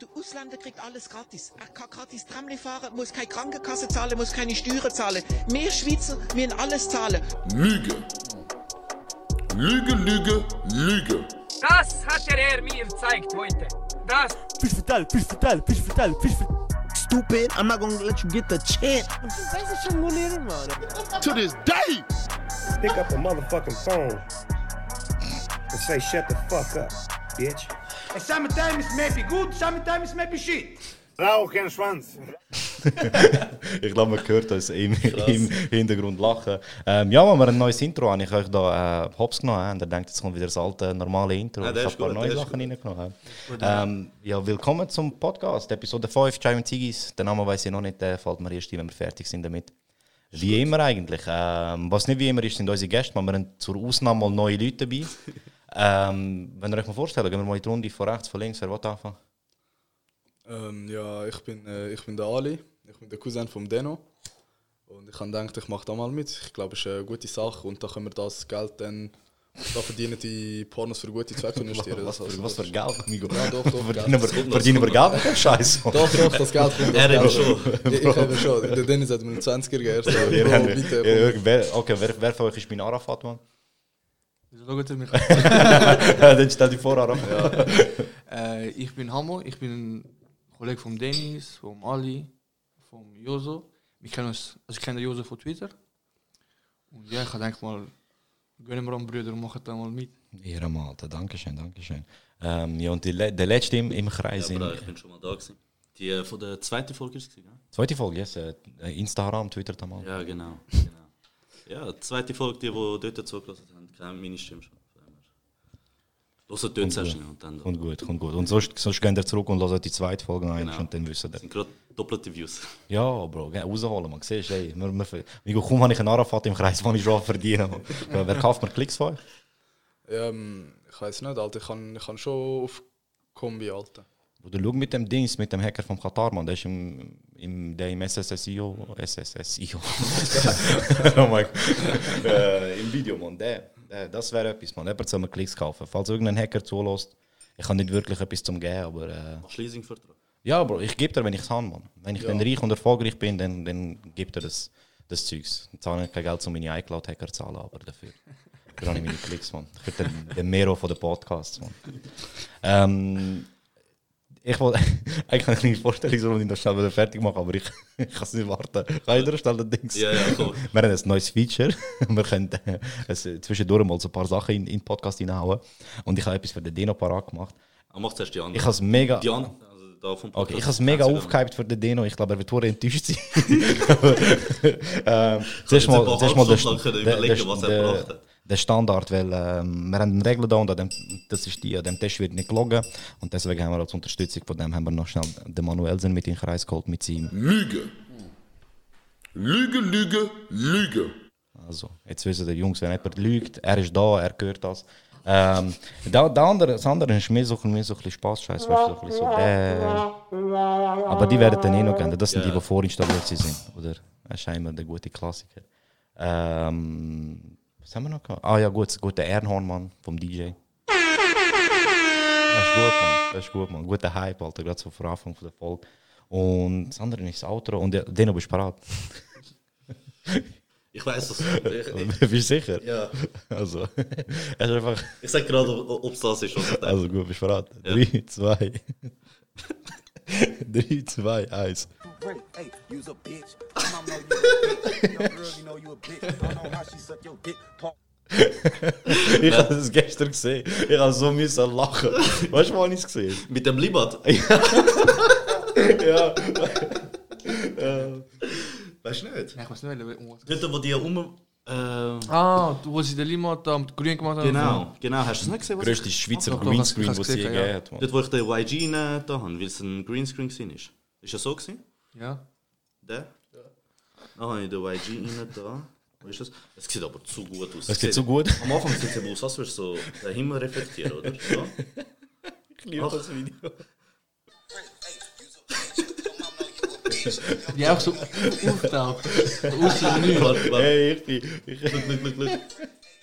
Der Ausländer kriegt alles gratis. Er kann gratis Tramli fahren, muss keine Krankenkasse zahlen, muss keine Steuern zahlen. Wir Schweizer müssen alles zahlen. Lüge. Lüge, Lüge, Lüge. Das hat der Herr mir gezeigt heute. Das. Fish fatal, fish fatal, fish fatal, fish fatal. Stupid, I'm not gonna let you get the chance. To this day. Pick up a motherfucking phone and say, shut the fuck up, bitch. Sometimes it may be good, sometimes it may be shit. Rauch Schwanz. ich glaube, man hört uns im, im Hintergrund lachen. Ähm, ja, wenn wir ein neues Intro haben, ich habe euch da äh, Hops genommen und ihr denkt, jetzt kommt wieder das alte, normale Intro. Ja, ich ist habe ein paar gut, neue Sachen reingenommen. Ähm, ja, willkommen zum Podcast, Episode 5, Chai und Zigis. Den Namen weiß ich noch nicht, der fällt mir erst ein, wenn wir fertig sind damit. Wie immer eigentlich. Ähm, was nicht wie immer ist, sind unsere Gäste, aber wir haben zur Ausnahme mal neue Leute dabei. ähm, wenn ihr euch mal vorstellt, gehen wir mal in die Runde von rechts, von links, wer will anfangen? Ähm, ja, ich bin, äh, ich bin der Ali, ich bin der Cousin vom Deno. Und ich habe gedacht, ich mache da mal mit. Ich glaube, es ist eine gute Sache und da können wir das Geld dann da verdienen die Pornos für gute Zwecke investieren. Was Das- für, was für Geld, amigo? Ja, doch, doch. Verdienen wir, Geld. verdienen wir Geld? Scheiße. Doch, doch, das Geld kommt. Er eben schon. Ich, ich eben schon. Der Dennis hat mir einen 20er gegeben. So, bitte, okay, wer, wer von euch ist mein Arafat, Mann? Wieso schaut ihr mich Dann stell dich vor, Arafat. äh, Ich bin Hamo, ich bin ein Kollege von Dennis, vom Ali, vom Joso. Wir kennen uns, also ich kenne Joso von Twitter. Und ja, ich denke mal, gönnen wir an Brüder und machen da mal mit. Ehrenmann, Alter. Dankeschön, Dankeschön. Ähm, ja, und die, der letzte im, im Kreis. Ja, aber ich bin schon mal da gewesen. Die äh, von der zweiten Folge ist es, gewesen, zweite Folge, yes. Äh, Instagram, Twitter, da mal. ja? Ja, genau. genau. Ja, die zweite Folge, die, die dort zugelassen haben, kennen meine Stimme schon. Hört dort zuerst nicht und dann da. Kommt gut, kommt gut. Und sonst, sonst gehen wir zurück und hören die zweite Folge ein Genau. und dann wissen wir. Das sind gerade doppelte Views. Ja, Bro, geh, rausholen, man. Siehst du, ey. Wir, wir, Migo, kaum habe ich einen Arafat im Kreis, den ich schon. Ja, Wer kauft mir Klicks von euch? Ähm, ich weiß nicht, Alter. Ich kann, ich kann schon auf Kombi, Alter. Oder schau mit dem Dings, mit dem Hacker vom Katar, man. Der ist im, im, der im SSSIO. SSSIO. oh mein Gott. äh, Im Video, man. Der, der, das wäre etwas, man. Jemand soll mir Klicks kaufen. Falls irgendein Hacker zulässt, ich habe nicht wirklich etwas zum Geben, aber. Äh, Machst du Leasingvertrag? ja, Bro, ich gebe dir, wenn ich es habe, man. Wenn ich dann reich und erfolgreich bin, dann, dann gibt er das, das Zeugs. Ich zahle kein Geld, um meine iCloud-Hacker zu zahlen, aber dafür. Dafür habe ich meine Klicks, man. Ich bin der, der Mero von den Podcasts, man. Ähm, ich wollte eigentlich eine kleine Vorstellungsrunde noch schnell fertig machen, aber ich, ich kann es nicht warten. Kann ich dir schnell das Ding Ja, ja, komm. Wir haben ein neues Feature. Wir können äh, es, zwischendurch mal so ein paar Sachen in, in den Podcast hineinhauen. Und ich habe etwas für den Dino parat gemacht. Aber mach zuerst die andere. Ich habe es mega... Die andere, also da vom Okay, ich habe es mega aufgehypt für den Dino. Ich glaube, er wird hure enttäuscht sein. ähm, zuerst mal, ein paar zuerst mal der, Halbstunden der Standard, weil ähm, wir haben eine Regel da und an dem, das ist die, an dem Test wird nicht geloggen. Und deswegen haben wir als Unterstützung von dem haben wir noch schnell den Manuelsen mit in den Kreis geholt mit seinem. Lüge. Lüge, Lüge, Lüge. Also, jetzt wissen die Jungs, wenn jemand lügt, er ist da, er hört das. Ähm, der, der andere, das andere ist mehr so, mehr so ein bisschen Spaß-Scheiß, weißt du, so ein bisschen so, äh, aber die werden dann eh noch kennen. Das sind die, die vorinstalliert sind, oder? Das ist scheinbar der gute Klassiker. Ähm, was haben wir noch gehabt? Ah ja, gut, das gute Ernhorn-Mann vom DJ. Das ist gut, Mann. Das ist gut, Mann. Guter Hype, Alter, gerade so vor Anfang von der Folge. Und das andere ist das Outro. Und der- den bist du parat. Ich weiß das. Ich, ich, bist du sicher? ja. Also, es ist einfach. ich sag gerade, ob es das ist. Also gut, bist du bereit? Ja. 3, 2. 3, 2, 1. Hey, you's a bitch. My mom know you a bitch. Your girl, you know you a bitch. Don't know how she suck your dick. Talk Ich habe das gestern gesehen. Ich habe so müssen lachen. Weißt du, wann ich es gesehen Mit dem Libat. Ja. Weißt du nicht? Ja, ich weiß nicht, was- Dort, wo die um. Äh, Ah, du, wo sie den Limo da mit grün gemacht haben. genau, genau. Hast du es nicht gesehen? Was Größte Schweizer Doch, Greenscreen, sie je gegeben hat. Mann. Dort, wo ich den YG da habe, weil es ein Greenscreen war. Ist Ist das so gewesen? Ja. Der? Dann habe ich den YG rein da. Wo ist das? Es sieht aber zu gut aus. Es sieht so gut. Am Anfang sieht es aus, als würdest du so den Himmel reflektieren, oder? Ja. Ich liebe das Video. Die auch so auftaucht. Dem Nichts. Hey, ich bin, ich,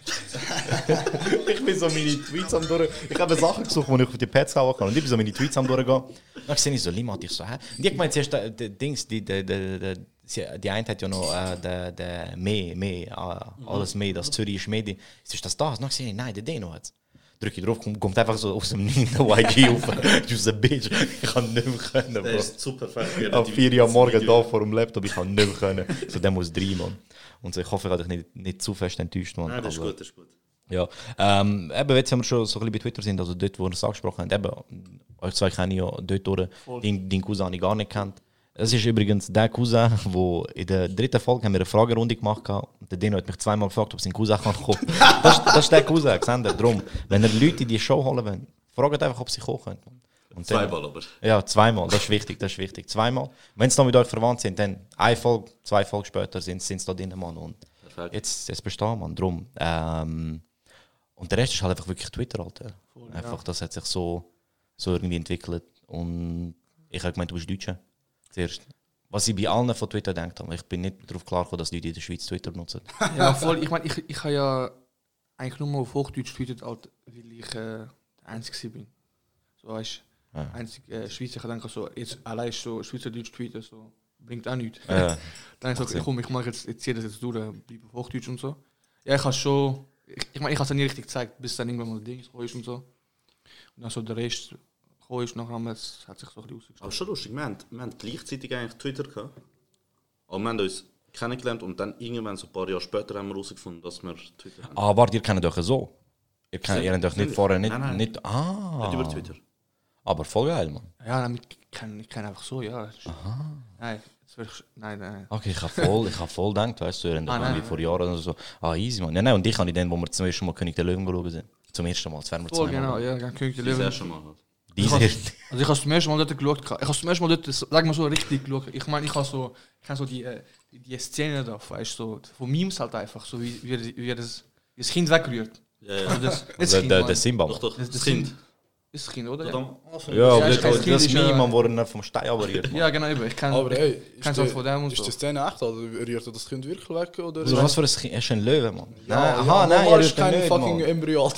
ich bin so meine Tweets am durch. Ich habe Sachen gesucht, die ich auf die Pads hauen kann. Und ich bin so meine Tweets am durchgehen. Dann sehe ich so Limat, ich so, hä? Und ich meine zuerst, der, der Dings, die, der, sie- die eine hat ja noch äh, der, der mehr, mehr, äh, alles mehr, das Zürich ist Medi. Ist das das? Dann sehe ich, nein, der Deno hat Drück ich drauf, kommt, einfach so aus dem 9. YG auf. Bist ein Bitch. Ich kann nicht mehr können, Der Bro. ist zu perfekt. Am 4 Uhr Morgen da vor dem Laptop, ich kann nicht mehr können. So, der muss drei, Mann. Und so, ich hoffe, ich habe dich nicht, nicht zu fest enttäuscht, Mann. Nein, das ist gut, das ist gut. ja, ähm, eben, jetzt haben wir schon so ein bisschen bei Twitter sind, also dort, wo wir es angesprochen haben, eben, euch zwei kenne ich ja dort durch, dein Cousin habe ich gar nicht kennt. Es ist übrigens der Cousin, wo in der dritten Folge haben wir eine Fragerunde gemacht und der Dino hat mich zweimal gefragt, ob sein Cousin kann kommen. das, ist- das ist der Cousin, seht ihr? Drum, wenn ihr Leute in die Show holen wollt, fragt einfach, ob sie kommen können. Und Zweimal aber. Ja, zweimal, das ist wichtig, das ist wichtig. Zweimal. Wenn sie noch mit euch verwandt sind, dann eine Folge, zwei Folgen später sind sie da drin, Mann. Und Perfekt. jetzt, jetzt bestehen, Mann. Drum. Ähm, und der Rest ist halt einfach wirklich Twitter, Alter. einfach, das hat sich so, so irgendwie entwickelt. Und ich habe gemeint, du bist Deutscher. Zuerst. Was ich bei allen von Twitter denkt habe, ich bin nicht darauf klar gekommen, dass Leute in der Schweiz Twitter benutzen. Ja, voll. Ich meine, ich, ich habe ja eigentlich nur auf Hochdeutsch tweetet, halt, weil ich äh, der Einzige bin. So weißt Ja. du, einzig äh, Schweizer. Ich denke so, jetzt allein so Schweizerdeutsch tweeten, so bringt auch nichts. Ja. Dann habe ich okay, komm, ich mache jetzt, jetzt ziehe das jetzt durch, äh, bleib auf Hochdeutsch und so. Ja, ich habe schon, ich, ich meine, ich habe es ja nie richtig gezeigt, bis dann irgendwann mal Ding ist und so. Und dann so der Rest gekommen ist, nachher hat sich so ein bisschen ausgestellt. Aber schon lustig, wir haben, wir haben gleichzeitig eigentlich Twitter gehabt. Aber wir haben uns kennengelernt und dann irgendwann, so ein paar Jahre später, haben wir herausgefunden, dass wir Twitter haben. Ah, warte, ihr kennt euch so. Ihr, kennt, ihr habt euch nicht vorher nicht. Nein, nein. nicht ah. Nicht über Twitter. Aber voll geil, Mann. Ja, damit kann ich kann einfach so, ja. Nein, wär ich, nein, nein. Okay, ich habe voll, ich hab voll gedacht, weißt du, während Ah, nein, nein. vor Jahren oder so. Ah, easy, man. Ja, nein, und ich habe ich dann, wo wir zum ersten Mal König der Löwen sind. Zum ersten Mal, das wären wir Voll, zweimal. genau, ja, König der Das Löwen. erste Mal halt. Diese Ich erste. Also ich habe zum ersten Mal dort geschaut. Ich habe zum ersten Mal dort, sag mal so, richtig geschaut. Ich meine, ich habe so, ich habe so die, äh, die, die Szene da, weißt du, so, von Memes halt einfach, so wie, wie, wie das, wie das Kind wegrührt. Ja, ja. Also das, das Der, Kind, der, Simba. Doch, doch, Das, das, das Kind. Kind. Ist das Kind, oder? Ja, Anfang. Ja, aber Ja, das, weiß, das, Kind das ist ja- Meme, wo er vom Stein abariert. ja genau, eben. Ich kann, Aber ey, ist, auch von dem und ist so. die Szene echt? Oder rührt er das Kind wirklich weg? Oder Also, was für ein Kind? Er ist ein Löwe, Mann. Ja, nein, ja, aha, nein, er ist kein fucking Mann. Embryo,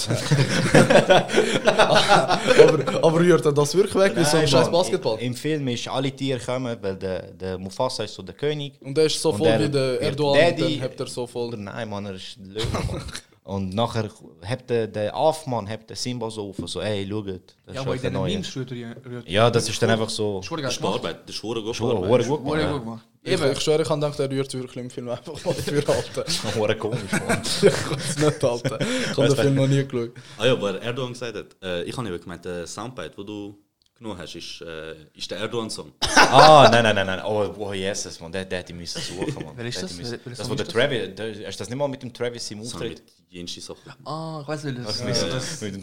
aber, aber rührt er das wirklich weg wie so ein scheiß Basketball? Im Film ist alle Tiere kommen, weil der, der Mufasa ist so der König. Und der ist so voll der wie der Erdogan, Daddy. dann hebt er so voll. nein, Mann, er ist ein Löwe, Mann. Und nachher hebt der, der Afmann hebt den Simba so auf, so, ey, schaut, das ja, ist aber in der den. Memes rührt er Ja, das ist dann einfach so. Schwör, Das ist Arbeit, das ist verdammt gut Arbeit. hure gut, gemacht. Ich, Eben, ich schwöre, ich habe gedacht, er rührt wirklich im Film einfach mal für Alter. Hure komisch, Mann. Ich kann es nicht, Alter. Ich habe den Film noch nie geschaut. Ah ja, weil Erdogan gesagt hat, äh, ich habe eben gemeint, der Soundbite, den du genommen hast, ist, äh, ist der Erdogan-Song. Ah, nein, nein, nein, nein. Oh, oh Jesus, man, der, der hätte ich müssen suchen, man. Wer ist Der das? ich müssen- Wer- wer ist Das, das? wo der Travis, der, hast du das nicht mal mit dem Travis im Auftritt? mit jensten Sachen. ah, ich weiß, wer das mit, ist. mit, dem,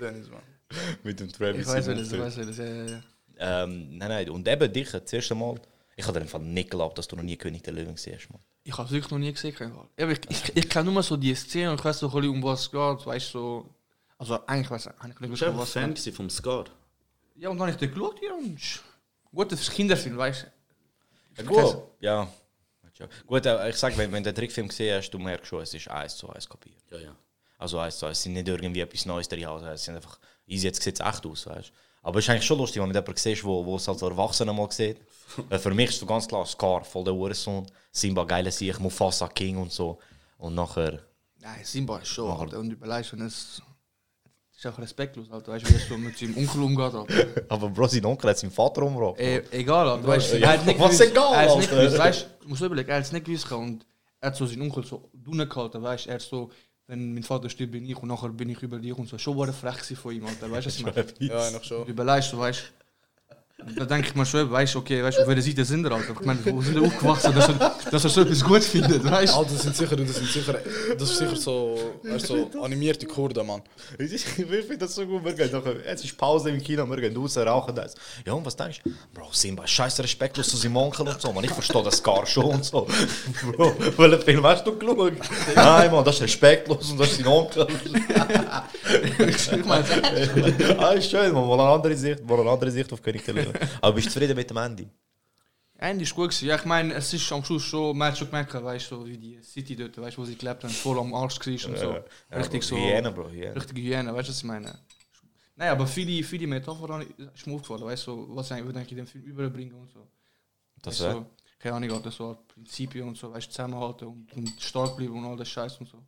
Dennis, man. mit dem Travis Ich weiß, das ist. Ich weiß, das ist. ja, ja, ja. Ähm, nein, nein, und eben dich, das erste Mal. Ich habe dir einfach nicht geglaubt, dass du noch nie König der Löwen siehst, man. Ich habe es wirklich noch nie gesehen. Eben, Ich, ich, ich kenne nur so die Szene und ich weiß so ein bisschen, um was es geht. Weißt du, so. Also eigentlich weiß ich nicht, um was es Fan geht. gewesen vom Scar. Ja, und dann habe ich den geschaut hier und. Gut, das ist Kinderfilm, weißt du. Gut, ja. Gut, äh, ich sag, wenn, wenn du den Trickfilm gesehen hast, du merkst schon, es ist eins zu eins kopiert. Ja, ja. Also eins zu eins, es sind nicht irgendwie etwas Neues drin, also es sind einfach, easy, jetzt sieht es echt aus, weißt du. Aber es ist eigentlich schon lustig, wenn man jemanden sieht, wo, wo es als Erwachsener mal sieht. Weil für mich ist so ganz klar, Scar, voll der Uhrensohn, Simba, geile Sieg, Mufasa, King und so. Und nachher, Nein, Simba ist schon. Mach Alter. Und überlegst, wenn es. Ist auch respektlos, Alter. Weißt du, wie er so mit seinem Onkel umgeht, Alter. aber Bro, sein Onkel hat seinen Vater umgebracht. E egal, Alter. Weißt, Ja, er hat nicht was gewusst- egal, Er hat es nicht Alter. gewusst, weißt du, du musst überlegen, er hat es nicht gewusst und er hat so seinen Onkel so dunne gehalten, weißt du. Er hat so, wenn mein Vater stirbt, bin ich und nachher bin ich über dich und so. Schon war er frech von ihm, Alter. Weißt du, was ich meine? Ja, eigentlich schon. So, weißt du. Da denke ich mir schon, weißt du, okay, weißt auf welcher Seite sind er, Alter? Ich meine, wo sind er aufgewachsen, dass er, dass er so etwas gut findet, weißt du? Alter, das sind sicher, das sind sicher, das ist sicher so, weißt, so animierte Kurden, Mann. Ich finde das so gut. Wir gehen nachher, jetzt ist Pause im Kino, wir gehen raus, rauchen das. Ja, und was denkst du? Bro, Simba ist scheiße respektlos zu seinem Onkel und so. Man, ich verstehe das gar schon und so. Bro, welchen Film hast du geschaut? Nein, man, das ist respektlos und das ist sein Onkel. Ich meine, ah, ist schön, man, mal eine andere Sicht, mal eine andere Sicht auf König der. Aber bist du zufrieden mit dem Ende? Eigentlich ist gut gewesen. Ja, ich meine, es ist am Schluss schon, man hat schon gemerkt, weißt du, so wie die City dort, weißt du, wo sie gelebt haben, voll am Arsch war und so. Ja, richtig Bro, so. Hyäne, Bro, Hyäne. Richtige Hyäne, weißt du, was ich meine? Nein, aber viele, viele Metaphern ist mir aufgefallen, weißt du, so, was ich eigentlich in dem Film überbringen und so. Das Weißt wär- so, keine Ahnung, halt so Prinzipien und so, weißt du, zusammenhalten und, und stark bleiben und all das Scheiß und so.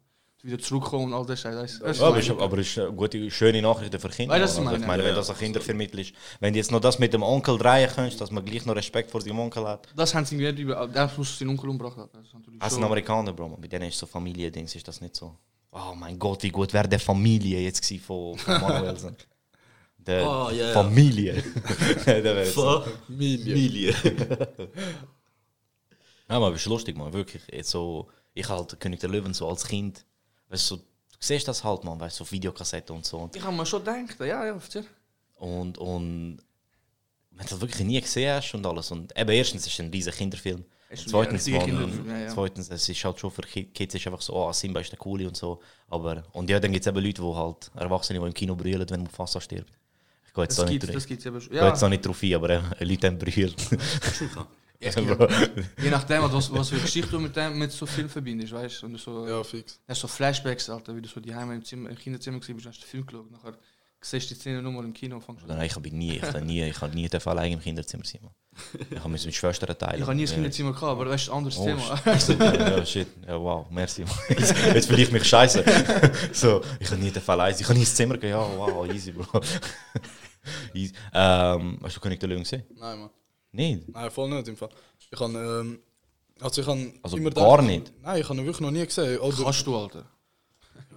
Wieder zurückkommen und all das Scheiß. Ja, aber ist, aber ist eine gute, schöne Nachricht für Kinder. Weißt also, meine? ich meine, wenn Ja. das an Kinder vermittelt ist. Wenn du jetzt noch das mit dem Onkel drehen kannst, dass man gleich noch Respekt vor seinem Onkel hat. das haben sie nicht über. Der muss seinen Onkel umgebracht haben. Das Als ein Amerikaner, Bro, bei denen ist so Familiendings, ist das nicht so. Oh mein Gott, wie gut wäre der Familie jetzt gewesen von, von Manuelsen. Der Ah, ja, ja. Familie. der. Familie. Ja, aber ist lustig, man, wirklich. Jetzt so, ich halt König der Löwen so als Kind. Weißt du, so, du siehst das halt, man, weißt du, so Videokassetten und so. Und Ich habe mir schon gedacht, ja, ja, erzähl. Und, und wenn du das wirklich nie gesehen hast und alles. Und eben erstens ist es ein riesiger Kinderfilm. Es ist ein Zweitens, richtiger man, Kinderfilm, ja, ja. zweitens, es ist halt schon für Ki- Kids ist einfach so, oh, Simba ist der Coole und so. Aber, und ja, dann gibt es eben Leute, die halt, Erwachsene, die im Kino brüllen, wenn Mufasa stirbt. Ich gehe jetzt Das da nicht, Ja. jetzt da nicht drauf ein, aber äh, Leute haben brüllt. Je nachdem, was, was für Geschichte du mit, dem, mit so Film verbindest, weißt du? So, Ja, fix. hast so Flashbacks, Alter, wie du so die Heim im, Zimmer, im Kinderzimmer gesehen bist, hast den Film geschaut, nachher siehst du die Szene nochmal im Kino und fängst nein, ich habe nie, ich habe nie, ich habe nie dürfen allein im Kinderzimmer sein. man. Ich habe mit Schwestern teilen. Ich habe nie ein. Kinderzimmer gehabt, aber das ist ein anderes Oh, Thema. shit. ja, shit. Ja, wow, merci. Jetzt, jetzt fühle ich mich scheiße. so, ich habe nie den Fall eins. Ich habe nie ins Zimmer gehen. Ja, wow, easy, Bro. easy. Ähm, hast du König der Löwen gesehen? Nein, Mann. Nein. Nein, voll nicht im Fall. Ich habe ähm, also ich habe Also immer gar gedacht- nicht? Nein, ich habe ihn wirklich noch nie gesehen. Oder, Kannst du, Alter.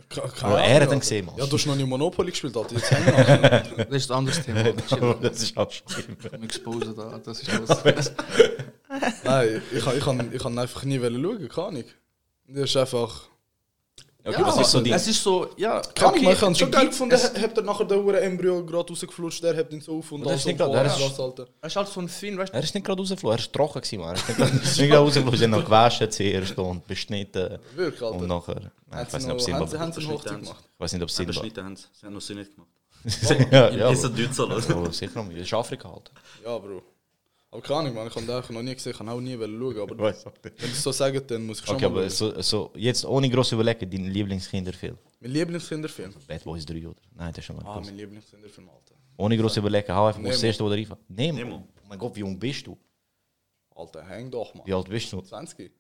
Ke- keine Ahnung, er hat ihn gesehen, Mann. Ja, du hast noch nie Monopoly gespielt, Alter. Jetzt hängen wir. Das ist ein anderes Thema. Alter. Das ist auch schlimm. Ich expose da, das ist alles. Nein, ich kann, ich kann, ich kann einfach nie wollen schauen, keine Ahnung. Das ist einfach... Okay, was ist so die. Es ist so, ja, Keine Ahnung, man kann es schon geil gefunden, es- habt ihr nachher den Uhren Embryo gerade rausgeflutscht, der hebt ihn so auf und Das alles ist so nicht gerade- boah, das ist- ist halt so ein Film, weißt du? Er ist nicht gerade rausgeflogen, er ist trocken gewesen, man. Er ist nicht gerade rausgeflogen, er hat noch gewaschen zuerst und beschnitten. Wirklich, Alter. Und nachher, ich weiß sie nicht, ob sie- haben sie Hochzeit haben sie. gemacht? Ich weiß nicht, ob Nein, Simba... beschnitten haben sie. Sie haben noch sie nicht gemacht. ja, In ja, dieser Deutschland. Oh, sicher, das ist Afrika halt. Ja, Bro. Aber keine Ahnung, man, ich habe den noch nie gesehen, ich kann auch nie schauen, aber Weiß auch nicht. wenn sie so sagen, dann muss ich schon Okay, mal aber schauen. so, so, jetzt ohne groß überlegen, dein Lieblingskinderfilm. Mein Lieblingskinderfilm? Bad Boys 3, oder? Nein, das ist schon mal Ah, groß. mein Lieblingskinderfilm, Alter. Ohne groß überlegen, hau einfach mal das Nemo. erste, was dir einfällt. Nemo. Nemo. Oh mein Gott, wie jung bist du? Alter, häng doch, Mann. Wie alt bist du? 20?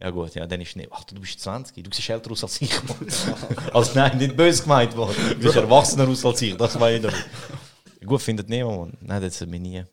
Ja gut, ja, dann ist Nemo. Ach, du bist 20, du siehst älter aus als ich. Mann. also nein, nicht böse gemeint, Mann. Du siehst erwachsener aus als ich, das war ich damit. Gut, findet Nemo, Mann. Nein, das hat mich nie...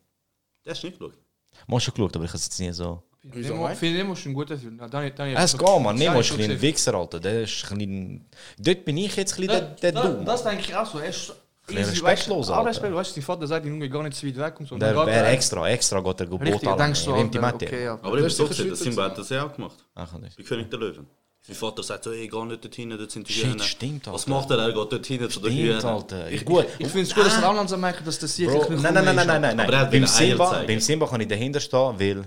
Der hast du nicht geschaut. Man schon geschaut, aber ich habe es jetzt nie so... Nemo, meinst finde Nemo ist ein guter Film. Ja, Daniel, Daniel, Es geht, man. Nemo ist ich ein bisschen Wichser, Alter. Der ist ein bisschen... Dort bin ich jetzt ein bisschen der, der das, Dumm. das denke ich auch so. Er ist respektlos, du, Alter. Respekt, weißt du, dein Vater sagt, Junge, gar nicht zu weit weg und so. Der wäre extra, extra geht er Richtig, Gebot denkst du, Nimmt die Alter, Mette. okay. Aber ich Das habe ist so sicher gesehen, der Schweizer Simba hat das ja auch gemacht. Ach, das. Bei König der Löwen. Sein Vater sagt so, ey, geh nicht dorthin, dort sind die Shit, Hühner. stimmt, Was Alter. macht er? Er geht dorthin zu den Stimmt, Hühnern. Alter. Ich, gut. Ich finde es gut, dass er auch langsam merkt, dass das sicher Bro, nein, nein, nein, nein, nein, nein. Aber er hat Beim Simba, beim Simba kann ich dahinter stehen, weil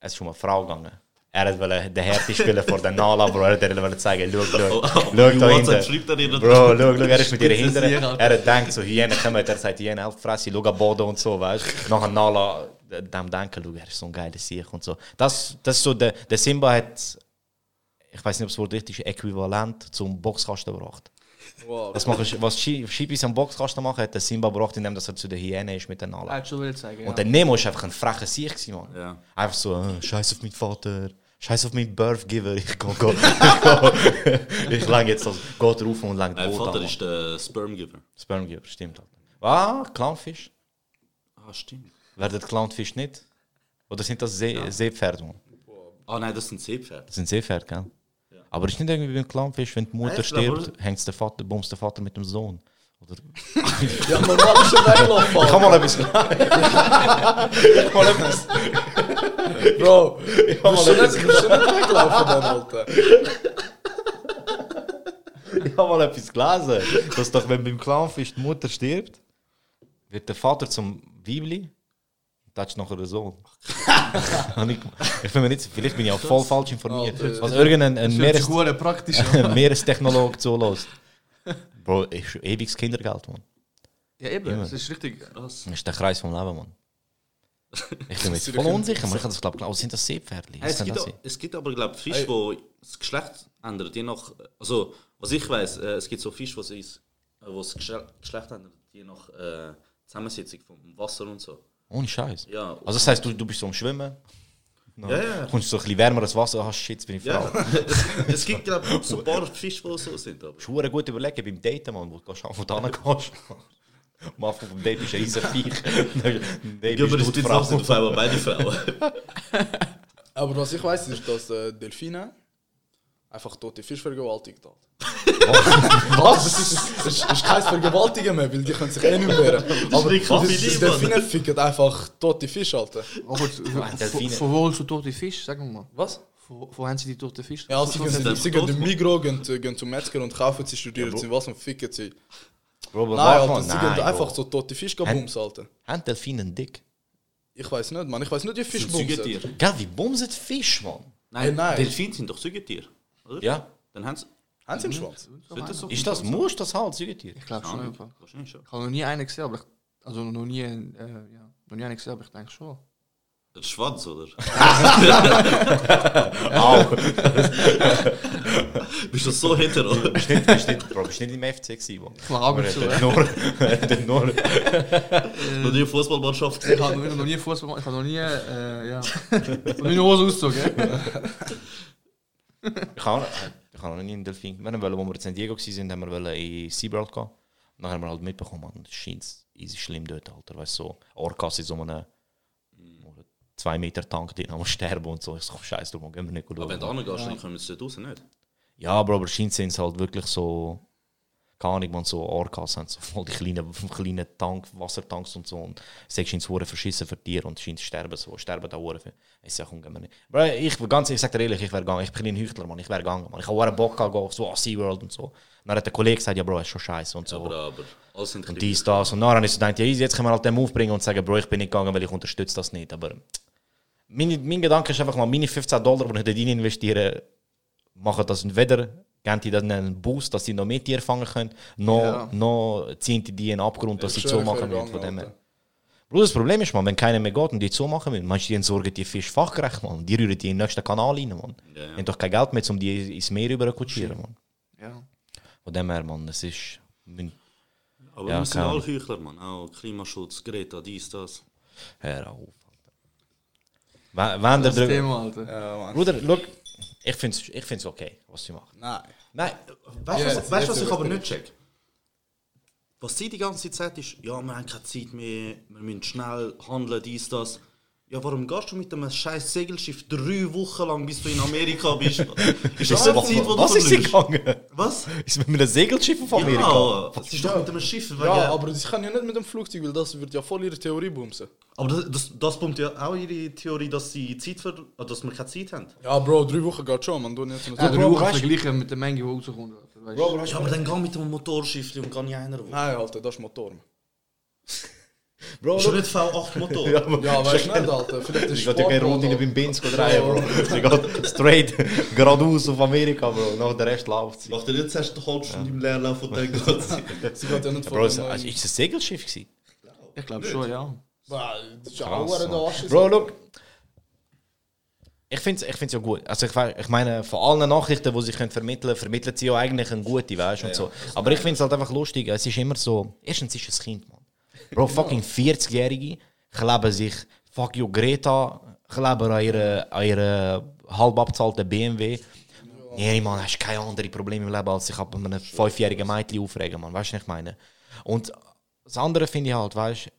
es ist schon eine Frau gegangen. Er wollte den Härte spielen vor der Nala, Bro. Er wollte zeigen, schau, schau, schau da hinten. Bro, schau, schau, er ist mit ihr Alter. Er denkt so, Hyänen kommen, er sagt, Hyänen aufgefressen, schau am Boden und so, weißt du. Nachher Nala, dem denken, schau, er ist so ein geiler Sieg und so. Das, das ist so, der, der Simba hat, ich weiß nicht, ob das Wort richtig ist, äquivalent zum Boxkasten gebracht. Wow. Das machen, was Shibis am Boxkasten machen, hat der Simba gebracht, indem er zu der Hyäne ist mit zeigen, ja. Und der Nemo ist einfach ein frecher Sieg, Mann. Ja. Einfach so, äh, scheiß auf meinen Vater, scheiß auf meinen Birthgiver, ich go, go. ich, ich lang jetzt das, geht rauf und lang Mein Vater an, ist der Spermgiver. Spermgiver, stimmt. Alter. Ah, Clownfisch. Ah, stimmt. Werden Clownfisch nicht? Oder sind das See Seepferde, Mann? Ah nein, das sind Seepferde. Das sind Seepferde, gell? Aber ist nicht irgendwie beim Clownfisch, wenn die Mutter glaube, stirbt, hängt der Vater, bumst der Vater mit dem Sohn. Oder Ja, normal ist schon weggelaufen, ich kann mal etwas. ich mal etwas. Bro. Ich kann mal schon etwas. nicht, du musst schon nicht weglaufen, dann, Alter. Ich habe mal etwas gelesen, dass doch, wenn beim Clownfisch die Mutter stirbt, wird der Vater zum Weibli das ist nachher. Hab ich, bin mir nicht, vielleicht bin ich auch voll falsch informiert. Alter. Was irgendein ein Meeres. Meerestechnologe zulässt. Bro, ist schon ewiges Kindergeld, Mann. Ja, eben, Ja. das ist richtig. Das ist der Kreis vom Leben, Mann. Ich bin mir jetzt voll unsicher, man. Ich das glaubt, oh, sind das Seepferdli? Hey, es, gibt, das auch- es gibt aber, glaube ich, Fische, die das Geschlecht ändern. Je nach, also, was ich weiß, äh, es gibt so Fische, die das, äh, das Geschle- Geschlecht ändern. Die je nach äh, Zusammensetzung vom Wasser und so. Ohne Scheiß. Ja. Also das heißt, du, du bist so am Schwimmen. Ja, ja. Kommst so ein bisschen wärmeres Wasser, hast shit, jetzt bin ich Ja, Frau. es, es gibt glaube ich so ein paar Fische, die so sind. Aber. Schwere gut überlegen beim Daten, Mann, wo du gehst, wo du hingehst. Am Anfang vom Date bist du ein riesen Viech. Ja, aber das sind auf einmal beide Frauen. Aber was ich weiß, ist, dass äh, Delfine einfach tote Fische vergewaltigt hat. Was? Das ist, das ist, das ist kein Vergewaltigen mehr, weil die können sich eh nicht wehren. Aber. Delfine ficken einfach tote Fische, Alter. Delfine. von wo holst du tote Fisch? Sag mir mal. Was? Wo, wo haben sie die tote Fisch? Ja, sie gehen, sie gehen in Migro, gehen, zu- gehen zum Metzger und kaufen sie, studieren sie was und ficken sie. Bro, aber Nein, Alter, sie nein, gehen einfach so tote Fische bumsen, Alter. Haben Delfine einen Dick? Ich weiß nicht, Mann. Ich weiß nicht, wie Fisch Sind bumsen. Gell, wie bumset Fisch, Mann? Nein, nein. Delfine sind doch Säugetiere. Oder? Ja. Dann haben sie. Haben sie einen Schwanz? Sollte das so Ist das, muss das halt, Säugetier? Ich glaube schon. einfach. Wahrscheinlich schon. Ich habe noch nie einen gesehen, aber ich, also noch nie, äh, ja, noch nie einen gesehen, aber ich denke schon. Der Schwanz, oder? Au. Bist du so hetero? Bist nicht, bist nicht, Bro, bist nicht im FC gewesen, Mann. Ich mache Augen zu. Der äh. nur, nur. Noch nie Fußballmannschaft. Ich habe noch, nie Fußball ich habe noch nie, äh, ja, noch nie Hose ausgezogen. Ich habe ich noch nie einen Delfin. Wir wollen, wo wir in San Diego waren, haben wir wollen in SeaWorld gehen. Und dann haben wir halt mitbekommen, man, scheint easy schlimm dort, Alter. Weißt du, so Orcas in so einem 2 Meter Tank drin, am sterben und so. Ich so, scheiße, du, gehen wir nicht Aber wenn du schauen. angehst, dann kommen sie dort raus, nicht? Ja, aber, aber scheint sind es halt wirklich so, keine Ahnung, man, so Orcas haben so voll die kleinen, kleinen Tank, Wassertanks und so. Und es scheint es verschissen für Tiere und scheint sterben so, sterben da Uhren für. Komm, gehen wir nicht. Bro, ich, ganz, ich sag dir ehrlich, ich wäre gegangen. Ich bin ein Heuchler, man. Ich wäre gegangen, man. Ich habe einen Bock gehabt, so an SeaWorld und so. Und dann hat der Kollege gesagt, ja, Bro, ist schon scheiße und so. Aber, aber alles sind und dies, das. Und dann habe ich so gedacht, ja, jetzt können wir halt den Move bringen und sagen, Bro, ich bin nicht gegangen, weil ich unterstütze das nicht. Aber mein, mein Gedanke ist einfach mal, meine 15 Dollar, die ich dort rein investiere, machen das weder, geben die dann einen Boost, dass sie noch mehr Tiere fangen können, noch, Ja. noch ziehen die die in den Abgrund, dass sie schön, so machen ich wär müssen. Von dem das Problem ist, man, wenn keiner mehr geht und die so machen müssen, meinst du, die entsorgen die Fisch fachgerecht, man. Die rühren die in den nächsten Kanal rein, man. Ja, ja. Die haben doch kein Geld mehr, um die ins Meer rüber zu kutschieren, man. Ja. Von dem her, man, es ist... mein- Aber Ja, wir sind alle. Heuchler, Mann. Auch Klimaschutz, Greta, dies, das. Hör auf, Alter. Wenn, wenn der Das drüber- Thema, Alter. Ja. Bruder, look, ich finde es ich find's okay, was sie machen. Nein. Nein, Weißt du, was, weißt, was ich aber nicht. nicht check? Was sie die ganze Zeit ist, ja, wir haben keine Zeit mehr, wir müssen schnell handeln, dies, das. Ja, warum gehst du mit einem scheiß Segelschiff drei Wochen lang, bis du in Amerika bist? ist das eine Zeit, die du was ist sie gegangen? Was? Ist mit einem Segelschiff auf Amerika? Ja, es ist doch mit einem Schiff. wegen- Ja, aber sie kann ja nicht mit dem Flugzeug, weil das wird ja voll ihre Theorie bumsen. aber das, das, das pumpt ja auch ihre Theorie, dass sie Zeit ver äh, dass wir keine Zeit haben. Ja, Bro, drei Wochen geht schon, man. Du nicht Ja, so drei Wochen vergleichen mit der Menge, die rauskommt. Du. Ja, aber dann geh mit dem Motorschiff und geh nicht einer. Nein, Alter, das ist Motor. man. Bro, Schon nicht V8 Motor. Ja, aber Ja, weißt du nicht, Alter. Vielleicht ist ich gehe keine Runde beim Benz drehen, Bro. Sie geht straight geradeaus auf Amerika, Bro. Nach der Rest läuft sie. Nach der jetzt hast du halbe Stunde im Leerlauf und dann geht sie. Sie geht ja nicht Bro, ist, also, es ein Segelschiff gewesen? Ich glaube schon, ja. Bah, Das ist ja Krass, auch der Mann. Arsch. Bro, look. Ich finde es ich find's ja gut. Also ich, ich meine, von allen Nachrichten, die sie können vermitteln können, vermitteln sie ja eigentlich eine gute, weißt und so. Aber ich finde es halt einfach lustig. Es ist immer so, erstens ist es ein Kind, Mann. Bro, fucking 40-Jährige kleben sich, fuck you, Greta, kleben an ihre, an ihre halb abgezahlten BMW. Nee, Mann, hast keine anderen Probleme im Leben, als sich ab einem fünfjährigen Mädchen aufregen, Mann. Weißt du, was ich meine? Und das andere finde ich halt, weißt du,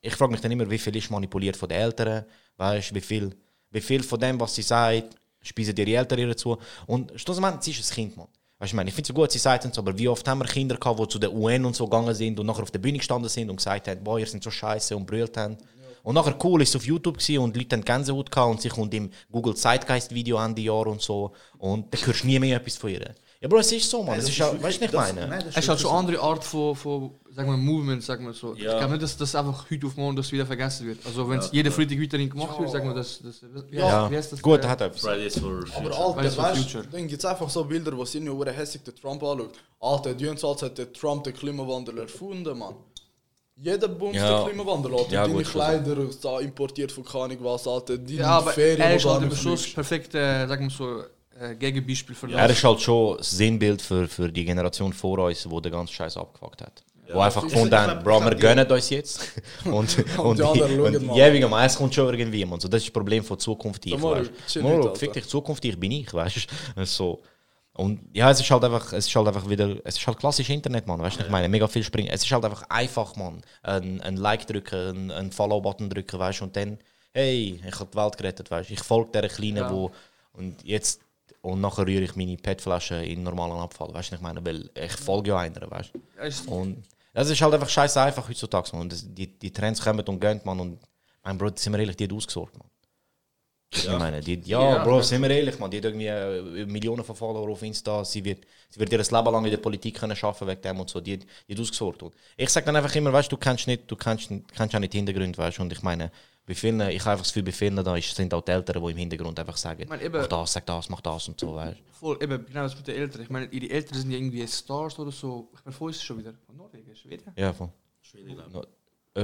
ich frage mich dann immer, wie viel ist manipuliert von den Eltern, weißt wie viel, wie viel von dem, was sie sagt, speisen ihre Eltern ihr zu. Und schlussendlich, sie ist ein Kind, Mann. Weißt du, ich finde es gut, sie sagt es, aber wie oft haben wir Kinder gehabt, die zu der UN und so gegangen sind und nachher auf der Bühne gestanden sind und gesagt haben, boah, ihr seid so scheiße und brüllt haben. Und nachher cool ist es auf YouTube gewesen und die Leute haben Gänsehaut gehabt und sie kommt im Google Zeitgeist Video Ende Jahr und so und dann hörst du nie mehr etwas von ihr. Ja, Bro, es ist so, Mann. Es ist ja, weißt du, was ich meine? Es ist halt schon eine andere Art von, von sagen wir, Movement, sagen wir so. Ja. Ich glaube nicht, dass das einfach heute auf morgen das wieder vergessen wird. Also wenn es jede Freitag weiterhin gemacht wird, sagen wir das. das wie Ja, heißt das? gut, äh, hat etwas. Fridays for Aber Future. Alter, Fridays for weißt du, dann gibt es einfach so Bilder, wo sie nur hässlich den Trump anschaut. Alter, die uns als hat der Trump den Klimawandel erfunden, Mann. Jeder bumst Ja. den Klimawandel, Alter. Ja, Deine gut, Kleider da importiert von keine was, Alter. Deine Ja, aber Ferien, er ist halt nicht so das fliegst. perfekte, äh, sagen wir so, äh, Gegenbeispiel für Er ist halt schon das Sinnbild für, für die Generation vor uns, die den ganzen Scheiß abgefuckt hat. Wo einfach gefunden haben, Bro, wir gönnen uns jetzt. Und, und, die anderen und, schauen mal. ja, wegen es kommt schon irgendwie. Man. So, das ist das Problem von Zukunft. Ich, mal, Alter. fick dich, Zukunft, ich bin ich, weißt du? So. Und ja, es ist halt einfach, es ist halt einfach wieder, es ist halt klassisch Internet, man, weißt du, ich meine, mega viel springen. Es ist halt einfach einfach, man, ein, ein Like drücken, ein, ein Follow-Button drücken, weißt du, und dann, hey, ich habe die Welt gerettet, weißt du, ich folge der Kleinen, Ja. wo, und jetzt, und nachher rühre ich meine PET-Flasche in normalen Abfall, weißt du, ich meine, weil ich folge ja einer, weißt du. Ja, Und das ist halt einfach scheiße einfach heutzutage, man, und das, die, die Trends kommen und gehen, man, und mein Bro, sind wir ehrlich, die hat ausgesorgt, man. Ich meine, die, ja, Ja. Bro, sind wir ehrlich, man, die hat irgendwie äh, Millionen von Follower auf Insta, sie wird, sie wird ihr Leben lang in der Politik können arbeiten wegen dem und so, die, die hat ausgesorgt. Und ich sag dann einfach immer, weißt du, du kennst nicht, du kennst, kennst auch nicht den Hintergrund, weißt du, und ich meine, bei vielen, ich habe einfach das Gefühl, bei vielen da ist, sind auch die Eltern, die im Hintergrund einfach sagen, meine, eben- mach das, sag das, mach das und so, weißt du. Voll, eben, genau das mit den Eltern. Ich meine, ihre Eltern sind ja irgendwie Stars oder so. Ich meine, wo ist es schon wieder? Von Norwegen, Schweden? Ja, voll. No,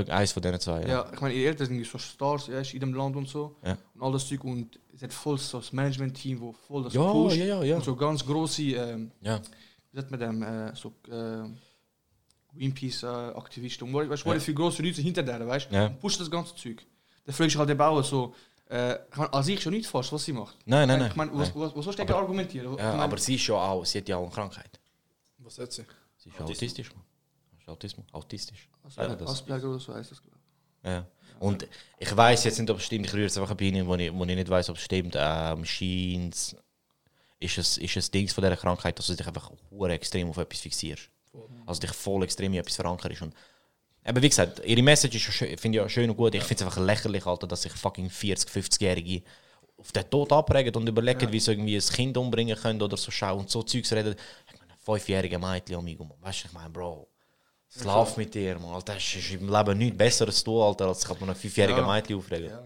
Eins von diesen zwei, Ja, ja. ich meine, ihre Eltern sind irgendwie so Stars ja, in dem Land und so. Ja. Und all das Zeug. Und es hat voll so das Management-Team, wo voll das Ja, pusht. ja, ja, ja. Und so ganz große, ähm, Ja. wie sagt man dem, äh, so äh, Greenpeace-Aktivisten. Und weißt du, Ja. viele große Leute hinter denen, weißt du? Ja. Und pusht das ganze Zeug. Dann fragst du halt den Bauer so, äh, ich meine, an sich schon nicht falsch, was sie macht. Nein, nein, nein. Ich meine, was, was, was sollst du dagegen argumentieren? Ich Ja, meine, aber sie ist ja auch, sie hat ja auch eine Krankheit. Was hat sie? Sie ist ja autistisch, man. Sie ist Autismus, autistisch. Asperger, Sagen das. Asperger oder so heißt das, glaube Ja. Und ich weiß jetzt nicht, ob es stimmt. Ich rühre jetzt einfach bei Ihnen, wo ich, wo ich nicht weiß, ob es stimmt. Ähm, scheint's- ist es ist es Dings von dieser Krankheit, dass du dich einfach extrem auf etwas fixierst. Also dich voll extrem in etwas verankerst. Und eben wie gesagt, ihre Message ist ja schön- finde ich ja schön und gut. Ich finde es einfach lächerlich, Alter, dass sich fucking 40, 50-Jährige auf den Tod abregen und überlegen, wie sie irgendwie ein Kind umbringen können oder so schauen und so Zeugs reden. Ich meine, fünfjährige Mädchen, amigo, man. Weißt du, ich meine, Bro, es Ja, klar. mit dir, man. Alter, das ist im Leben nichts Besseres zu tun, Alter, als sich auf ein fünfjährige Ja. Mädchen aufregen. Ja.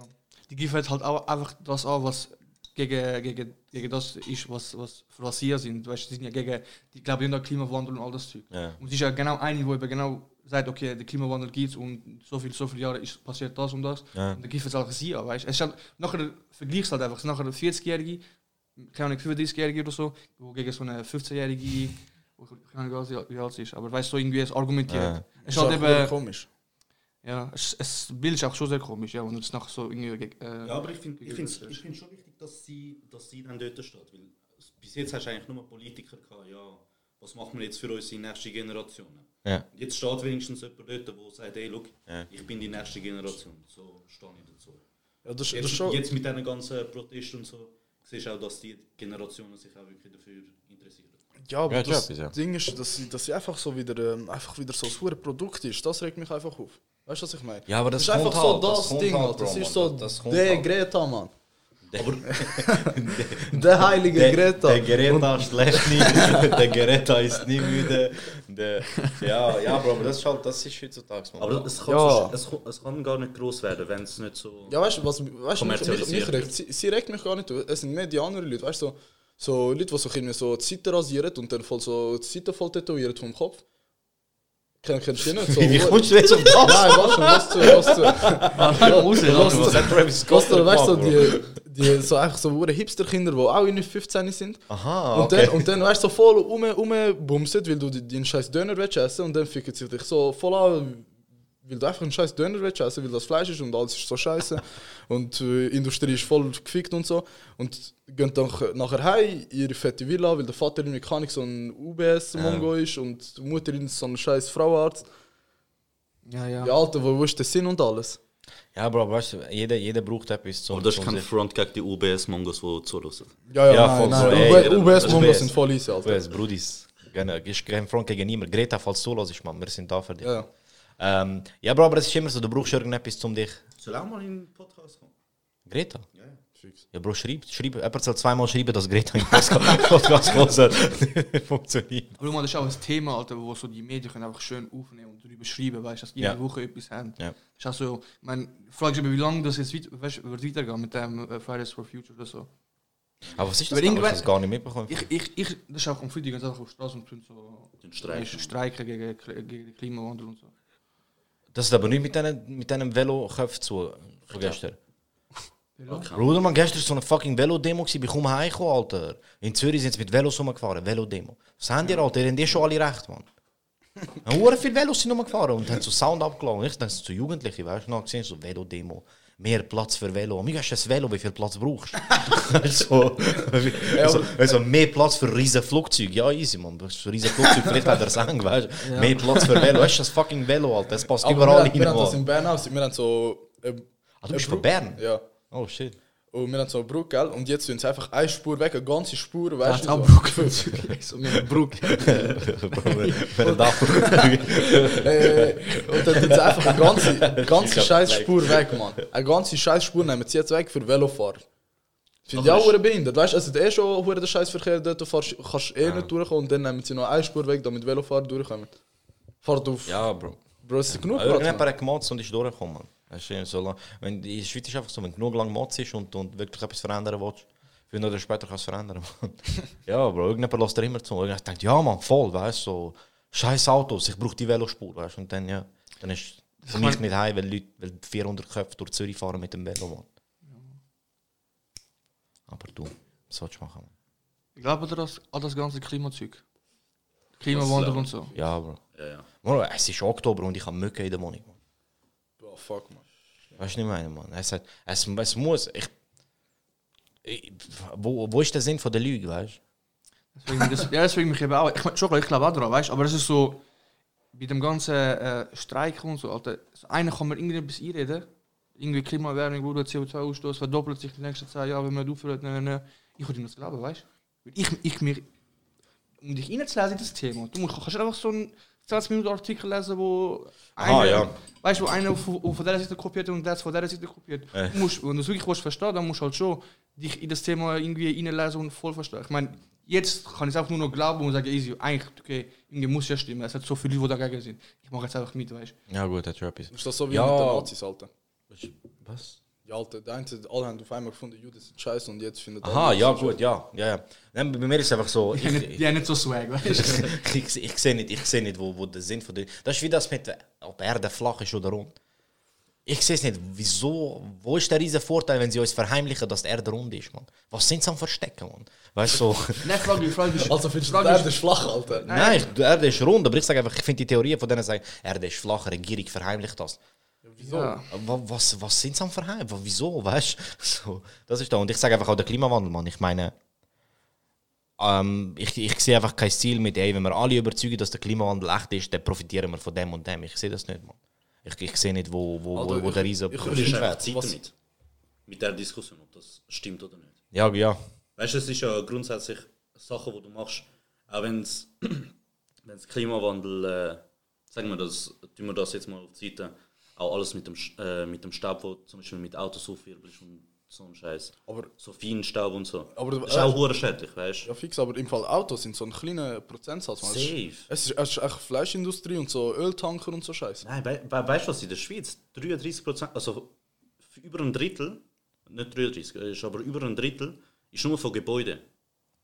Die greifen halt auch einfach das an, was gegen, gegen, gegen das ist, was, was für was sie sind. Weißt, du, die sind ja gegen, die glauben an den Klimawandel und all das Zeug. Ja. Und sie ist ja genau eine, die eben genau sagt, okay, der Klimawandel gibt und so viel, so viele Jahre ist passiert das und das. Ja. Und dann greifen sie halt sie an, weißt du. Es ist halt, nachher vergleichst halt einfach, es ist nachher ein 40-Jährige, keine Ahnung, 35-Jährige oder so, wo gegen so eine 15-Jährige, wo ich keine Ahnung, wie alt- wie alt sie ist, aber weißt du, so irgendwie es argumentiert. Ja. Es Ist halt auch eben, komisch. ja, es, es das Bild ist auch schon sehr komisch, ja, und es nachher so irgendwie. Äh, Ja, aber ich finde ich find's- ich find's schon wichtig, dass sie, dass sie dann dort steht. Weil bis jetzt hast du eigentlich nur Politiker gehabt, ja, was machen wir jetzt für unsere nächste Generation? Ja. Jetzt steht wenigstens jemand dort, der sagt, hey, look, Ja. ich bin die nächste Generation. So stehe ich dazu. Ja, das, Jetzt, das schon. jetzt mit diesen ganzen Protesten und so, siehst du auch, dass die Generationen sich auch wirklich dafür interessieren. Ja, aber Ja, das ja. Ding ist, dass sie, dass sie einfach so wieder, ähm, einfach wieder so ein hure Produkt ist. Das regt mich einfach auf. Weißt du, was ich meine? Ja, aber das ist einfach kommt so halt, das das, kommt Ding, halt, Alter. Das ist so Das- das kommt der halt. Greta, Mann. Aber Der heilige Der, Greta. der Greta schläft nie, der Greta ist nie müde. Der, ja, ja, Bro, aber das ist halt, das ist heutzutage, man. Aber es kann, Ja. so, es, es kann gar nicht groß werden, wenn es nicht so. Ja, weißt du, was weißt, mich, mich, mich regt, sie, sie regt mich gar nicht. Es sind mehr die anderen Leute, weißt du, so, so Leute, die sich irgendwie so die Seite rasieren und dann voll so die Seite voll tätowieren vom Kopf. Kenn, kennst du die nicht? So, Wie kommst du jetzt auf das? Nein, warte was zu, was zu. Travis Scott Was du, weißt du, die, die so einfach so hure Hipster-Kinder, die auch in 15 sind. Aha, Und okay. dann, und dann weißt du, so voll um, umbumset, weil du die- den scheiß Döner willst essen und dann ficken sie dich so voll an, weil du einfach einen scheiß Döner willst essen, weil das Fleisch ist und alles ist so scheiße und äh, die Industrie ist voll gefickt und so und gehen dann nachher heim in ihre fette Villa, weil der Vater keine Ahnung, so ein UBS-Mongo ist und die Mutter ist so ein scheiß Frauenarzt. ja, ja. Ja, Alter, wo, wo ist der Sinn und alles? Ja, Bro, weißt du, jeder, jeder braucht etwas zum. Aber das ist kein Front gegen die UBS-Mongos, die zuhören. Ja, ja, Ja, nein, voll nein, ist UBS-Mongos UBS. sind voll easy, Alter. US, Brudis. Gerne. Ist kein Front gegen niemand. Greta, falls du los ist, man. Wir sind da für dich. Ja. Ähm, ja, Bro, aber es ist immer so, du brauchst irgendetwas, um dich. Soll auch mal in den Podcast kommen? Greta? Ja, ja. Ja, Bro, schreib, schreib, jemand soll zweimal schreiben, dass Greta im Podcast soll. Funktioniert. Aber mal, das ist auch ein Thema, Alter, wo so die Medien können einfach schön aufnehmen und darüber schreiben, weißt du, dass die jede Ja. Woche etwas haben. Ja. Das ist auch so, ich meine, fragst du mich, wie lange das jetzt weit, weißt, wird weitergehen mit dem äh, Fridays for Future oder so. Aber was ist das? Ich irgendwann- habe es gar nicht mitbekommen. Ich, ich, ich, das ist auch am Freitag, ganz einfach auf die Straße und tun so Streiken. streiken gegen, gegen den Klimawandel und so. Das ist aber nicht mit einem mit einem Velo-Köpf zu von gestern. Bruder, man, gestern war so eine fucking Velo-Demo, gewesen, komme heimgekommen, Alter. In Zürich sind sie mit Velos rumgefahren, Velo-Demo. Was haben die, Alter? Die haben die schon alle recht, Mann. Und hure viele Velos sind rumgefahren und haben so Sound abgeladen. Ich denke, so Jugendliche, weißt du, noch gesehen, so Velo-Demo. Mehr Platz für Velo. Mir hast du ein Velo, wie viel Platz brauchst du? so, also, also, mehr Platz für riesen Flugzeuge. Ja, easy, man. Du hast ein riesen Flugzeug, vielleicht hat er Sang, weißt du. Ja. Mehr Platz für Velo. Hast du das fucking Velo, Alter? Das passt Aber überall wir, hin. wir haben das in Bern auch. Wir haben so. Äh, Ah, du bist von Bern? Ja. Oh shit. Und wir haben so eine Brücke, gell? Und jetzt tun sie einfach eine Spur weg, eine ganze Spur, weißt du? so. Brücke. So mit einer Brücke. Wenn er da und dann tun sie einfach eine ganze, eine ganze scheiß Spur weg, Mann. Eine ganze scheiß Spur nehmen sie jetzt weg für Velofahrer. Finde ich auch behindert. Weißt du, es ist eh schon der Scheißverkehr dort, du fahrst, kannst eh nicht durchkommen und dann nehmen sie noch eine Spur weg, damit Velofahrer durchkommen. Fahrt auf. Ja, Bro. Bro, es ist genug Platz. Irgendjemand hat gemotzt und ist durchgekommen. Mann. Das ist so lang. Wenn, in der Schweiz ist einfach so, wenn du genug lang motzt ist und, und wirklich etwas verändern willst, früher oder später kannst du es verändern. Ja, Bro, irgendjemand lässt dir immer zu. Irgendjemand denkt, ja, Mann, voll, weißt du, so, scheiß Autos, ich brauche die Velospur, weißt du. Und dann, ja, dann ist für mich nicht heim, weil Leute, weil 400 Köpfe durch Zürich fahren mit dem Velo, Mann. Aber du, was sollst du machen, Mann? Ich glaube das, an das ganze Klimazeug. Klimawandel und so. Ja, Bro. Ja, ja. Bro, es ist Oktober und ich habe Mücke in der Wohnung. Bro, fuck, man. Weißt du, ich meine, Mann? Es, hat, es, es muss. Ich, ich, wo, wo ist der Sinn von der Lüge, weißt das, ja, deswegen mich eben auch. Ich, mein, schon, ich glaube auch daran, weißt du? Aber es ist so, bei dem ganzen äh, Streik und so, Alter, so einer kann man irgendwie etwas einreden. Irgendwie Klimaerwärmung, wo der CO2-Ausstoß verdoppelt sich die nächsten zwei Jahre, wenn man aufhört. Ne, ne. Ich würde ihm das glauben, weißt du? Ich, ich mir, um dich reinzulesen in das Thema, du musst, kannst einfach so einen 20 Minuten Artikel lesen, wo einer, ja. weißt du, wo einer auf, auf der Seite kopiert und der von der Seite kopiert. Äh. Du musst, wenn du es wirklich willst verstehen, dann musst du halt schon dich in das Thema irgendwie reinlesen und voll verstehen. Ich meine, jetzt kann ich es einfach nur noch glauben und sagen, easy, eigentlich, okay, irgendwie muss ja stimmen. Es hat so viele Leute, die dagegen sind. Ich mache jetzt einfach mit, weißt du. Ja, gut, das ist etwas. Ist das so wie Ja. mit den Nazis, Alter? Was? Ja, Alter, der eine, alle haben auf einmal gefunden, Juden sind scheiße und jetzt findet Aha, ja, ist gut, ja. ja, ja. Nein, bei mir ist es einfach so. Die haben nicht, die haben nicht so swag, weißt du. ich, ich, ich sehe nicht, ich sehe nicht wo, wo der Sinn von der. Das ist wie das mit, ob Erde flach ist oder rund. Ich sehe es nicht. Wieso? Wo ist der riesen Vorteil, wenn sie uns verheimlichen, dass die Erde rund ist, Mann? Was sind sie am Verstecken, Mann? Weißt du, so. Nein, frage ich, frage ich. Also findest du, ist- Erde ist flach, Alter? Nein, ich, die Erde ist rund, aber ich sage einfach, ich finde die Theorie von denen sagen, Erde ist flach, Regierung verheimlicht das. Ja. Wa- Was, was sind sie am Verheim? Wieso? Weißt? So, das ist da. Und ich sage einfach auch der Klimawandel, Mann. Ich meine, ähm, ich, ich sehe einfach kein Ziel mit, ey, wenn wir alle überzeugen, dass der Klimawandel echt ist, dann profitieren wir von dem und dem. Ich sehe das nicht, Mann. Ich, ich sehe nicht, wo, wo, Alter, wo, wo ich- der riesen ich- einfach Wert. Zeit damit. Mit der Diskussion, ob das stimmt oder nicht. Ja, ja. Weißt du, es ist ja grundsätzlich Sachen, die du machst, auch wenn es wenn's Klimawandel, äh, sagen wir das, tun wir das jetzt mal auf die Seite, auch alles mit dem, äh, mit dem Staub, wo zum Beispiel mit Autos aufwirbelst und so ein Scheiß. Aber, So feinen Staub und so. Aber das ist auch hure schädlich, weißt du? ja, fix, aber im Fall Autos sind so ein kleiner Prozentsatz. Es Safe. Es ist, es ist echt Fleischindustrie und so Öltanker und so Scheiße. Nein, wei wei weißt du was, in der Schweiz 33 Prozent, also über ein Drittel, nicht 33, ist aber über ein Drittel, ist nur von Gebäuden.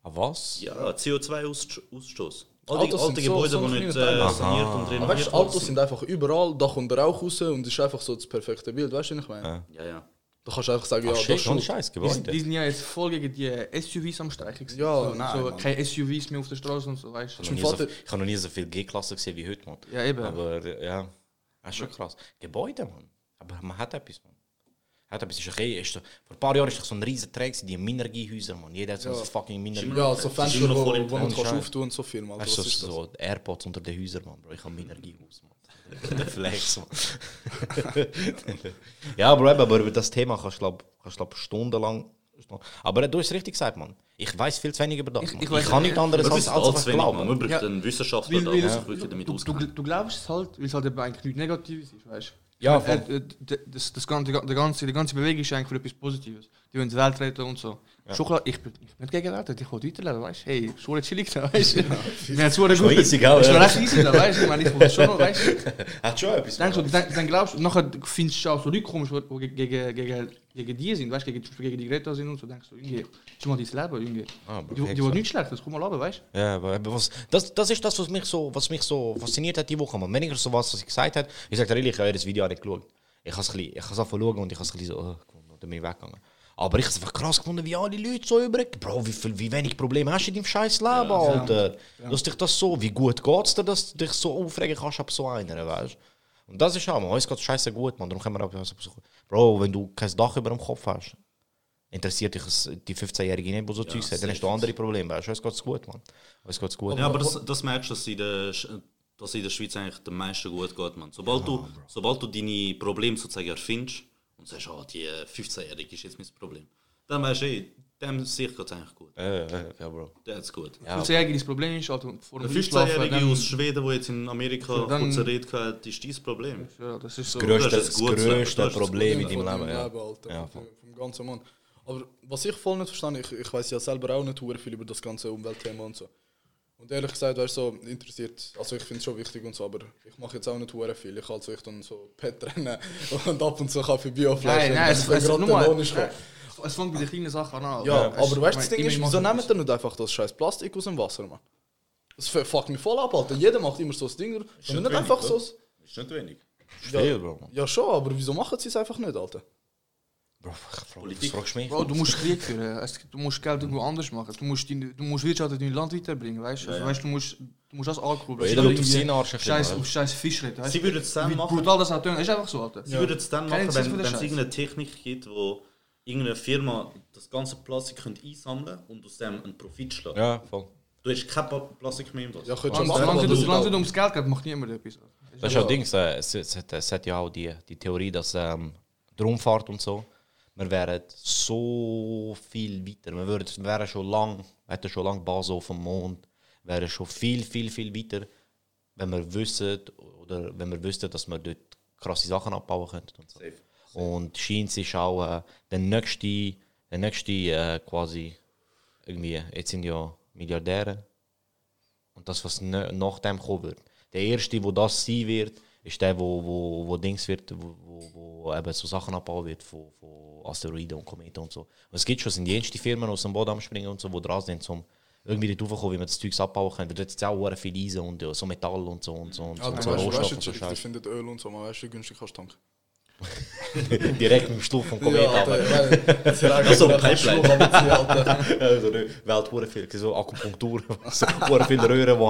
Ah, was? Ja, CO2-Ausstoß. All die Autos alten sind so- Gebäude, so die ein nicht äh, Teil. saniert und renoviert weißt du, worden Autos sind einfach überall, da kommt der Rauch raus und es ist einfach so das perfekte Bild, weißt du, was ich meine? Ja, ja. Da kannst du einfach sagen, ja, Ach, das shit, ist schon. Scheiß, Die, sind- Gebäude. die sind ja jetzt voll gegen die SUVs am Streichen. Ja, so, nein, so, Mann. keine SUVs mehr auf der Straße und so, weißt Ich du. habe noch nie so- ich habe noch nie so viel G-Klasse gesehen wie heute, Mann. Ja, eben. Aber äh, ja, das ist schon krass. Gebäude, Mann. Aber man hat etwas, Mann. Hat etwas, ist okay. Ist vor ein paar Jahren ist doch so ein riesen gewesen, die Minergie-Häuser, Mann. Jeder hat so Ja. ein fucking Minergie. Ja, so Fenster, wo, wo man kannst auftun und so viel, Mann. Weißt du, Was ist so, so Airpods unter den Häusern, Mann, Bro. Ich habe Minergiehaus, Mann. Der Flex, Mann. ja, aber, eben, aber über das Thema kannst du, glaube glaub, stundenlang. Aber du hast es richtig gesagt, Mann. Ich weiß viel zu wenig über das. Ich- ich Ich, kann nichts anderes als, als wenig, glauben. man. Wir brauchen Ja. einen Wissenschaftler, der sich wirklich damit du, du, auskennt. du glaubst es halt, weil es halt eben eigentlich nichts Negatives ist, weißt du? Ja, äh, äh, das, das ganze, die, ganze, die ganze Bewegung ist eigentlich für etwas Positives. Die wollen die Welt retten und so. Schon klar, ich bin, ich bin nicht gegen Welt, ich will weiterleben, weißt du? Hey, schon chillig da, weißt du? Mir hat's schon gut. easy, recht easy da, weißt du? Ich meine, ich will schon noch, weißt du? Hat schon etwas. Denkst du, dann, dann glaubst du, nachher findest du auch so Leute komisch, die gegen, gegen, gegen die sind, weißt du, gegen, gegen die Greta sind und so, denkst du, irgendwie, ist mal dein Leben, irgendwie. Ah, die, wollen nichts Schlechtes, komm mal runter, weißt du? Ja, aber was, das, das ist das, was mich so, was mich so fasziniert hat die Woche. Man. Weniger so was, was ich gesagt habe. Ich dir ehrlich, ich habe das Video nicht geschaut. Ich habe es ein bisschen- ich habe es angefangen zu schauen und ich habe es ein bisschen so, oh, komm, dann bin ich weggegangen. Aber ich habe es einfach krass gefunden, wie alle Leute so übrig. Bro, wie, viel, wie wenig Probleme hast du in deinem scheiß Leben, Alter? Dass dich das so, wie gut geht's dir, dass du dich so aufregen kannst ab so einer, weißt Und das ist auch, man, uns geht scheiße gut, man. Darum können wir auch besuchen. Bro, wenn du kein Dach über dem Kopf hast, interessiert dich es- die 15-Jährige nicht, die so Zeugs hat, dann hast du andere Probleme, weißt? Uns geht's gut, man. Uns geht's gut. Ja, aber das, das merkst du, dass in der, dass in der Schweiz eigentlich den meisten gut geht, man. Sobald, du, sobald du deine Probleme sozusagen erfindest und sagst, oh, die äh, 15-Jährige ist jetzt mein Problem, dann weißt du, eh, dem sich geht es eigentlich gut. Äh, äh, ja, Bro. Der hat's gut. Ja, Das Ärger, das Problem ist, also vor dem Einschlafen, 15-Jährige dann- aus Schweden, der jetzt in Amerika Dann- kurz Rede hat, ist dein Problem. Ja, das ist so. Das hast das hast ein Problem in Von deinem Leben, ja. Leben, Alter. ja vom, ganzen Mann. Aber was ich voll nicht verstehe, ich, ich weiß ja selber auch nicht viel über das ganze Umweltthema und so. Und ehrlich gesagt, weißt du, so interessiert, also ich finde es schon wichtig und so, aber ich mache jetzt auch nicht hure viel. Ich also ich dann so Pet rennen und ab und zu Kaffee Biofleisch. Nein, nein, es, wenn es, gerade nur mal, ist es fängt bei den kleinen Sachen an. Ja, aber weißt du, das Ding ist, wieso nehmen ihr nicht einfach das scheiß Plastik aus dem Wasser, Mann? Das fuckt mich voll ab, Alter. Jeder macht immer so das Ding. Und nicht einfach so. Ist nicht wenig. Viel, Bro. Ja, schon, aber wieso machen sie es einfach nicht, Alter? Mich? Bro, du musst Krieg führen. Du musst Geld irgendwo anders machen. Du musst, du musst Wirtschaft in dein Land weiterbringen, weißt du? Also, weißt, du musst, du musst das ankurbeln. Jeder schaut auf irgendwie seinen Arsch Scheiß, auf scheiß weißt Sie würden es dann machen. brutal das auch tun. Ist einfach so, Alter. Sie würden es dann machen, wenn es irgendeine Technik gibt, wo irgendeine Firma das ganze Plastik könnte einsammeln und aus dem einen Profit schlagen. Ja, voll. Du hast kein Plastik mehr im Wasser. Ja, könntest du Solange machen. solange es ums Geld geht, macht niemand etwas. Das ist auch Dings, äh, es, hat, es hat ja auch die, die Theorie, dass ähm, die Raumfahrt und so, wir wären so viel weiter. Wir würden, wir wären schon lang, hätten schon lange Basen auf dem Mond, wären schon viel, viel, viel weiter, wenn wir wüssten, oder wenn wir wüssten, dass wir dort krasse Sachen abbauen könnten. Und, so. und scheint ist auch äh, der nächste, der nächste äh, quasi, irgendwie, jetzt sind ja Milliardäre, und das, was nach dem kommen wird. Der erste, wo das sein wird, ist der, wo, wo, wo Dings wird, wo, wo, wo eben so Sachen abbauen wird von, von Asteroiden und Kometen und so. Und es gibt schon, es sind die ersten Firmen aus dem Boden am Springen und so, wo dran sind, um irgendwie dort raufzukommen, wie man das Zeug abbauen kann. Weil dort ist auch viel Eisen und ja, so Metall und so und so und so, Alter, und so weißt du, Rohstoffe weißt und so du, ich Scheiß. finde Öl und so, man weißt wie günstig kannst du tanken. Direkt mit dem Stuhl vom Kometen Ja, sie reichen so ein Pipeline. Also, ne, Welt viel, so Akupunktur, so viele Röhren, die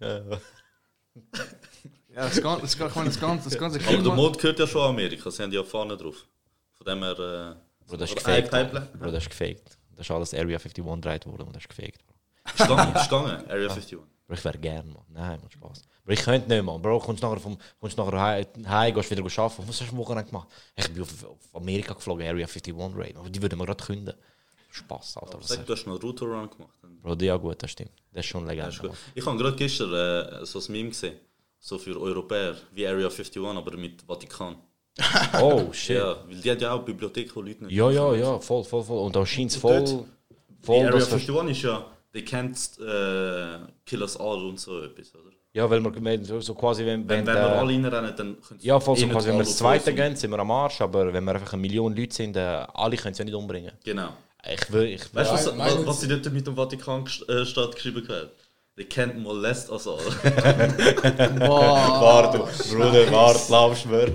haben. Ja, das Ganze, das, ich meine, das Ganze, das Ganze Aber der Mond gehört ja schon Amerika, sie haben ja Fahnen drauf. Von dem her. Äh, Bro, das ist gefaked. Bro, das ist gefaked. Das ist alles Area 51 gedreht worden und das ist gefaked. Bro. Ist gegangen, ist gegangen, Area 51. Bro, ich wäre gern, man. Nein, man, Spaß. Bro, ich könnte nicht, man. Bro, kommst nachher, vom, kommst nachher heim, heim, gehst wieder arbeiten. Was hast du am Wochenende gemacht? Ich bin auf, auf Amerika geflogen, Area 51 Raid. Aber die würden mir gerade künden. Spaß, Alter. Was Sag, du hast noch Router Run gemacht. Bro, ja gut, das stimmt. Das ist schon man. Ich habe gerade gestern äh, so ein Meme gesehen. So für Europäer, wie Area 51, aber mit Vatikan. Oh, shit. Ja, weil die hat ja auch Bibliothek, wo Leute nicht Ja, ja, ja, voll, voll, voll. Und da scheint es voll. dort- voll Area dass 51 ist ja, they can't äh, kill us all und so etwas, oder? ja, weil wir so, quasi, wenn, Wenn, wenn, wenn wir äh, alle reinrennen, dann können sie Ja, voll so eh quasi, wenn wir das zweite gehen, sind wir am Arsch, aber wenn wir einfach eine Million Leute sind, äh, alle können es ja nicht umbringen. Genau. Ich will, ich Weißt du, was, was, was sie dort mit dem Vatikan gest- äh, geschrieben haben? They can't molest us all. Warte, Bruder, warte, glaubst du mir?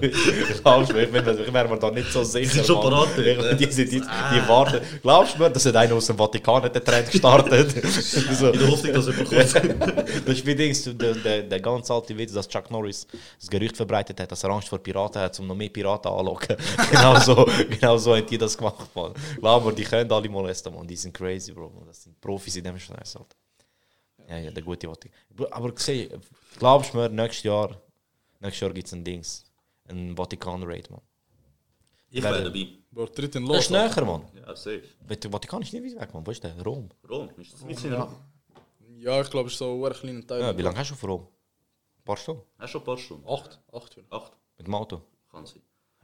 Glaubst du mir? Ich, bin, ich wäre mir da nicht so sicher. sind schon ne? die, die, die, die warten. Glaubst du mir, dass hat einer aus dem Vatikan den Trend gestartet? so. In der Hoffnung, dass jemand kommt. Das ist wie Dings, der, der, der ganz alte Witz, dass Chuck Norris das Gerücht verbreitet hat, dass er Angst vor Piraten hat, um noch mehr Piraten anzulocken. genau, so, genau so haben die das gemacht, Mann. Glaub mir, die können alle molesten, Mann. Die sind crazy, Bro. Das sind Profis in dem Scheiß, Alter. Ja, ja, der gute Vatikan. Aber gesehen, glaubst du mir, nächstes Jahr, nächstes Jahr gibt es ein Dings, ein Vatikan-Raid, Mann. Ich Wer- wäre dabei. Bro, tritt in los. ist näher, Mann. Ja, safe. Der Vatikan ist nicht weit weg, Mann. Wo ist der? Rom. Rom, ist das mit ja. Ja, ich glaube, es ist so ein kleiner Teil. Ja, wie lange hast du von Rom? Ein paar Stunden? Hast schon ein paar Stunden? Acht. Acht. Acht, Mit dem Auto? kann sein.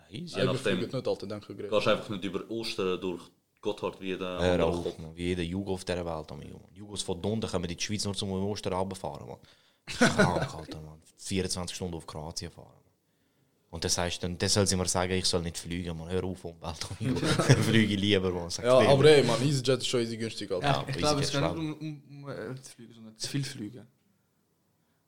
Easy. Je Ja, nicht, ich. Du gehst einfach nicht über Ostern durch Gotthard wie der Hör andere auf, Kopf. man. wie jeder Jugo auf dieser Welt. Mann. Jugos von Dunden kommen in die Schweiz nur zum Ostern runterfahren. Man. Krank, Alter, man. 24 Stunden auf Kroatien fahren. Man. Und dann sagst du, dann, dann soll sie mir sagen, ich soll nicht fliegen. Man. Hör auf, Umwelt. amigo. Fliege lieber. Man. Sag's Ja, aber ey, man, EasyJet ist schon easy günstig, Alter. Ja, Ich glaube, es geht nicht um, um, um äh, zu fliegen, sondern zu viel fliegen.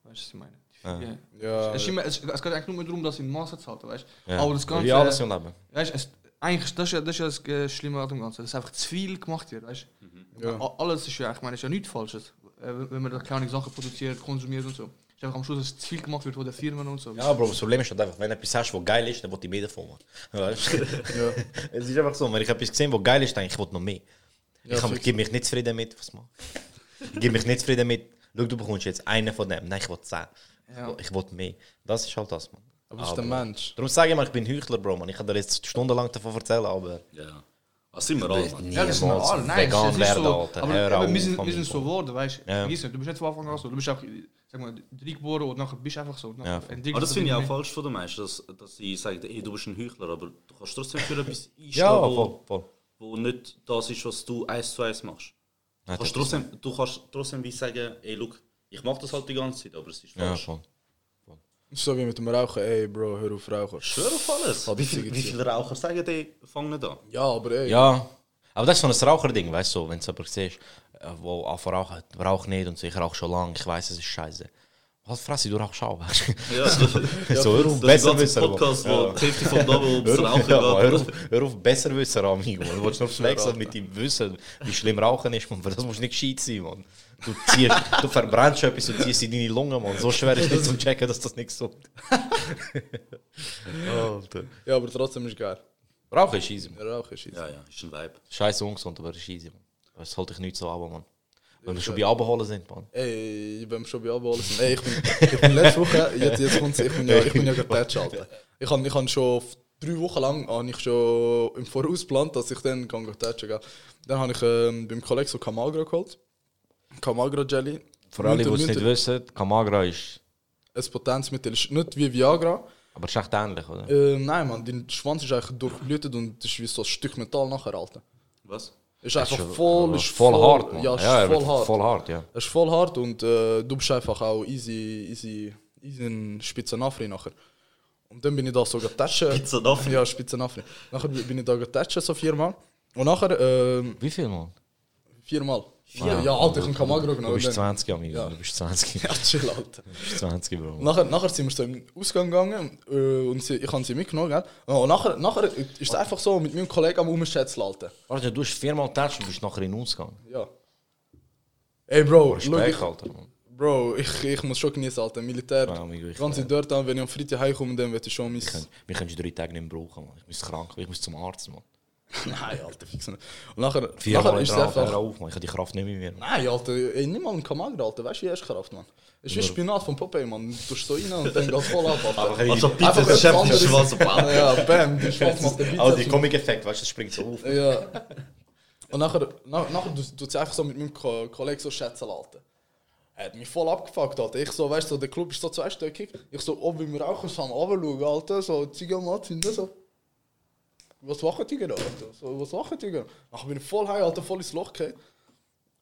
Weißt du, was ich meine? Ja. Flüge- Ja, es, ist immer, es, es geht eigentlich nur darum, dass sie in Masse zahlt, weißt du? Ja. Aber das Ganze. Wie alles im Leben. Weißt, du, es, eigentlich, das ist ja das, ist ja das äh, Schlimme an dem Ganzen, dass einfach zu viel gemacht wird, weißt du? Ja. Alles ist ja, ich meine, ist ja nichts Falsches, äh, wenn man da keine Sachen produziert, konsumiert und so. Ist einfach am Schluss, dass zu viel gemacht wird von den Firmen und so. Ja, Bro, das Problem ist halt einfach, wenn du etwas hast, was geil ist, dann will ich mehr davon. Man. Weißt du? Es ist einfach so, wenn ich etwas gesehen was geil ist, dann ich will noch mehr. Ja, ich fix. gebe mich nicht zufrieden mit, was mach ich? gebe mich nicht zufrieden mit, schau, du bekommst jetzt einen von dem. Nein, ich will zehn. Ja. Ich will mehr. Das ist halt das, man. Aber das ist der Mensch. Darum sage ich mal, ich bin Heuchler, Bro, man. Ich kann dir jetzt stundenlang davon erzählen, aber... Ja. Was sind wir alle, Mann? Ja, das ist normal. Nein, vegan das ist werden, so. Alter. Aber, Hör aber wir sind, wir sind so geworden, weißt du? Ja. Du bist nicht von Anfang an so. Du bist auch, sag mal, drei geboren und nachher bist du einfach so. Ja. Aber das finde ich auch falsch von den meisten, dass, dass sie sagen, ey, du bist ein Heuchler, aber du kannst trotzdem für etwas einstehen, Ja, wo, voll, voll. wo nicht das ist, was du eins zu eins machst. Du Ja, kannst trotzdem, du kannst trotzdem wie sagen, ey, look, ich mache das halt die ganze Zeit, aber es ist Ja, falsch. voll. So wie mit dem Rauchen, ey Bro, hör auf Rauchen. Schwör auf alles. Wie, viel, wie viele Raucher sagen, die fangen nicht an? Ja, aber ey. Ja, aber das ist so ein Raucherding, weißt du, wenn du jemanden siehst, wo anfängt rauchen, rauch nicht und so, ich rauche schon lange, ich weiß, es ist scheiße. Halt Fresse, du rauchst auch, weißt du? Ja, so, hör auf, ist ein besser ganzer wissen. Podcast, wo Ja. die Hälfte von da, wo ums Hör auf, Rauchen ja, hör, geht. auf, hör auf, besser wissen, amigo. Du willst nur flexen mit dem Wissen, wie schlimm Rauchen ist, man. Für das musst du nicht gescheit sein, man. Du, ziehst, du verbrennst etwas und ziehst in deine Lungen, man. So schwer ist es nicht zu checken, dass das nicht so Alter. Ja, aber trotzdem ist geil. Rauchen ist easy, man. Rauchen ist easy. Ja, ja, ist ein Vibe. Scheiße ungesund, aber es ist easy, man. Das halte ich nicht so ab, man. Wenn wir schon bei Abholen sind, man. Ey, wenn wir schon bei Abholen sind. Ey, ich bin, ich bin letzte Woche, jetzt, jetzt kommt's, ich bin ja, ich bin ja getätscht, Alter. Ich habe ich hab schon drei Wochen lang habe ich schon im Voraus geplant, dass ich dann tätschen kann. Dann habe ich ähm, beim Kollegen so Camagra geholt. Camagra Jelly. Für alle, die es nicht wissen, Camagra ist. Ein Potenzmittel ist nicht wie Viagra. Aber es ist echt ähnlich, oder? Ähm, nein, man, dein Schwanz ist eigentlich durchblutet und ist wie so ein Stück Metall nachher, Alter. Was? Ist einfach ist voll, ist voll hart, man. Ja, ist Ja, er voll hart. voll hart, ja. Es ist voll hart und äh, du bist einfach auch easy, easy, easy ein Spitzenafri nachher. Und dann bin ich da so getatscht. Spitzenafri? Ja, Spitzenafri. Nachher bin ich da getatscht so viermal. Und nachher, ähm, Wie viel, man? viermal. Vier, ja, Alter, ich habe Kamagro Du genommen. bist dann- 20, amigo. Ja. Du bist 20. Ja, chill, Alter. Du bist 20, Bro. Nachher, nachher sind wir so im Ausgang gegangen äh, und sie, ich habe sie mitgenommen. Gell? Und nachher, nachher ist es einfach so mit meinem Kollegen am Umschätzeln, Alter. Warte, du hast viermal getatscht und bist nachher in uns gegangen. Ja. Ey, Bro, schau, Respekt, ich, Alter, man. Bro, ich, ich muss schon genießen, Alter. Militär. Ja, amigo, ich- Ganze dort an, wenn ich am Freitag heimkomme, dann wird ich schon mein. Wir können drei Tage nicht brauchen, man. Ich muss krank, ich muss zum Arzt, man. Nein, Alter, fix nicht. Und nachher, Viermal nachher ist es einfach. auf, man. Ich habe die Kraft nicht mehr. Nein, Alter, ey, nimm mal einen Kamagra, Alter. Weißt du, wie hast du Kraft, Mann? Es ist wie Spinat von Popeye, Mann. Du tust so rein und dann geht voll ab, Alter. Aber Also die- Pizza ist Chef, Ball. Ja, bam, der Schwanz macht den Oh, die. Comic-Effekt, weißt du, das springt so auf. Ja. Und nachher, nach, nachher du, du einfach so mit meinem Ko Kollegen so schätzen, Alter. Er hat mich voll abgefuckt, Alter. Ich so, weißt du, so, der Club ist so zweistöckig. Ich so, ob wir rauchen, so am Runterschauen, Alter. So, Zigamat sind so. Was machen die gerade, Alter? So, was machen die gerade? Nachher bin ich voll heim, Alter, voll ins Loch gefallen.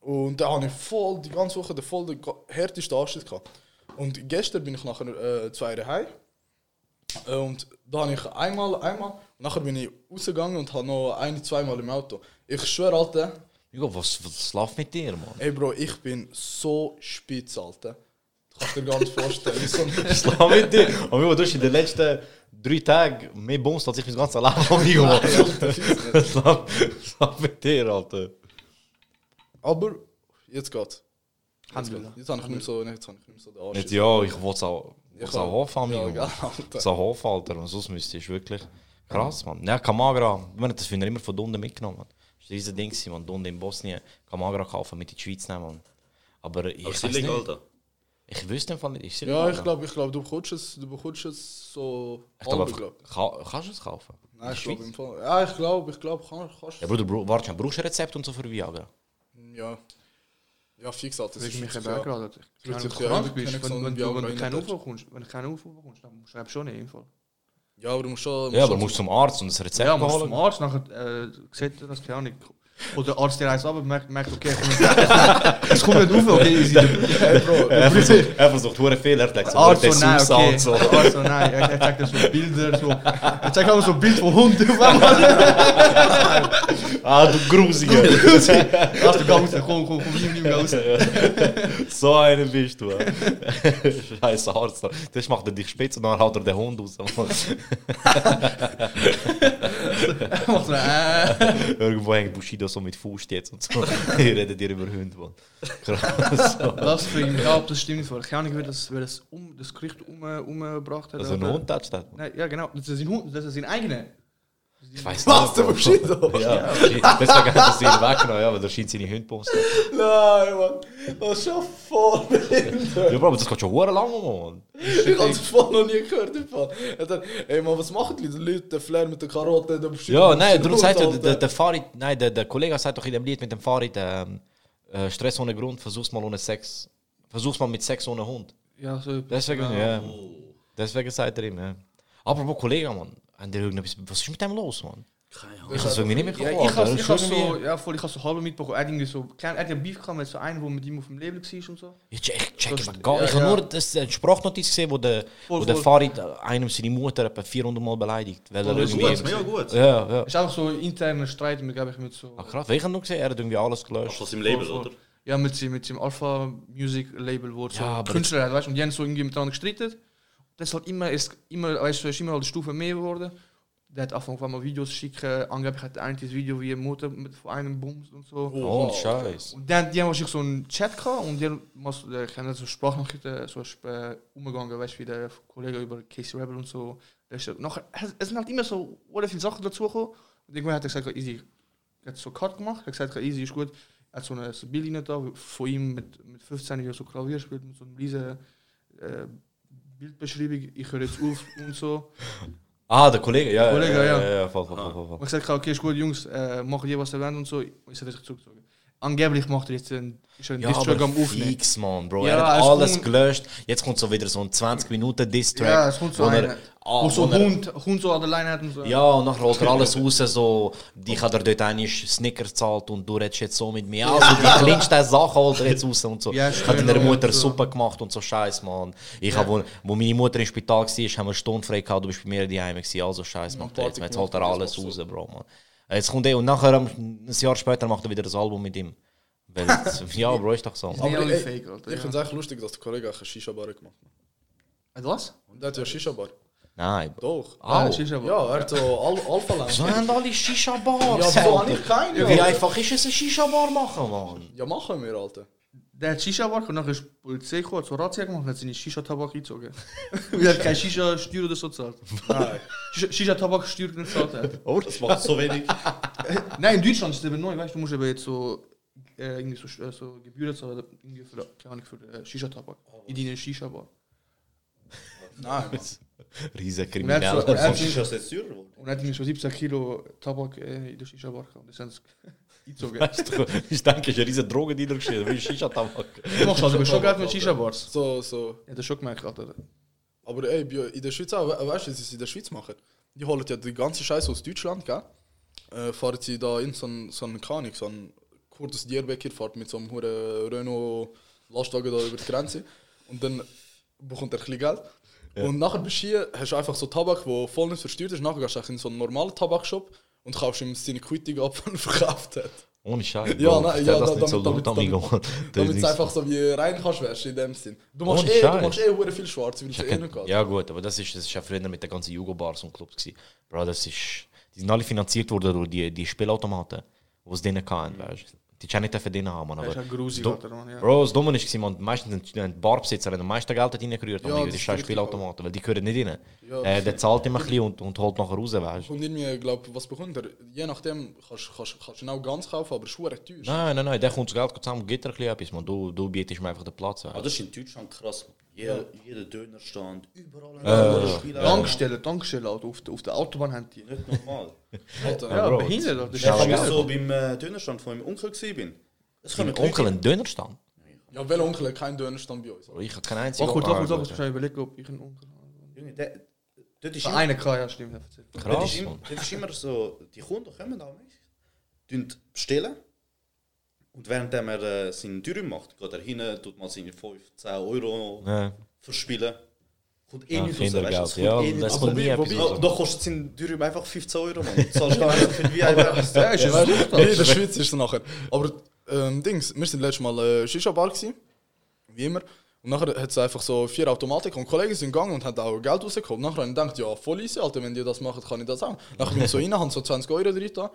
Und da habe ich voll, die ganze Woche den voll den härtesten Anschluss gehabt. Und gestern bin ich nachher äh, zwei Jahre heim. Äh, Und da habe ich einmal, einmal, und nachher bin ich rausgegangen und habe noch ein, zweimal im Auto. Ich schwöre, Alter, Hugo, was, was läuft mit dir, man? ey Bro, ich bin so spitz, Alter. Du kannst dir gar nicht vorstellen. so Was läuft mit dir? Amigo, du hast in den letzten drei Tagen mehr Bums als ich mein ganzes Leben, amigo. man. Nein, Alter, fix nicht. Was läuft was läuft mit dir, Alter? Aber jetzt geht's. Jetzt, jetzt habe ich nicht so, jetzt habe ich nicht so den Arsch. Jetzt, ja, ich wollte es auch, Ich auch auch. hoffen, amigo. Ja. Alter. So hoffen, Alter. Und sonst müsste ich wirklich krass, man. Ja, Kamagra, ich meine, das ich immer von unten mitgenommen. man. Das war dieses Ding, man. Unten in Bosnien Kamagra kaufen, mit in die Schweiz nehmen. Man. Aber ich Aber ist weiß illegal nicht. Ich wüsste einfach nicht. Ist es Ja, ich glaube, ich glaub, du bekommst es, du bekommst es so Ich glaube, halb, glaub. ka kannst du es kaufen? Nein, In ich glaube im Fall. Ja, ich glaube, ich glaube, kann, kannst Ja, Bruder, warte, brauchst du ein Rezept und so für Viagra? Ja. Ja, fix, Alter. das ist mich ja- eben auch gerade. Wenn du ja krank nicht- bist, nicht wenn, du- du keinen. Aufwand bekommst, wenn du keinen Aufwand bekommst, dann schreibst du schon einen Fall. Ja, aber du musst schon. Ja, aber du musst zum Arzt und das Rezept Ja, musst holen. zum Arzt, nachher äh, sieht er das, keine Ahnung. Oder der Arzt der eins ab und merkt, merkt okay, es kommt nicht auf, okay, easy. Hey, Bro, Er versucht, er versucht hure Fehler, er sagt so, Arzt der so, nein, Sus okay. und so. Arzt so, nein, er, er zeigt dir so Bilder, so. Er zeigt auch so ein Bild von Hunden auf einmal. Ah, du Grusiger. Lass du raus, komm, komm, komm, nimm, nimm raus. so einer bist du. äh. Scheiße Arzt. Das macht er dich spitz und dann haut er den Hund raus. Er macht so, äh. Irgendwo hängt Bushido so mit Fuß jetzt und so. Ihr redet ihr über Hunde, Mann. Krass. Das für ihn, ja, ob das stimmt nicht. Keine Ahnung, wer das, wer das, um, das Gericht um, umgebracht hat. Also ein oder- Hund hat das. Nein, ja, genau. Das ist sein Hund, das ist sein eigener. Ich weiß Was, der Bushido? Ja, deswegen hat er sie weggenommen, ja, weil da scheint seine Hunde posten. Nein, Mann. Das ist schon voll behindert. Ja, Bro, aber das geht schon hure lang, Mann. Ich habe es voll noch nie gehört. im Fall. Ey, Mann, was machen die Leute? Der Flair mit der Karotte, der Bushido. Ja, nein, darum sagt er, der, der Farid, nein, der, der Kollege sagt doch in dem Lied mit dem Farid, ähm, äh, Stress ohne Grund, versuch's mal ohne Sex. Versuch's mal mit Sex ohne Hund. Ja, so. Deswegen, ja. Deswegen sagt er ihm, ja. Apropos Kollege, Mann, haben die irgendetwas, was ist mit dem los, Mann? Keine Ich Ahnung. hab's irgendwie nicht mehr Ja, gehört. ich habe ich has so, ja, voll, ich has so halb mitbekommen. Er hat irgendwie so, klein, er hat ja Beef gehabt mit so einem, der mit ihm auf dem Label war und so. Ich check, check Das- gar ja, Ich habe ja. nur das, Sprachnotiz gesehen, wo der, Voll, wo der. Farid einem seine Mutter etwa 400 Mal beleidigt. Weil er Voll, das ist irgendwie... Gut, mega gut. Ja, ja. Es ist einfach so ein interner Streit, mit, glaub ich, mit so. Ah, krass, ich habe nur gesehen, er hat irgendwie alles gelöscht. Von seinem Label, Voll, voll. oder? Ja, mit, seinem- mit seinem Alpha Music Label, wo er so Ja, aber Künstler hat, weißt du, und die haben so irgendwie miteinander gestritten. Das ist halt immer, ist immer, weißt ist immer halt eine Stufe mehr geworden. Der hat angefangen, einmal Videos zu schicken. Angeblich hat der eine das Video wie eine Mutter mit von einem Bums und so. Oh, Scheiß. Und dann, die haben wahrscheinlich so einen Chat gehabt und die haben ich habe so Sprachnachrichten so äh, umgegangen, weißt du, wie der Kollege über Casey Rebel und so. Der ist, es sind halt immer so, oder viele Sachen dazugekommen. Und irgendwann hat er gesagt, easy, er hat so Cut gemacht, er hat gesagt, easy ist gut. Er hat so eine Bildlinie da, von ihm mit, mit 15 Jahren so Klavier spielt, mit so einem riesen äh, Bildbeschreibung, ich höre jetzt auf und so. Ah, der Kollege, ja. Kollege, ja. ja. ja, ja voll, voll, voll, voll. Und ich sagte, okay, ist gut, Jungs, äh, machen die, was ihr wollt und so. Und ich habe sich zurückgezogen. Angeblich macht er jetzt einen, einen Ja, Distrack am Aufnehmen. fix, man, Bro. Ja, er hat es alles kommt- gelöscht. Jetzt kommt so wieder so ein 20 Minuten Distrack. Ja, es kommt so er- einer, ah, wo so er- Hund, Hund so an der Leine hat und so. Ja, und dann holt er alles raus, so, die hat er dort eigentlich Snickers zahlt und du redest jetzt so mit mir. Also die kleinsten Sachen holt er jetzt raus und so. Ja, ich habe ja, Mutter so. Suppe gemacht und so Scheiß, man. Ich hab, wo, wo meine Mutter im Spital war, haben wir eine Stunde frei gehabt, du bist bei mir die Heime gewesen, also Scheiß macht er jetzt. Jetzt holt er alles raus, Bro, man. Jetzt kommt er und nachher, ein Jahr später, macht er wieder das Album mit ihm. Weil, ja, Bro, ist doch so. Aber ey, fake, Alter, ich ja. finde es echt lustig, dass der Kollege eine Shisha-Bar gemacht hat. Was? Und der hat ja Shisha-Bar. Nein. Doch. Ah, Shisha-Bar. Ja, er hat so Al Alpha So haben alle Shisha-Bars. Ja, habe ich keine? Wie einfach ist es, eine Shisha-Bar machen, man? Ja, machen wir, Alter. Der hat Shisha-Bar und nachher ist die Polizei gekommen, hat so Razzia gemacht und hat seine Shisha-Tabak eingezogen. Weil er keine Shisha-Steuer oder so zahlt. Nein. Shisha- Shisha-Tabak-Steuer nicht zahlt hat. Oh, Das macht so wenig. Nein, in Deutschland ist es eben neu, weißt du, du musst eben jetzt so, äh, irgendwie so, äh, so Gebühren zahlen, irgendwie für, keine Ahnung, für äh, Shisha-Tabak. In deine Shisha-Bar. Nein, Mann. Riesen Und er hat jetzt teurer geworden? und er hat irgendwie so 17 Kilo Tabak äh, in der Shisha-Bar gehabt. Das du, ich denke, ich habe riesen Drogendealer geschrieben, wie Shisha-Tabak. Du machst also schon Geld mit Shisha-Bars. So, so. Ja, das schon gemerkt, Alter. Aber ey, in der Schweiz auch, we- weißt du, was sie in der Schweiz machen? Die holen ja die ganze Scheiße aus Deutschland, gell? Äh, fahren sie da in so einen, so einen Kanik, so einen kurzes Dierbecker, fährt mit so einem hure Renault Lastwagen da über die Grenze. Und dann bekommt er ein bisschen Geld. Und nachher bist du hier, hast du einfach so Tabak, der voll nicht versteuert ist. Nachher gehst du in so einen normalen Tabakshop und kaufst ihm seine Quittung ab, die er verkauft hat. Ohne Scheiß. Ja, nein, ja, das da- nicht so damit- damit- Damit ist es einfach so wie rein kannst werden, in dem Sinn. Du machst Ohne eh, du Scheiß. machst eh viel schwarz, weil es eh nicht geht. Ja gut, aber das ist, das ist ja früher mit den ganzen Jugo-Bars und Clubs gewesen. Bro, das ist... Die sind alle finanziert worden durch die, die Spielautomaten, die es denen hatten, weißt du. Die können nicht denen haben, Mann. Das Aber ist ja grusig, Do- ja. Bro, das Dumme ist, man, meistens sind die Barbesitzer die am meisten Geld reingerührt Ja, haben, das die ist scheiß Spielautomaten, weil die gehören nicht rein. Ja, äh, der zahlt immer ein bisschen und, und holt nachher raus, weißt du. Und irgendwie, glaub, was bekommt er? Je nachdem kannst du kannst, kannst auch ganz kaufen, aber schwer teuer. Nein, nein, nein, der kommt das Geld zusammen und gibt ein bisschen etwas, man. Du, du bietest mir einfach den Platz. Aber Weißt. das ist in Deutschland krass. Jeder, jeder Dönerstand, überall ein Äh, Tankstellen, Alter. Auf, der- auf der Autobahn haben die. Nicht normal. Alter, Ja, Bro, behindert. Das Ich ist ja so beim äh, Dönerstand von meinem Onkel Dein kommen Onkel einen Dönerstand? Ja, welcher Onkel hat keinen Dönerstand bei uns? Bro, Ich habe keinen einzigen. Wach kurz, wach Ah, wach gut. ich überlege, ob ich einen Onkel habe. Junge, der, dort ist immer, Einer kann, ja, stimmt. Krass, dort ist immer so, die Kunden kommen da nicht, bestellen und während er äh, seinen Dürüm macht, geht er hin, tut mal seine 5, 10 Euro Ja. verspielen. Kommt eh Ja, nicht raus, weißt du, Ja, kommt eh nicht das raus. kommt nie wobei- etwas Da, raus. da kostet sein Dürüm einfach 15 Euro, man. Du zahlst da einfach für die VIP. Ja, ist Ja, Sucht, nee, in der. Schweiz ist es nachher. Aber ähm, Dings, wir sind letztes Mal äh, Shisha-Bar gewesen, wie immer. Und nachher hat es einfach so vier Automatik und Kollegen sind gegangen und haben auch Geld rausgeholt. Nachher habe ich gedacht, ja, voll easy, Alter, wenn die das machen, kann ich das auch. Nachher bin ich so rein, habe so 20 Euro drin da.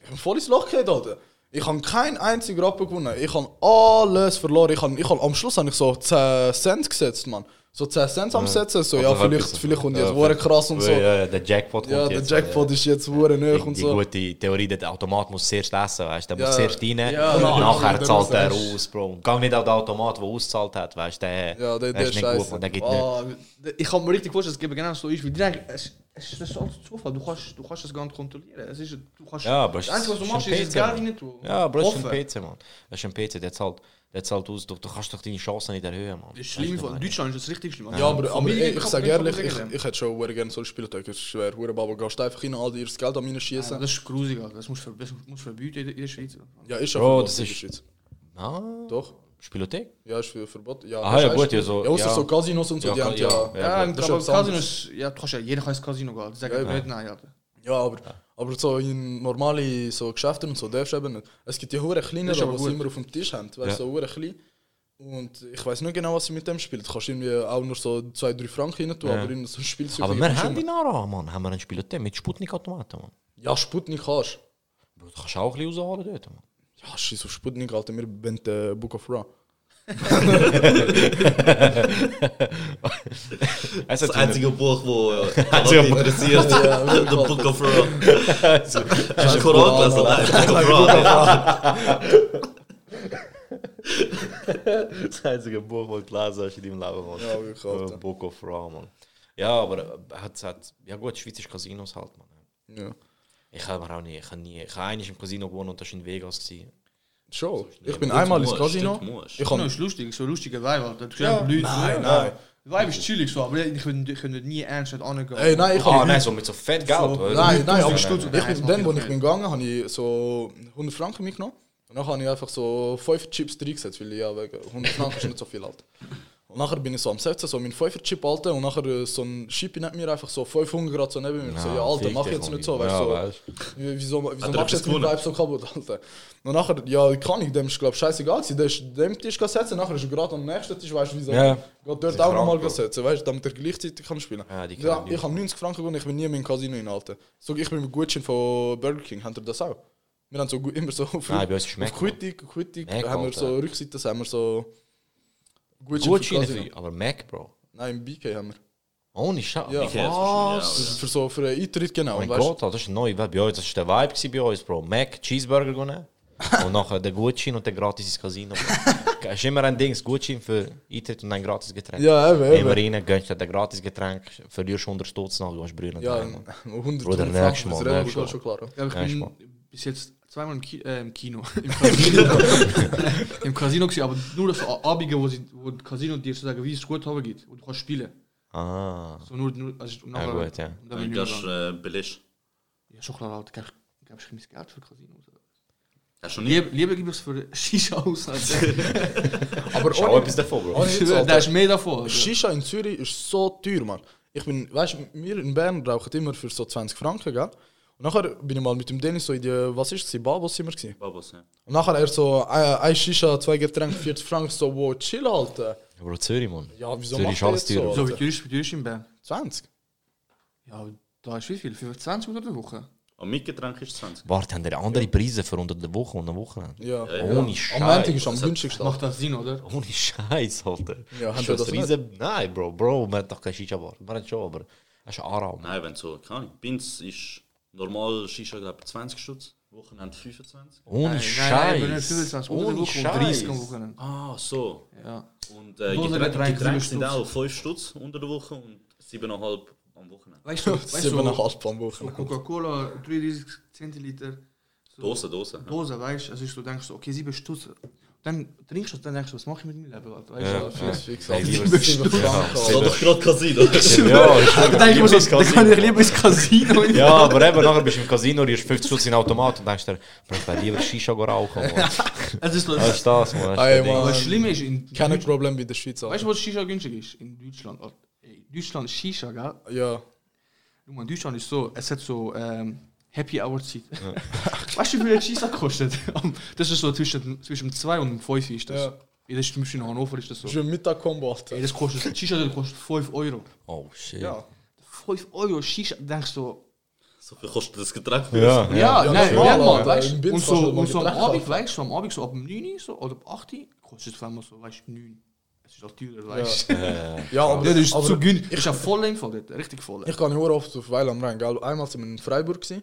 Ich habe voll ins Loch gehabt, Alter. Ich habe keinen einzigen Rappen gewonnen. Ich habe alles verloren. Ich habe, ich habe, am Schluss habe ich so 10 Cent gesetzt, Mann. So 10 Cent am Setzen. So, ja, Aber vielleicht, vielleicht kommt ja, jetzt ja, krass und so. Ja, ja, der Jackpot kommt Ja, der jetzt, Jackpot ist jetzt hure Die, hoch und die so. gute Theorie, der Automat muss zuerst essen, weißt du? Der Ja. muss zuerst rein Ja, und ja, nachher ja, zahlt er aus, Bro. Gang nicht an den Automat, der ausgezahlt hat, weißt du? Der, Ja, der- der ist nicht gut, man, der geht nicht. Ah, ich kann mir richtig vorstellen, es eben genau so ist, die denken, es, es ist alles Zufall, du kannst, du kannst das gar nicht kontrollieren. Es ist, du kannst, Ja, aber das Einzige, was du machst, ein ist das Geld rein tun. Ja, aber es ist ein. PC, Mann. Es ist ein PC, der zahlt, der zahlt aus. Du, du kannst doch deine Chancen nicht erhöhen, Mann. Das ist schlimm, Weißt du, in Deutschland ist das richtig schlimm. Ja, aber, aber ey, ich sage ehrlich, ich, ich hätte schon gerne so Spiele Es ist schwer, hure Baba, gehst einfach rein, all dir das Geld an meine Ja, schießen. das ist grusig, das musst du ver- das musst verbieten in der- Schweiz. Ja, ist ja Bro, verboten in der Schweiz. Ah, Doch. Spielothek? Ja, ist für verboten. Ja, Aha, ja, gut, ja, so- Ja, außer ja. so Casinos und so, Ja, die haben ja, ja. ja, Ja, ja, du kannst ja, jeder kann ins Casino gehen. Sag Ja, nicht nein, Alter. Ja, aber, aber so in normale so Geschäfte und so darfst du eben nicht. Es gibt die hure aber die sie immer auf dem Tisch haben. Weißt du, Ja. so hure klein. Und ich weiß nicht genau, was sie mit dem spielen. Du kannst irgendwie auch nur so 2-3 Franken rein tun, Ja. aber in so ein Spielzeug. Aber wir du haben die immer- Nara, Mann. Haben wir einen Spielothek mit Sputnik-Automaten, Mann. Ja, Sputnik kannst Bro, du kannst auch ein bisschen rausholen dort, Mann. Ja, scheiß auf Sputnik, Alter. Wir sind äh, Book of Ra. Das hat einzige Buch, wo Leute Buch. interessiert. Ja, The Book of Ra. Also, Hast du Koran gelesen? Nein, Book of Ra. das einzige Buch, das du gelesen hast in deinem Leben, Mann. Ja, wirklich, Alter. Äh, Book of Ra, Mann. Ja, aber äh, hat, hat, ja gut, Schweiz ist Casinos halt, Mann. Ja. Ich habe mir auch nie, ich habe nie, ich habe einmal im Casino gewonnen und das war in Vegas. Gewesen. Schon. Ich bin Gut, einmal ins Casino. Ich Casino kann, ist lustig, so lustige Vibe, Alter. Du Ja. Leute, Nein, nein. Die Vibe ist chillig so, aber ich könnte nie ernst nicht angehen. Ey, nein, ich Ah, habe nein, so mit so fett Geld. So? Nein, nein, aber Stutz ich dann, wo ich bin gegangen, habe ich so 100 Franken mitgenommen. Und dann habe ich einfach so 5 Chips reingesetzt, weil ich ja wegen 100 Franken ist nicht so viel alt. Und nachher bin ich so am Setzen, so meinen 5 Chip alter und nachher äh, so ein Schippi neben mir einfach so 500 Grad so neben mir. Ich so, ja, Alter, mach jetzt nicht so, weißt Ja, du. So, weißt wie- wieso wieso machst du jetzt meinen? Vibe so kaputt, Alter? Und nachher, ja, kann ich, dem ist glaube ich scheißegal. Der ist dem Tisch gesetzt, nachher ist er gerade am nächsten Tisch, weißt du, wieso? Ja. Geht dort auch nochmal gesetzt, weißt du, damit er gleichzeitig kann spielen. Ja, die Ja, die- ich habe 90 Franken gewonnen, ich bin nie mehr im Casino in Alter. So, ich bin mit Gutschein von Burger King, habt ihr das auch? Wir haben so immer so auf, Nein, bei uns auf Quittig Mac, haben wir so Rückseite, haben wir so Gutschein Gutscheine für für, aber Mac, Bro. Nein, BK haben wir. Ohne Scheiß. Ja. Ich, ist für so für einen Eintritt genau. Oh mein weißt du? Gott, das ist neu. Bei uns, das war der Vibe bei uns, Bro. Mac, Cheeseburger genommen. und nachher der Gutschein und der gratis ins Casino. Es ist immer ein Ding, Gutschein für Eintritt und ein gratis Getränk. Ja, eben, Immer rein, gönnst dir ein gratis Getränk, verlierst 100 Stutz nach, du hast Brühen. Ja, daheim, Mann. 100 Bruder, 100 nächstes Mal, das geht schon klar. Ja, ich bin bis jetzt zweimal im, Ki äh, im Kino. Im Casino. Im Casino gewesen, aber nur das Abige, wo, sie, wo das Casino dir sozusagen wie es gut haben geht, wo du kannst spielen. Ah. So nur, nur also, und Ja, nachher- gut, ja. und dann bin ich Das ist äh, billig. Ja, schon klar, Alter. Ich, gab ich mein Geld für Casino. Du schon nie? Lieber, lieber gebe ich es für Shisha aus. Aber Schau ohne- etwas davon, Bro. Da ist mehr davon. Shisha in Zürich ist so teuer, Mann. Ich bin, weißt du, wir in Bern rauchen immer für so 20 Franken, gell? Und nachher bin ich mal mit dem Dennis so in die, was ist es, Babos wir gewesen. Babos, ja. Und nachher er so, ein, ein Shisha, zwei Getränke, 40 Franken, so, wo, chill, Alter. Bro, Zürich, Mann. Ja, wieso Zürich macht alles teuer. so? Wie teuer ist wie teuer ist in Bern? 20? Ja, da ist wie viel? 25 unter der Woche? Und mit Getränk ist 20. Warte, haben die andere Preise für unter der Woche und eine Woche? Ja. ja. Ohne Am Montag Scheiß. ist am günstigsten. Macht das Sinn, oder? Ohne Scheiß, Alter. Ja, haben wir das riesen... Nein, Bro, Bro, man hat doch kein Shisha-Bar. Man hat schon, aber das ist. Mann. Nein, wenn so, keine Ahnung. Binz ist normal Shisha, glaube ich, 20 Stutz. Wochenende 25. Ohne Scheiß. 25 unter der Ohne Woche und 30 am Scheiß. Wochenende. Ah, so. Ja. Und äh, Getränke, Getränke, sind auch 5 Stutz unter der Woche und 7,5 am Wochenende. Weißt du, weißt du, 7,5 am Wochenende. Coca-Cola, 33 Zentiliter. So Dose, Dose. ja. Dose, weißt du? Also ich so denkst so, okay, 7 Stutz. Dann trinkst du das, dann denkst du, was mache ich mit meinem Leben? Weißt Ja, du? ja. Fix, fix, Hey, lieber- 7 Franken, Ja, Das war doch gerade Casino. Ja, ich Dann denke ich mir so, dann kann ich lieber ins Casino. Ja, aber eben, nachher bist du im Casino, riechst 50 Stutz in den Automat und denkst dir, ich will lieber Shisha rauchen. Ist Das ist das. Das was schlimm ist, in Kein Problem bei der Schweiz, weißt du, wo Shisha günstig ist? In Deutschland. Ey, Deutschland ist Shisha, gell? Ja. Guck mal, Deutschland ist so, es hat so ähm, Happy Hour Zeit. weißt du, wie viel ein Shisha kostet? Das ist so zwischen, zwischen 2 und 5 ist das. Ja. In der Stimmmaschine in Hannover ist das so. Das ist ein Mittag-Kombo, Alter. Ey, das kostet, Shisha das kostet 5 Euro. Oh shit. Ja. 5 Euro Shisha, denkst du, So viel kostet das Getränk. Ja, ja, Ja, nein, ja, Mann, Alter. weißt du? Und so, und so am Abend, weißt du, am Abend so ab dem 9 Uhr so, oder ab 8 Uhr, kostet es auf einmal so, weißt du, 9. Es ist auch teurer, weißt du. Ja, aber, Ja, das ist aber zu günstig. Das ist ja voll dort, richtig voll. ich kann nicht oft auf Weil am Rhein? Einmal sind wir in Freiburg gewesen.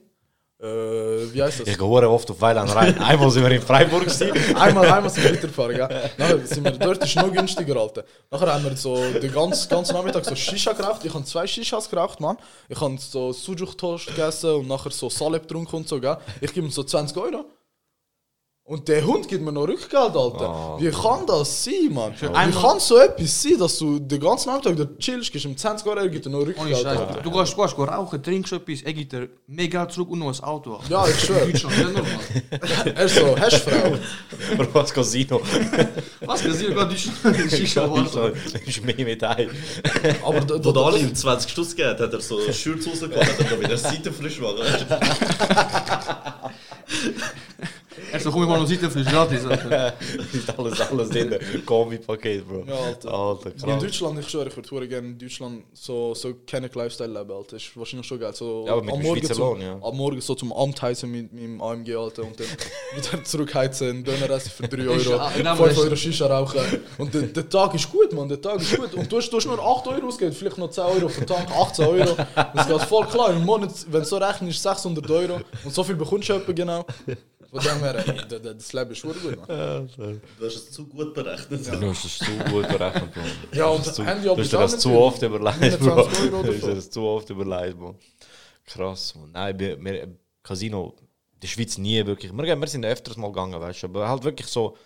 Äh, wie heißt das? Ich gehe oft auf Weiland rein. Einmal sind wir in Freiburg. einmal, einmal sind wir weitergefahren, gell? Nachher sind wir, dort ist noch günstiger, Alter. Nachher haben wir so den ganzen, ganzen Nachmittag so Shisha geraucht. Ich habe zwei Shishas geraucht, Mann. Ich habe so Sujuk-Toast gegessen und nachher so Salep getrunken und so, gell? Ich gebe ihm so 20 Euro. Und der Hund gibt mir noch Rückgeld, Alter. Wie kann das sein, Mann? Wie einmal- kann so etwas sein, dass du den ganzen Nachmittag dort chillst, gibst ihm 20 Euro, er gibt dir noch Rückgeld, Scheiß. Alter. Du gehst, du gehst rauchen, trinkst etwas, er gibt dir mehr Geld zurück und noch ein Auto. Ja, ich schwöre. Deutschland, normal. Er ist so, hast du Frau? Oder was Casino. Was, sind gerade Deutschland. Das ist mehr mit ein. Aber da, da, der Ali ihm 20 Stutz gegeben hat, hat er so Schürz rausgekommen, hat er da wieder Seite frisch machen. Er so, komm ich mal noch Seite für gratis. Ist alles, alles drin. Kombi-Paket, Bro. Ja, Alter. Alter, In krass. Deutschland, ich schwöre, ich würde gerne in Deutschland so, so keine Lifestyle leben, Alter. Ist wahrscheinlich schon geil. So Ja, aber mit dem Schweizer zum, Lohn, ja. am Morgen so zum Amt heizen mit meinem AMG, Alter. Und dann wieder zurückheizen, einen Döner essen für 3 Euro, Ja, genau, 5 das- Euro Shisha rauchen. Und der, der Tag ist gut, Mann, der Tag ist gut. Und du hast, du hast nur 8 Euro ausgegeben, vielleicht noch 10 Euro für den Tank, 18 Euro. Das geht voll klar. Im Monat, wenn du so rechnest, 600 Euro. Und so viel bekommst du etwa genau. Von dem her, ey, das, das Leben ist wirklich gut, Mann. Du hast es zu gut berechnet. Du hast es zu gut berechnet, Bro. Ja, und Du hast zu- Handy du hast dir das zu oft überlegt, Bro. 29 Euro Du hast dir das zu oft überlegt, Bro. Krass, man. Nein, wir, wir, Casino, in der Schweiz nie wirklich. Wir, wir sind öfters mal gegangen, weißt du, aber halt wirklich so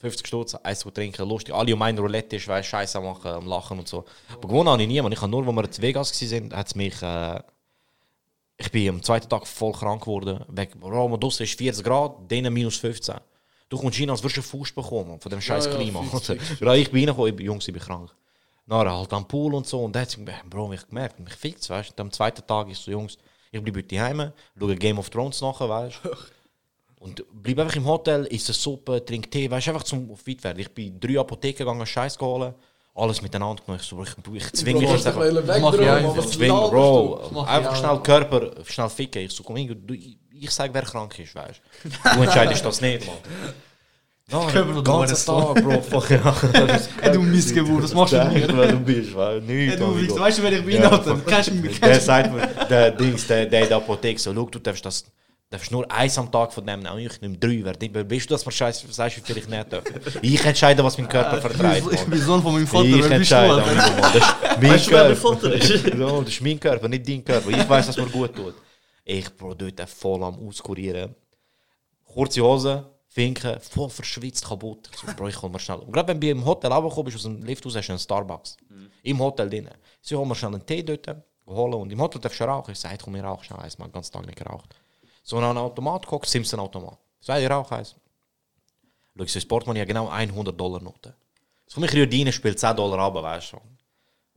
50 Stutz, Eis zu trinken, lustig. Alle um ein Roulette ist, weißt Scheiße machen, am Lachen und so. Aber gewonnen habe ich nie, man. Ich habe nur, als wir in Vegas waren, hat es mich. Äh, ich bin am zweiten Tag voll krank geworden. Weg, Bro, man draussen ist 40 Grad, denen minus 15. Du kommst rein, als würdest du einen Fuß bekommen von dem scheiß Ja, Klima. Ja, ich bin reingekommen, Jungs, ich bin krank. Nachher halt am Pool und so. Und da hat sich, Bro, ich gemerkt, mich fickt weißt du. Am zweiten Tag ist so, Jungs, ich bleibe heute heim, schaue Game of Thrones nachher, weißt du. Und bleib einfach im Hotel, isst eine Suppe, trink Tee, weißt du, einfach zum auf weit werden. Ich bin drei Apotheken gegangen, Scheiß geholen, alles miteinander. Ich, so, ich, ich zwinge mich jetzt einfach. Mach ich einfach. Bro, mach einfach schnell. Körper, schnell ficken. Ich so, komm, du, ich, ich sag, wer krank ist, weißt du. Du entscheidest das nicht, Mann. No, Körper ganzen? Tag, Bro, fuck ja. Ey, du Missgeburt, das machst du nicht. wer du bist, weil du weißt du, wer ich bin, Ja, Alter? Kennst du mich? Der sagt mir, der Dings, der, der in der Apotheke so, schau, du darfst das, darfst nur eins am Tag von dem nehmen, ich nehme drei. Wer, bist du, dass man scheiße sagst, wie viel ich nicht darf? Ich entscheide, was mein Körper vertreibt, Ich bin. Sohn von meinem Vater, Ich bist du, entscheide. Das ist mein du, Körper. Das ist mein Körper, nicht dein Körper. Ich weiß, was mir gut tut. Ich Bro, dort voll am Auskurieren. Kurze Hose, Finken, voll verschwitzt, kaputt. Ich so, Bro, ich hol mir schnell. Und gerade wenn du im Hotel runterkommst, aus dem Lift raus, hast du einen Starbucks. Im Hotel drin. Sie holen mir schnell einen Tee dort, holen. Und im Hotel darfst du rauchen. Ich sage, komm, ich rauche schnell. Man hat den ganzen Tag nicht geraucht. So an einen Automat geguckt, Simpson-Automat. Ich sage, ich rauche eins. Schau, so Portemonnaie, ja genau 100 Dollar Note. So mich rührt rein, spielt 10 Dollar ab, weißt du.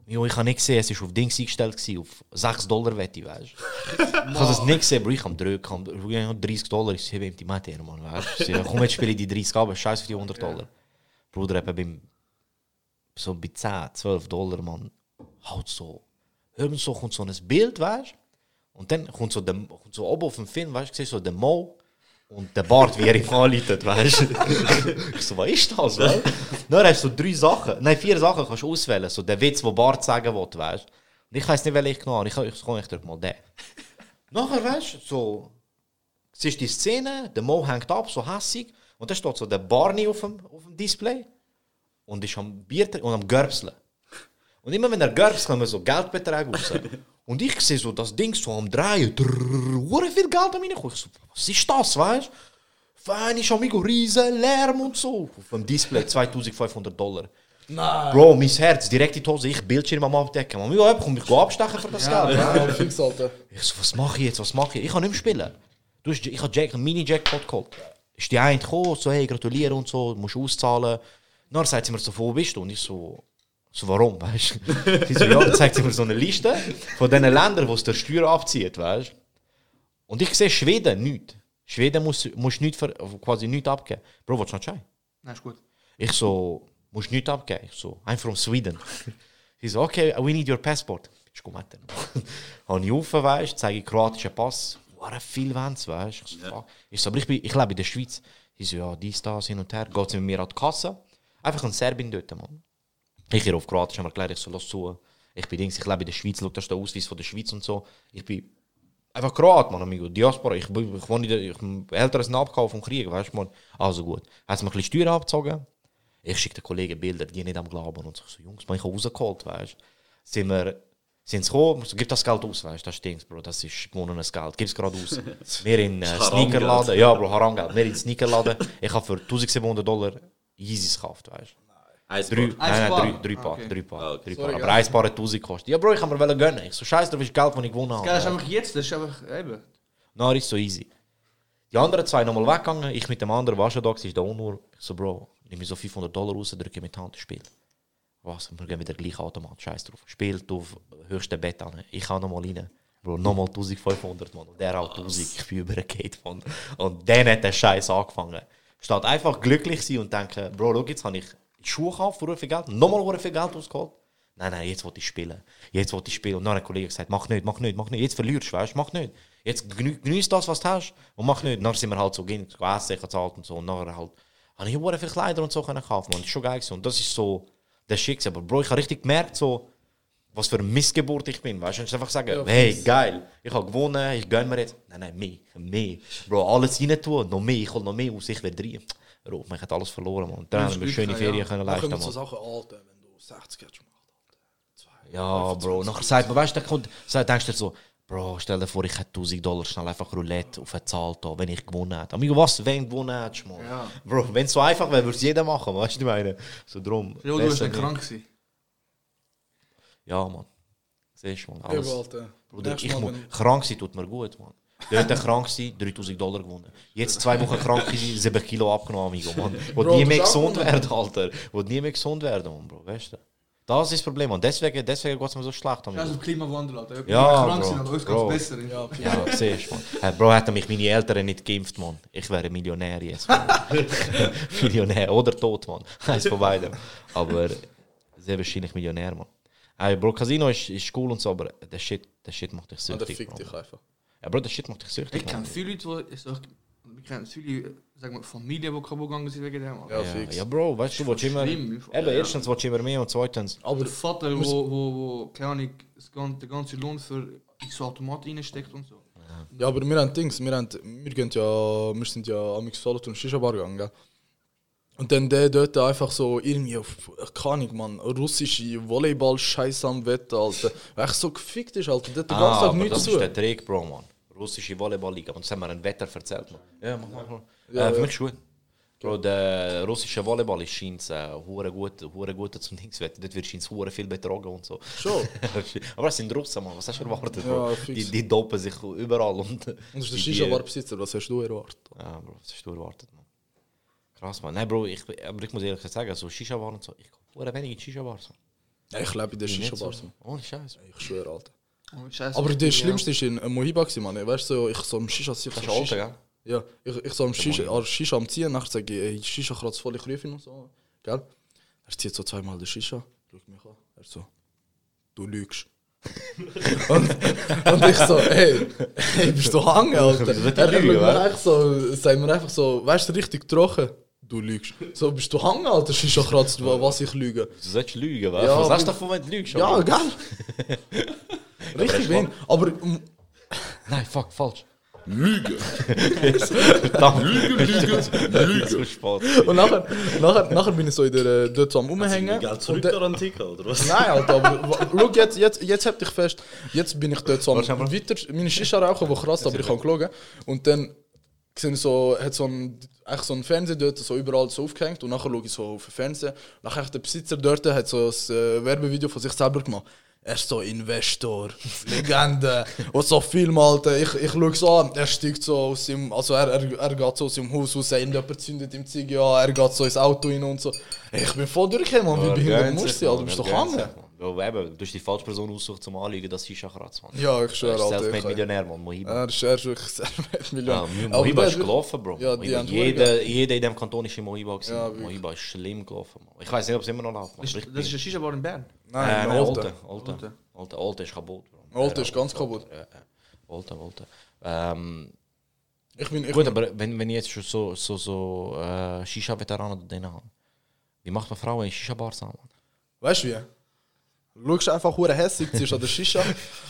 Jo, ich habe nicht gesehen, es war auf Dings eingestellt, gewesen, auf 6 Dollar Wette, weißt du. ich habe das nicht gesehen, Bro, ich habe drücken, ich habe 30 Dollar, ich habe ihm die Mathe, Mann, weißt du. Komm, jetzt spiele ich die 30 ab, scheiß für die 100 Dollar. Bruder, eben beim, so bei 10, 12 Dollar, Mann, halt so, so, kommt so ein Bild, weißt du. Und dann kommt so, der, kommt so oben auf dem Film, weißt du, so der Mo und der Bart, wie er ihm anleitet, weißt du. ich so, was ist das, weißt? Dann hast du so drei Sachen, nein, vier Sachen kannst du auswählen. So der Witz, den Bart sagen will, weißt. Und ich weiß nicht, welchen ich genommen habe. Ich, ich komme echt mal den. Nachher, weißt du, so, siehst die Szene, der Mo hängt ab, so hässig, und dann steht so der Barney auf dem, auf dem Display und ist am Bier und am Görbseln. Und immer wenn er gerbst, kommen so Geldbeträge raus. Und ich sehe so das Ding so am Drehen. Drrrr, viel Geld am reinkommen. Ich so, was ist das, weißt du? Fein ist amigo, riesen Lärm und so. Auf dem Display 2500 Dollar. Nein. Bro, mein Herz direkt in die Hose. Ich Bildschirm am Abdecken. Mami, ja, komm, ich gehe abstechen für das Geld. Ja, fix, Alter. Ich so, was mache ich jetzt, was mache ich? Ich kann nicht mehr spielen. Du hast, ich habe Jack, einen Mini-Jackpot geholt. Ist die eine gekommen, so, hey, gratuliere und so, musst auszahlen. Dann sagt sie mir so, wo bist du? Und ich so, so warum, weißt du? Sie so, ja, dann zeigt sie mir so eine Liste von den Ländern, wo es der Steuer abzieht, weißt? Und ich sehe Schweden nicht. Schweden muss, muss nicht für, quasi nichts abgeben. Bro, willst du noch Chai? Nein, ist gut. Ich so, musst nichts abgeben. Ich so, I'm from Sweden. Sie so, okay, we need your passport. Ich komme mit. Habe ich auf, weißt du, zeige kroatischen Pass. War viel Wenz, weißt du. Ich so, fuck. Ich so, aber ich, bin, ich lebe in der Schweiz. Sie so, ja, dies, das, hin und her. Geht sie mit mir an die Kasse. Einfach ein Serbin dort, Mann. Ich hier auf Kroatisch erklärt, ich so, lass zu. Ich bin Dings, ich lebe in der Schweiz, schau, das ist der Ausweis von der Schweiz und so. Ich bin einfach Kroat, Mann, amigo. Diaspora. Ich, bin- ich wohne in der, ich bin älter als ein Abkauf vom Krieg, weißt du, Mann. Also gut. Hat mir ein bisschen Steuern abgezogen. Ich schicke den Kollegen Bilder, die nicht am Glauben. Und so, Jungs, man, ich habe rausgeholt, weißt du. Sind wir, sind sie gekommen, gib das Geld aus, weißt du, das ist Dings, Bro, das ist gewonnenes Geld, gib es gerade aus. wir in äh. Sneakerladen, ja, Bro, Harangeld. Wir in Sneakerladen, ich habe für 1700 Dollar Yeezys gekauft, weißt du. Drei, Paar. nein, nein, drei, drei Paar, Okay. drei Paar, Ah, okay. drei Sorry, Paar. Aber gell? ein Paar hat 1000 gekostet. Ja, Bro, ich kann mir wollen gönnen. Ich so, scheiße, das ist Geld, das ich gewonnen habe. Das ist einfach jetzt, das ist einfach eben. Na, ist so easy. Die anderen zwei nochmal weggegangen, ich mit dem anderen war schon da, ist da auch nur. Ich so, Bro, nehme so 500 Dollar raus, drücke mit der Hand, spiel. Was? Wir gehen wieder gleich Automat, scheiß drauf. Spielt auf höchste Bett an. Ich kann nochmal rein. Bro, nochmal 1500 Mann. Und der auch 1000. Ich bin übergeht, Mann. Und dann hat der Scheiß angefangen. Statt einfach glücklich sein und denken, Bro, schau, jetzt habe ich Schuhe gekauft für viel Geld, nochmal viel Geld ausgeholt. Nein, nein, jetzt will ich spielen. Jetzt will ich spielen. Und dann hat ein Kollege gesagt, mach nicht, mach nicht, mach nicht. Jetzt verlierst du, weißt mach nicht. Jetzt genü genieß das, was du hast und mach nicht. Dann sind wir halt so gehen, essen, gezahlt und so. Und nachher halt, habe ich sehr viele Kleider und so können kaufen. Und das ist schon geil. Und das ist so der Schicksal. Aber Bro, ich habe richtig gemerkt, so, was für eine Missgeburt ich bin. Weißt du, ich einfach sagen, hey, geil, ich habe gewonnen, ich gönn mir jetzt. Nein, nein, mehr, mehr. Bro, alles rein tun, noch mehr, ich hol noch mehr aus, ich will drehen. Bro, man hat alles verloren, man. Dann Das ist schöne. Ferien können leisten, man. so Sachen, Alter, wenn du 60 hast gemacht. Ja, Bro. Nachher sagt man, weißt du, kommt, denkst du dir so, Bro, stell dir vor, ich hätte 1000 Dollar schnell einfach Roulette auf eine Zahl da, wenn ich gewonnen hätte. Amigo, was, wenn du gewonnen hättest, man? Ja. Bro, wenn es so einfach wäre, würde es jeder machen, weißt du, ich meine? So drum. Ja, du bist krank gewesen. Ja, man. Siehst du, man. Alles. Bruder, ich muss, krank sein tut mir gut, man. Dort krank sein, 3000 Dollar gewonnen. Jetzt zwei Wochen krank sein, 7 Kilo abgenommen, amigo, man. Wo Bro, nie mehr gesund werden, Alter. Wo nie mehr gesund werden, man, Bro, weißt du? Das ist das Problem, und deswegen, deswegen geht es mir so schlecht, amigo. Scheiß auf Klimawandel, Alter. Ja, krank Bro, sind, aber uns Bro. geht's besser. Ja, Ja, siehst du, man. Hey, Bro, hätten mich meine Eltern nicht geimpft, man. Ich wäre Millionär jetzt. Man. Millionär oder tot, man. Eins von beiden. Aber sehr wahrscheinlich Millionär, man. Hey, Bro, Casino ist, ist cool und so, aber der Shit, der Shit macht dich der süchtig. fickt Bro. dich einfach. Ja, Bro, der Shit macht dich süchtig. Ich kenne man. viele Leute, die. Ich sag, ich kenne viele sagen wir, Familien, die kaputt gegangen sind wegen dem. Ja, Ja, fix. ja, Bro, weißt du, willst immer. Eben, erstens du immer mehr und zweitens. Aber der Vater, wo, wo, wo keine Ahnung, den ganzen Lohn für so Automat reinsteckt und so. Ja, aber wir haben Dings, wir, haben, wir, gehen ja, wir sind ja am Solothurn Shisha Bar gegangen. Und dann der dort einfach so irgendwie auf, keine Ahnung, man, russische Volleyball-Scheiß am Wetter, Alter. Echt so gefickt ist, Alter. Der hat den ganzen Ah, Tag aber nichts das zu ist tun. der Trick, Bro, man. Russische Volleyballliga. Und das haben wir ein Wetter erzählt, man. Ja, mach mal. Ja, äh, für ja. mich ist gut. Bro, der russische Volleyball ist scheint äh, hure gut, hure gut zum Dingswetter. Dort wird scheint hure viel betrogen und so. Schon. aber es sind Russen, man. Was hast du erwartet? Ja, die, die dopen sich überall und. Und das ist der Shisha-Bar-Besitzer, was hast du erwartet? Ja, Bro, was hast du erwartet, man? Krass, man. Nein, Bro, ich, aber ich muss ehrlich sagen, so Shisha-Bar und so, ich komme wenig in Shisha-Bars. Ja, ich lebe in der Shisha-Bar. so- Ohne Scheiß. Ich schwöre, Alter. Oh, Scheiße. Aber das Ja. Schlimmste ist in äh, Mohiba, Mann. Weißt du, so, ich so am Shisha ich Das so Shisha- gell? Ja, ich, ich so am Shisha, Shisha am Ziehen, nachher sage ich, ey, Shisha kratzt voll, ich rufe ihn und so, gell? Er zieht so zweimal den Shisha, schaut mich an, er so, du lügst. und, und ich so, ey, ey bist du hangen, Alter? Er Lüge, mir einfach so, sagt mir einfach so, weißt du, richtig trocken, du lügst. So, bist du hangen, Alter, Shisha kratzt, wa- was ich lüge. Du sollst lügen, wa? Ja, Was hast du davon, wenn du lügst? Ja, gell? richtig ist wen, aber... mm, Nein, fuck, falsch. Lüge. Verdammt. Lüge, Lüge, Lüge. Und nachher, nachher, nachher bin ich so in der, äh, dort so am Rumhängen. Geld und zurück der- daran ticken, oder was? Nein, Alter, aber schau, jetzt, jetzt, jetzt hab dich fest. Jetzt bin ich dort so am weiter, meine Shisha rauchen, wo krass, aber ich habe geschaut. Und dann sehe ich so, hat so ein, eigentlich so ein Fernseher dort so überall so aufgehängt und nachher schaue ich so auf den Fernseher. Nachher hat der Besitzer dort hat so ein äh, Werbevideo von sich selber gemacht. Er ist so Investor, Legende und so Film, Alter. Ich, ich schaue so an, er steigt so aus seinem, also er, er, er geht so aus dem Haus raus, irgendjemand zündet im Ziege an, er geht so ins Auto rein und so. Ich bin voll durchgekommen, wie behindert musst du Alter, du bist doch hangen. Bro, eben, du hast die falsche Person ausgesucht zum Anlügen, dass Shisha kratzt, man. Ja, ich schwöre, Er ist Alter, Selfmade ich- Millionär, man. Mohiba. Er ist, er ist wirklich Ja, Millionär. Aber Mohiba ist gelaufen, Bro. Ja, die Mohiba, jeder, jeder in dem Kanton ist in Mohiba gewesen. Ja, Ja. Mohiba ist schlimm gelaufen, man. Ich weiß nicht, ob es immer noch läuft. man. Ist, Aber ich das ist ein Shisha-Bar in Bern. Nein, äh, in nein. Alte. Alte. Alte. Alte. Ist kaputt, Bro. Alte Ja, ist ganz kaputt. Ja, ja. Alte, Alte. Ähm, Ich bin, ich gut, bin, aber wenn, wenn ich jetzt schon so, so, so äh, Shisha-Veteranen drin habe, wie macht man Frauen in Shisha-Bars an, weißt du wie? Schaust einfach hure hässig, ziehst an der Shisha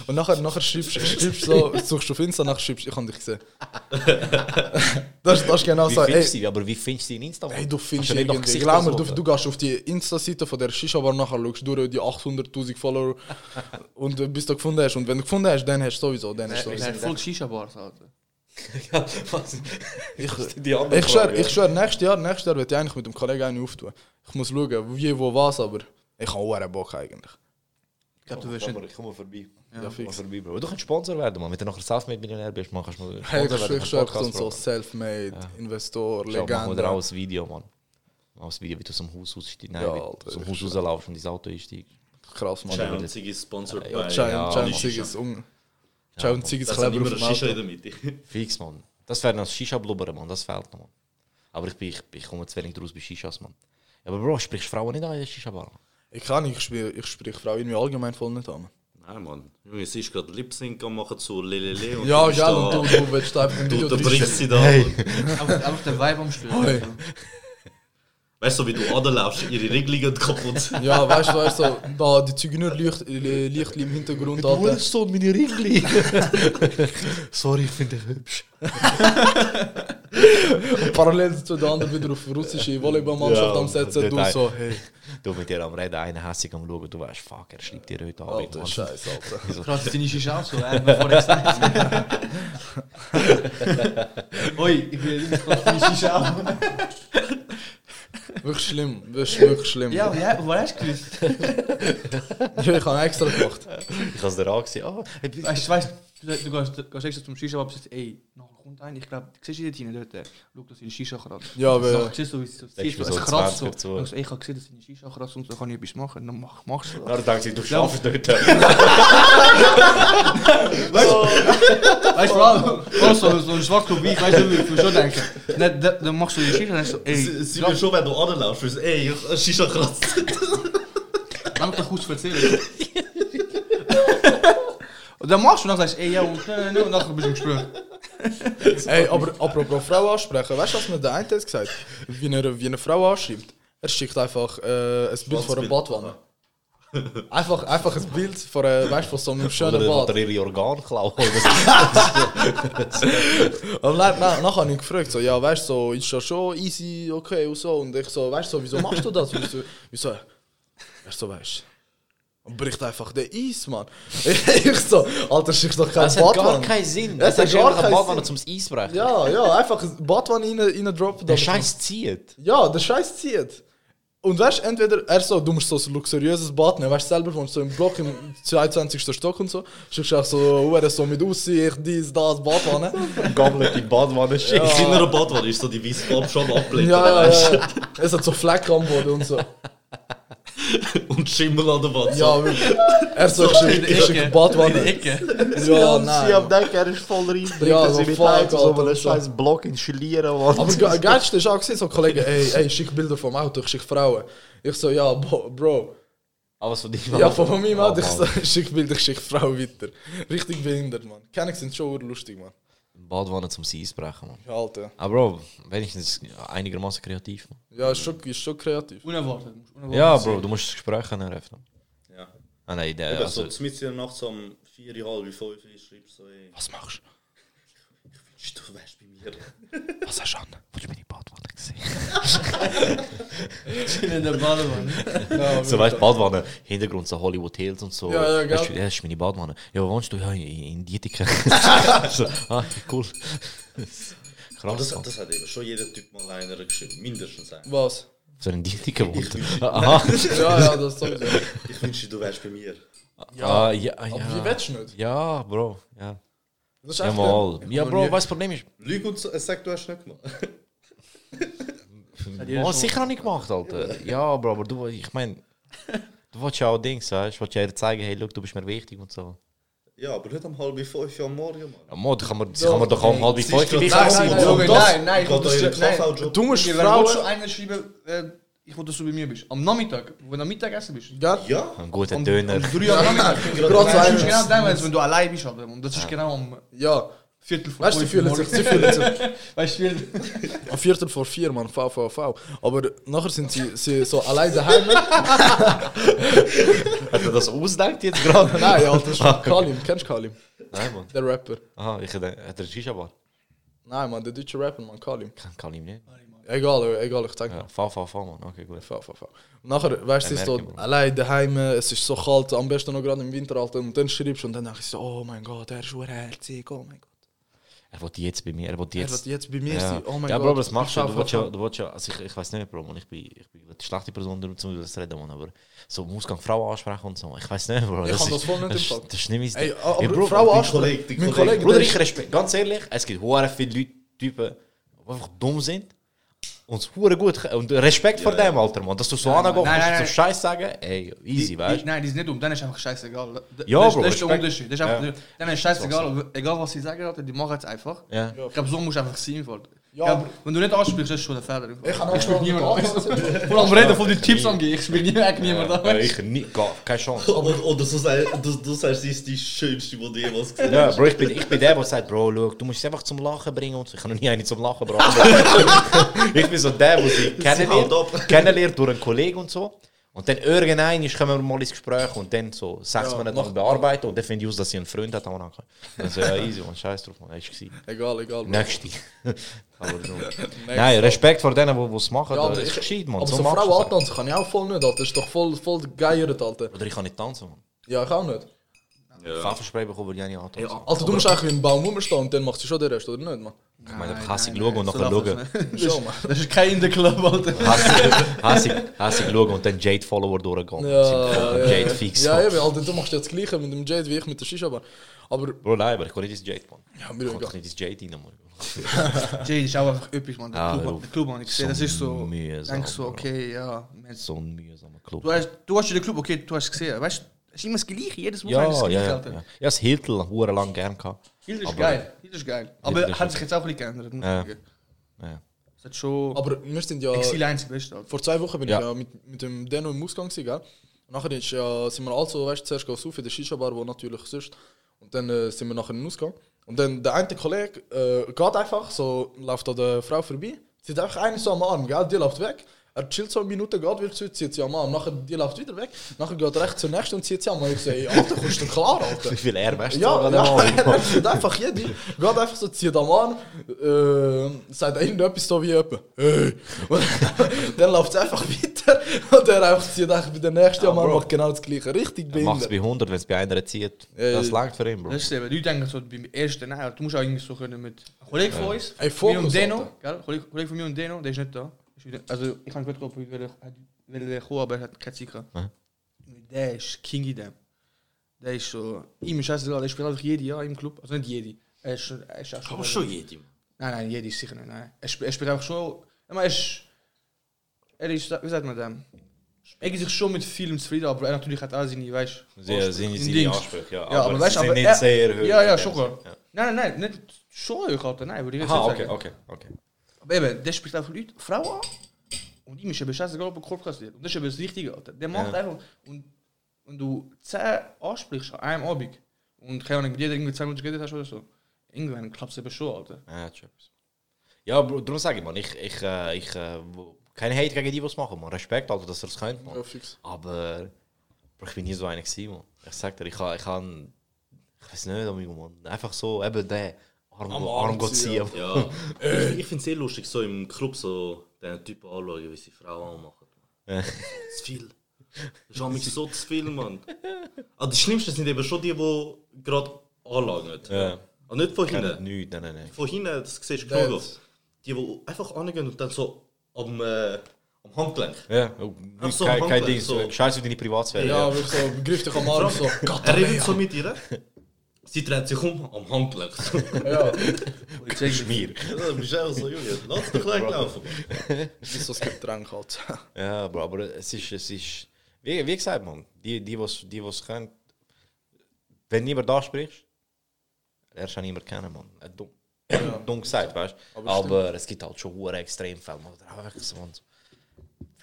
und nachher, nachher schreibst schreibst so, suchst auf Insta, nachher schreibst ich habe dich gesehen. das, das ist genau Wie so. findest du Ey, sie? Aber wie findest du sie in Insta? Hey, du findest du nach irgendwie, glaub mir, du, du gehst auf die Insta-Seite von der Shisha-Bar nachher, schaust durch die 800'000 Follower und äh, bis du gefunden hast. Und wenn du gefunden hast, dann hast du sowieso, dann hast du sowieso. voll Shisha-Bars, Alter. Ich, Die andere ich schwör, Frage, ja. ich schwör, nächstes Jahr, nächstes Jahr werde ich eigentlich mit dem Kollegen eine auftun. Ich muss schauen, wie, wo, was, aber ich habe auch einen Bock eigentlich. Ich glaube, du wirst nicht. ich komme vorbei. Ja, Komm fix. vorbei, Bro. Du kannst Sponsor werden, man. Wenn du nachher Selfmade-Millionär bist, man, kannst du Hey, Sponsor ich Podcast, bin so Bro. Selfmade, Investor, Schau, machen wir Legende. da auch ein Video, Mann. Auch ein Video, wie du aus dem Haus aussteigst. Nein, Ja, Alter, ich Haus rauslaufst und ins Auto einsteigst. Krass, Mann. Und Ziggy ist sponsored Ja, bei ja, Shisha. Ziggy ist und Ziggy ist auf dem Shisha in der Mitte. Fix, Mann. Das wäre noch das Shisha-Blubbern, Mann. Das fehlt noch, Mann. Aber ich, bin, ich, ich komme zu wenig draus bei Shishas, Mann. Ja, aber Bro, sprichst Frauen nicht an in der Shisha-Bar? Ich kann nicht, ich sprich, ich sprich Frau irgendwie allgemein voll nicht an. Nein, Mann. Junge, sie ist gerade Lip-Sync am machen zu Lelele. und Ja, du da- und du, du willst einfach ein Du Video unterbrichst sie da. Einfach, einfach den Vibe am Spielen. Hey. Weißt du, wie du anlaufst, ihre Regelungen kaputt. Ja, weißt du, weißt du, da die Züge nur Licht, äh, Lichtli im Hintergrund hatten. so meine Ringli. Sorry, ich finde dich hübsch. Parallel dazu der andere wieder auf russische Volleyballmannschaft Ja, am Setzen. Du so, hey, Du mit dir am Reden, einer hässig am Schauen, du weißt, fuck, er schreibt dir heute Abend. alter Mann. Scheiß, alter. Krass, deine Shisha auch so, äh, bevor gesagt hat. Oi, ich will nicht krass deine Shisha auch. Wirklich schlimm, ist wirklich schlimm. Ja, ja, wo hast du gewusst? Ja, ich habe extra gemacht. Ich habe es dir angesehen. Ah, Weißt du, weißt, du, du gehst, gehst extra zum Shisha-Bar und sagst, ey, nachher kommt einer, ich glaube, siehst du dort hinten dort, schau, dass deine Shisha kratzt. Ja, aber- Nachher siehst du, wie es so du es so kratzt so. 20 dazu. Dann sagst du, ey, ich habe gesehen, dass deine Shisha kratzt und so kann ich etwas machen. Dann mach, machst du das. dann denkst du, du Ja. schaffst dort. Weißt du, allem so, so ein weißt du, wie ich schon denken. Dann, machst du die Shisha und dann so, ey, Sie, will schon, wenn du anlaufst, ey, ich- Shisha kratzt. Lass mich doch kurz erzählen. Und dann machst du sagst ey, ja, und, äh, dann bist du im Gespräch. Ey, aber apropos Frau ansprechen, weißt du, was mir der eine hat gesagt? Wie er, wie eine Frau anschreibt. Er schickt einfach äh, ein Bild von einer. Badwanne. Einfach, einfach ein Bild von, einer, weißt, von so einem schönen Bad. oder ihre Organe klauen. Und dann, dann, dann habe ich ihn gefragt, so, ja, weißt du, so, ist ja schon easy, okay und so. Und ich so, weißt du, so, wieso machst du das? Wieso? wieso? Er so, weißt du. Und bricht einfach den Eis, Mann. ich so, Alter, schickst doch kein Das hat gar Badwanne. keinen Sinn. Das Das hat ist gar keinen Badwanne Sinn. zum Eisbrechen. Ja, ja, einfach ein Badwanne rein, rein droppen. Der Scheiß zieht. Ja, der Scheiß zieht. Und weißt du, entweder er so, du musst so ein luxuriöses Bad nehmen, weißt du, selber wohnst so im Block im 22. Stock und so, schickst auch so, Uhren so mit Aussicht, dies, das, Badwanne. Gammelt die Badwanne In seiner Badwanne ist so die weiße Farbe schon abgelegt. ja, ja, du? ja. Es hat so Flecken am Boden und so. Und Schimmel an der Wand. Ja, wirklich. Er so, ich ich schick Badwanne. Ecke. Ja, nein. Deck, er ist voll rein. Ja, so fuck, Alter, so. Block installieren. Aber ge- geilste ist auch gesehen, so Kollegen, ey, ey, schick Bilder vom Auto, ich schick Frauen. Ich so, ja, bo- Bro. Aber was von dir? Ja, von, meinem Auto, ich schick Bilder, ich schick Frauen weiter. Richtig behindert, man. Keine sind schon lustig, man. Badwanne zum Eisbrechen, Mann. Ja, Alter. Aber Bro, wenigstens einigermaßen kreativ. Mann. Ja, ist schon, ist schon kreativ. Unerwartet. musst unerwartet Ja, sein. Bro, du musst das Gespräch eröffnen. Ja. Ah, nein, der, Eben, also, so Mitten in der Nacht so um 4, halb, 5 schreibst du so, ey, Was machst du wärst bei mir. Was hast du an? Willst du meine Badwanne sehen? in der Badewanne. Ja, so weißt du, Badwanne, Hintergrund so Hollywood Hills und so. Ja, ja, gell. Weißt du, ja, das ist meine Badwanne. Ja, wo wohnst du? Ja, in, in Dietiken. so, ah, cool. Aber Krass, das, das hat eben schon jeder Typ mal einer geschrieben, mindestens einer. Was? So in Dietiken wohnt. Ich- Aha. Ja, ja, das sowieso. Ich wünschte, du wärst bei mir. Ja, ja, Aber ja. wie willst du nicht? Ja, Bro. Ja, Das ist ja echt mal. Ja, Bro, was das Problem ist? Lüg und er sagt, du hast nicht gemacht. Oh, sicher noch nicht gemacht, Alter. Ja, Bro, aber du, ich meine, du Du willst ja auch Dings, weißt du? willst ja zeigen, hey, look, du bist mir wichtig und so. Ja, aber nicht um halb fünf am Morgen, Mann. Ja, da kann man, kann man doch auch um halb fünf wichtig Nein, nein, nein. Du musst wenn du Frauen... einer schreiben, äh, ich will, dass du bei mir bist. Am Nachmittag, wenn du am Mittagessen bist. Gell? Ja? Ein guter Um, Döner. um drei am Nachmittag. Das ist genau dann, wenn du allein bist. Alter. Und das ist genau am Ja. Viertel vor Weißt du, sie fühlen sich, sie fühlen sich Weißt du, am Viertel vor vier, Mann, V, V, V. Aber nachher sind sie, sie so allein daheim. Hat er das ausdenkt jetzt gerade? Nein, Alter, das ist Kalim. Kennst du Kalim? Nein, Mann. Der Rapper. Aha, ich hätte, hat er Shisha-Bar? Nein, Mann, der deutsche Rapper, Mann, Kalim. Kann, ihm nicht. Egal, egal, ich zeig. Ja, fahr, fahr, fahr, Mann. Okay, gut. V, V, V. Und nachher, weißt du, ist Ja, so Bro. allein daheim, es ist so kalt, am besten noch gerade im Winter, Alter. Und dann schreibst du und dann denke ich so, oh mein Gott, er ist herzig, oh mein Gott. Er will jetzt bei mir, er Er jetzt... wird jetzt bei mir ja. sein, oh mein ja, Gott. Bro, aber das machst du, V, du V, willst ja, V. du willst ja, also ich, ich weiß nicht, Bro, man, ich bin, ich bin eine schlechte Person, darum zu reden, Mann, aber so im Ausgang Frauen ansprechen und so, ich weiß nicht, Bro. Ich kann das voll nicht ist- das ist nicht mein Ey, aber Bro, Frauen ansprechen. Mein Kollege. Bruder, der ich respekt, ganz ehrlich, es gibt hure viele Leute, Typen, die einfach dumm sind und es hure gut und Respekt vor dem, Alter, Mann, dass du so Nein, angehst, du nein. so Scheiß sagen, ey, easy, weißt die- Nein, die sind nicht dumm, dann ist einfach scheißegal. Das, Ja, das, Bro, das ist der. Unterschied. Das ist einfach, Ja. Dann ist scheißegal, egal was sie sagen, Alter, die machen es einfach. Ja. Ich glaube, so musst du einfach sein. Voll. Ja. Glaub, wenn du nicht ansprichst, ist schon der Fehler. Ich kann auch schon niemand Vor allem reden von den Tipps angehen, ich spiele nie weg niemand Ja, an. ich nie, gar, keine Chance. Oder, oder so sei, du, du sagst, sie ist die schönste, die du jemals gesehen Ja, hast. Bro, ich bin, ich bin der, der sagt, Bro, schau, du musst sie einfach zum Lachen bringen und so. Ich kann noch nie einen zum Lachen bringen. ich bin so der, der sie kennenlernt, kennenlernt durch einen Kollegen und so. Und dann irgendein ist, kommen wir mal ins Gespräch und dann so sechs Ja, Monate lang bearbeiten und dann finde ich aus, dass sie einen Freund hat. am Anfang. Dann so, ja, easy, man, scheiß drauf, man, ist gewesen. Egal, egal. Nächste. Aber so. Nein, Respekt vor denen, die es machen, Ja, aber das ist gescheit, man. Aber so, du Frauen antanzen kann ich auch voll nicht, Alter. Das ist doch voll, voll geiert, Alter. Oder ich kann nicht tanzen, man. Ja, ich auch nicht. Pfefferspray bekommen würde ich auch nicht. Alter, du musst eigentlich ein Baum rumstehen und dann machst du schon den Rest, oder nicht, man? Ich meine, hassig nein, schauen und nachher schauen. das Schon, man. Das ist kein in der Club, Alter. Hassig, schauen und dann Jade-Follower durchgehen. Ja, ja, Jade fix. Ja, eben, Alter, du machst ja das Gleiche mit dem Jade wie ich mit der Shisha-Bar. Aber, Bro, nein, aber ich kann nicht ins Jade, man. ja, Ich mir kann egal. doch nicht ins Jade rein, man. Jay ist auch einfach üppig, man. Der Ah, Club, der Club, man. Ich sehe, So das ist so. mühsam, Denkst so, okay, ja. So ein mühsamer Club. Du hast, du hast den Club, okay, du hast es gesehen. Weißt du, ist immer das Gleiche, jedes Mal Ja, das ja, Gleiche, ja. Alter. ja. Ja, das Hiltel hure lang gern gehabt. Hilde ist Aber- geil, Hilde ist geil. Aber ist hat sich jetzt auch ein bisschen geändert, Ja. Ja. Es hat schon. Aber wir sind ja. Exil einzig beste, Alter. Vor zwei Wochen bin Ja. ich ja mit, mit dem Deno im Ausgang? Und nachher ist ja, sind wir also, weißt du, zuerst gehen auf in der Shisha-Bar, wo natürlich sonst. Und dann äh, sind wir nachher in den Ausgang. Und dann der eine Kollege äh, geht einfach, so läuft an der Frau vorbei, zieht einfach eine so am Arm, gell? Die läuft weg. Er chillt so eine Minute, geht wieder zu, zieht sie am Arm. Nachher, die läuft wieder weg. Nachher geht er rechts zur nächsten und zieht sie am Arm. Ich sage, Alter, kommst du klar, Alter? Wie viel er weißt du? Ja, ja, er zieht einfach jede, geht einfach so, zieht am Arm, äh, sagt irgendetwas so wie jemand, hey. Und dann läuft es einfach weiter und er einfach zieht einfach bei der nächsten am Arm, Bro. macht genau das gleiche. Richtig Er macht es behindert. bei 100, wenn es bei einer zieht. Ja, Das ja. langt für ihn, Bro. Das ist eben, Leute denken so beim ersten, nein, du musst auch irgendwie so können mit. Ein Kollege von uns, Ey, mir Fokus, und Deno? Kollege, Kollege von mir und Deno, der ist nicht da. Ist Also, ich kann nicht gucken, ob er will kommen, aber er hat. Mhm. Der ist King in dem. Der ist so, ihm ist scheißegal, der spielt einfach jede Jahr im Club. Also nicht jede. Er ist, er ist auch schon. Jedem. Nein, nein, jede ist sicher nicht. Nein. Er, spielt, er spielt einfach schon. Aber er ist. Er ist, wie sagt man dem? Er gibt sich schon mit vielem zufrieden, aber er natürlich hat auch seine, weißt du. Sehr, seine Dings. Ansprüche, ja. Ja, aber weißt du, aber nicht sehr hoch. Ja, ja, in schon. Sinne, Nein, nein, nein, nicht schon hoch, Alter, nein, würde ich Ja. jetzt nicht okay, sagen. okay, okay. Aber eben, der spricht einfach Leute, Frauen an. Und ihm ist eben scheißegal, ob er Korb kassiert. Und das ist eben das Wichtige, Alter. Der macht Ja. einfach. Und wenn du 10 ansprichst an einem Abend und keine Ahnung, mit jeder irgendwie 10 Minuten geredet hast oder so, irgendwann klappt es eben schon, Alter. Ja, etwas. Ja, Bro, darum sage ich, man, ich, ich, äh, ich äh, kein Hate gegen die, die es machen, man. Respekt, also, dass ihr es könnt, man. Ja, fix. Aber Bro, ich bin nie so einer gewesen, man. Ich sag dir, ich kann, ich kann, ich weiß nicht, amigo, man. Einfach so, eben der Arm, Arm, Arm Gott ziehen, ziehen. Ja. ich ich finde es sehr lustig, so im Club so den Typen anschauen, wie sie Frauen anmachen. Ja. Zu viel. Das ist mich so zu viel, Mann. Ah, das Schlimmste sind eben schon die, die gerade anlangen. Ja. Ah, nicht von hinten. nichts, nein, nein, nein. Von hinten, das siehst du genug. Die, die einfach angehen und dann so am, äh, am Handgelenk. Ja, oh, Ach so, kein, kein Ding, so. so. scheiß auf deine Privatsphäre. Ja, wirklich so, begriff dich am Arm, so, Er redet so mit ihr. Sie dreht sich um am Handgelenk. So. ja, Schmier. Ja, du bist auch so, Junge. Lass dich gleich laufen. wie so das Getränk halt. Ja, Bro, aber es ist, es ist, Wie, wie gesagt, man, die, die, was, die, was können, wenn niemand da sprichst, lernst du niemand kennen, man. Äh, Dumm, dumm gesagt, weißt du? Aber Aber, es gibt halt schon hohe Extremfälle, man.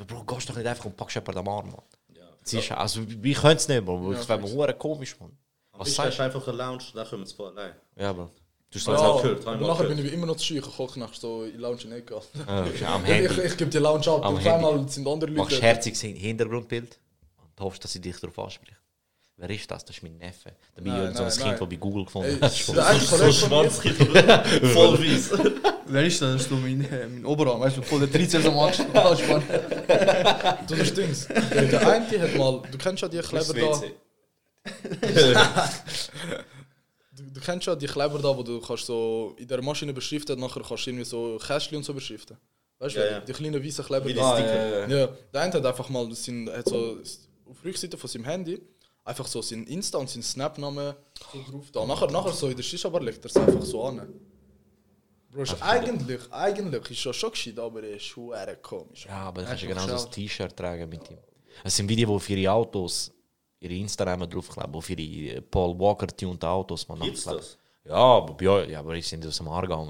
Bro, gehst doch nicht einfach und packst jemanden am Arm, man. Ja. Also, wir können es nicht, man. Das wäre mir komisch, man. Was Ich hast einfach eine Lounge, da kommen wir allein. du? Ja, aber. Du Ja, auch halt, einmal nachher bin ich immer noch zu scheu. Ich koche nachher so in Lounge in Ecke. äh, am Ich, Handy. ich gebe die Lounge ab Am auf einmal sind andere machst Leute. herziges Hin- Hintergrundbild und hoffst, dass sie dich darauf anspricht. Wer ist das? Das ist mein Neffe. Da bin Nein, ich so ein nein, Kind, nein. das bei Google gefunden hast. eine So von mir, Schwanzkind, voll weiss. Wer ist das? Das ist mein, äh, mein Oberarm, weißt du, voll der Trizeps am Arsch. Du das der eine hat mal, du kennst ja die Kleber da. Du, du kennst ja die Kleber da, wo du kannst so in der Maschine beschriften, nachher kannst du irgendwie so Kästchen und so beschriften. Weißt du, Ja, ja. die kleinen weißen Kleber Wie die da. Sticker. Ja, der eine hat einfach mal sein, hat so auf der Rückseite von seinem Handy einfach so sein Insta und sein Snap-Namen so drauf da. Nachher, nachher so in der Shisha-Bar legt er es einfach so an. Bro, ist eigentlich, eigentlich ist er schon gescheit, aber er ist schon komisch. Ja, aber du kannst ja Einfach genau so ein T-Shirt tragen mit ihm. Es sind Videos, wo für ihre Autos ihre Insta-Namen draufkleben, für ihre Paul Walker-tuned Autos man Gibt's das? Ja, aber ja, aber ich sind aus dem Aargau.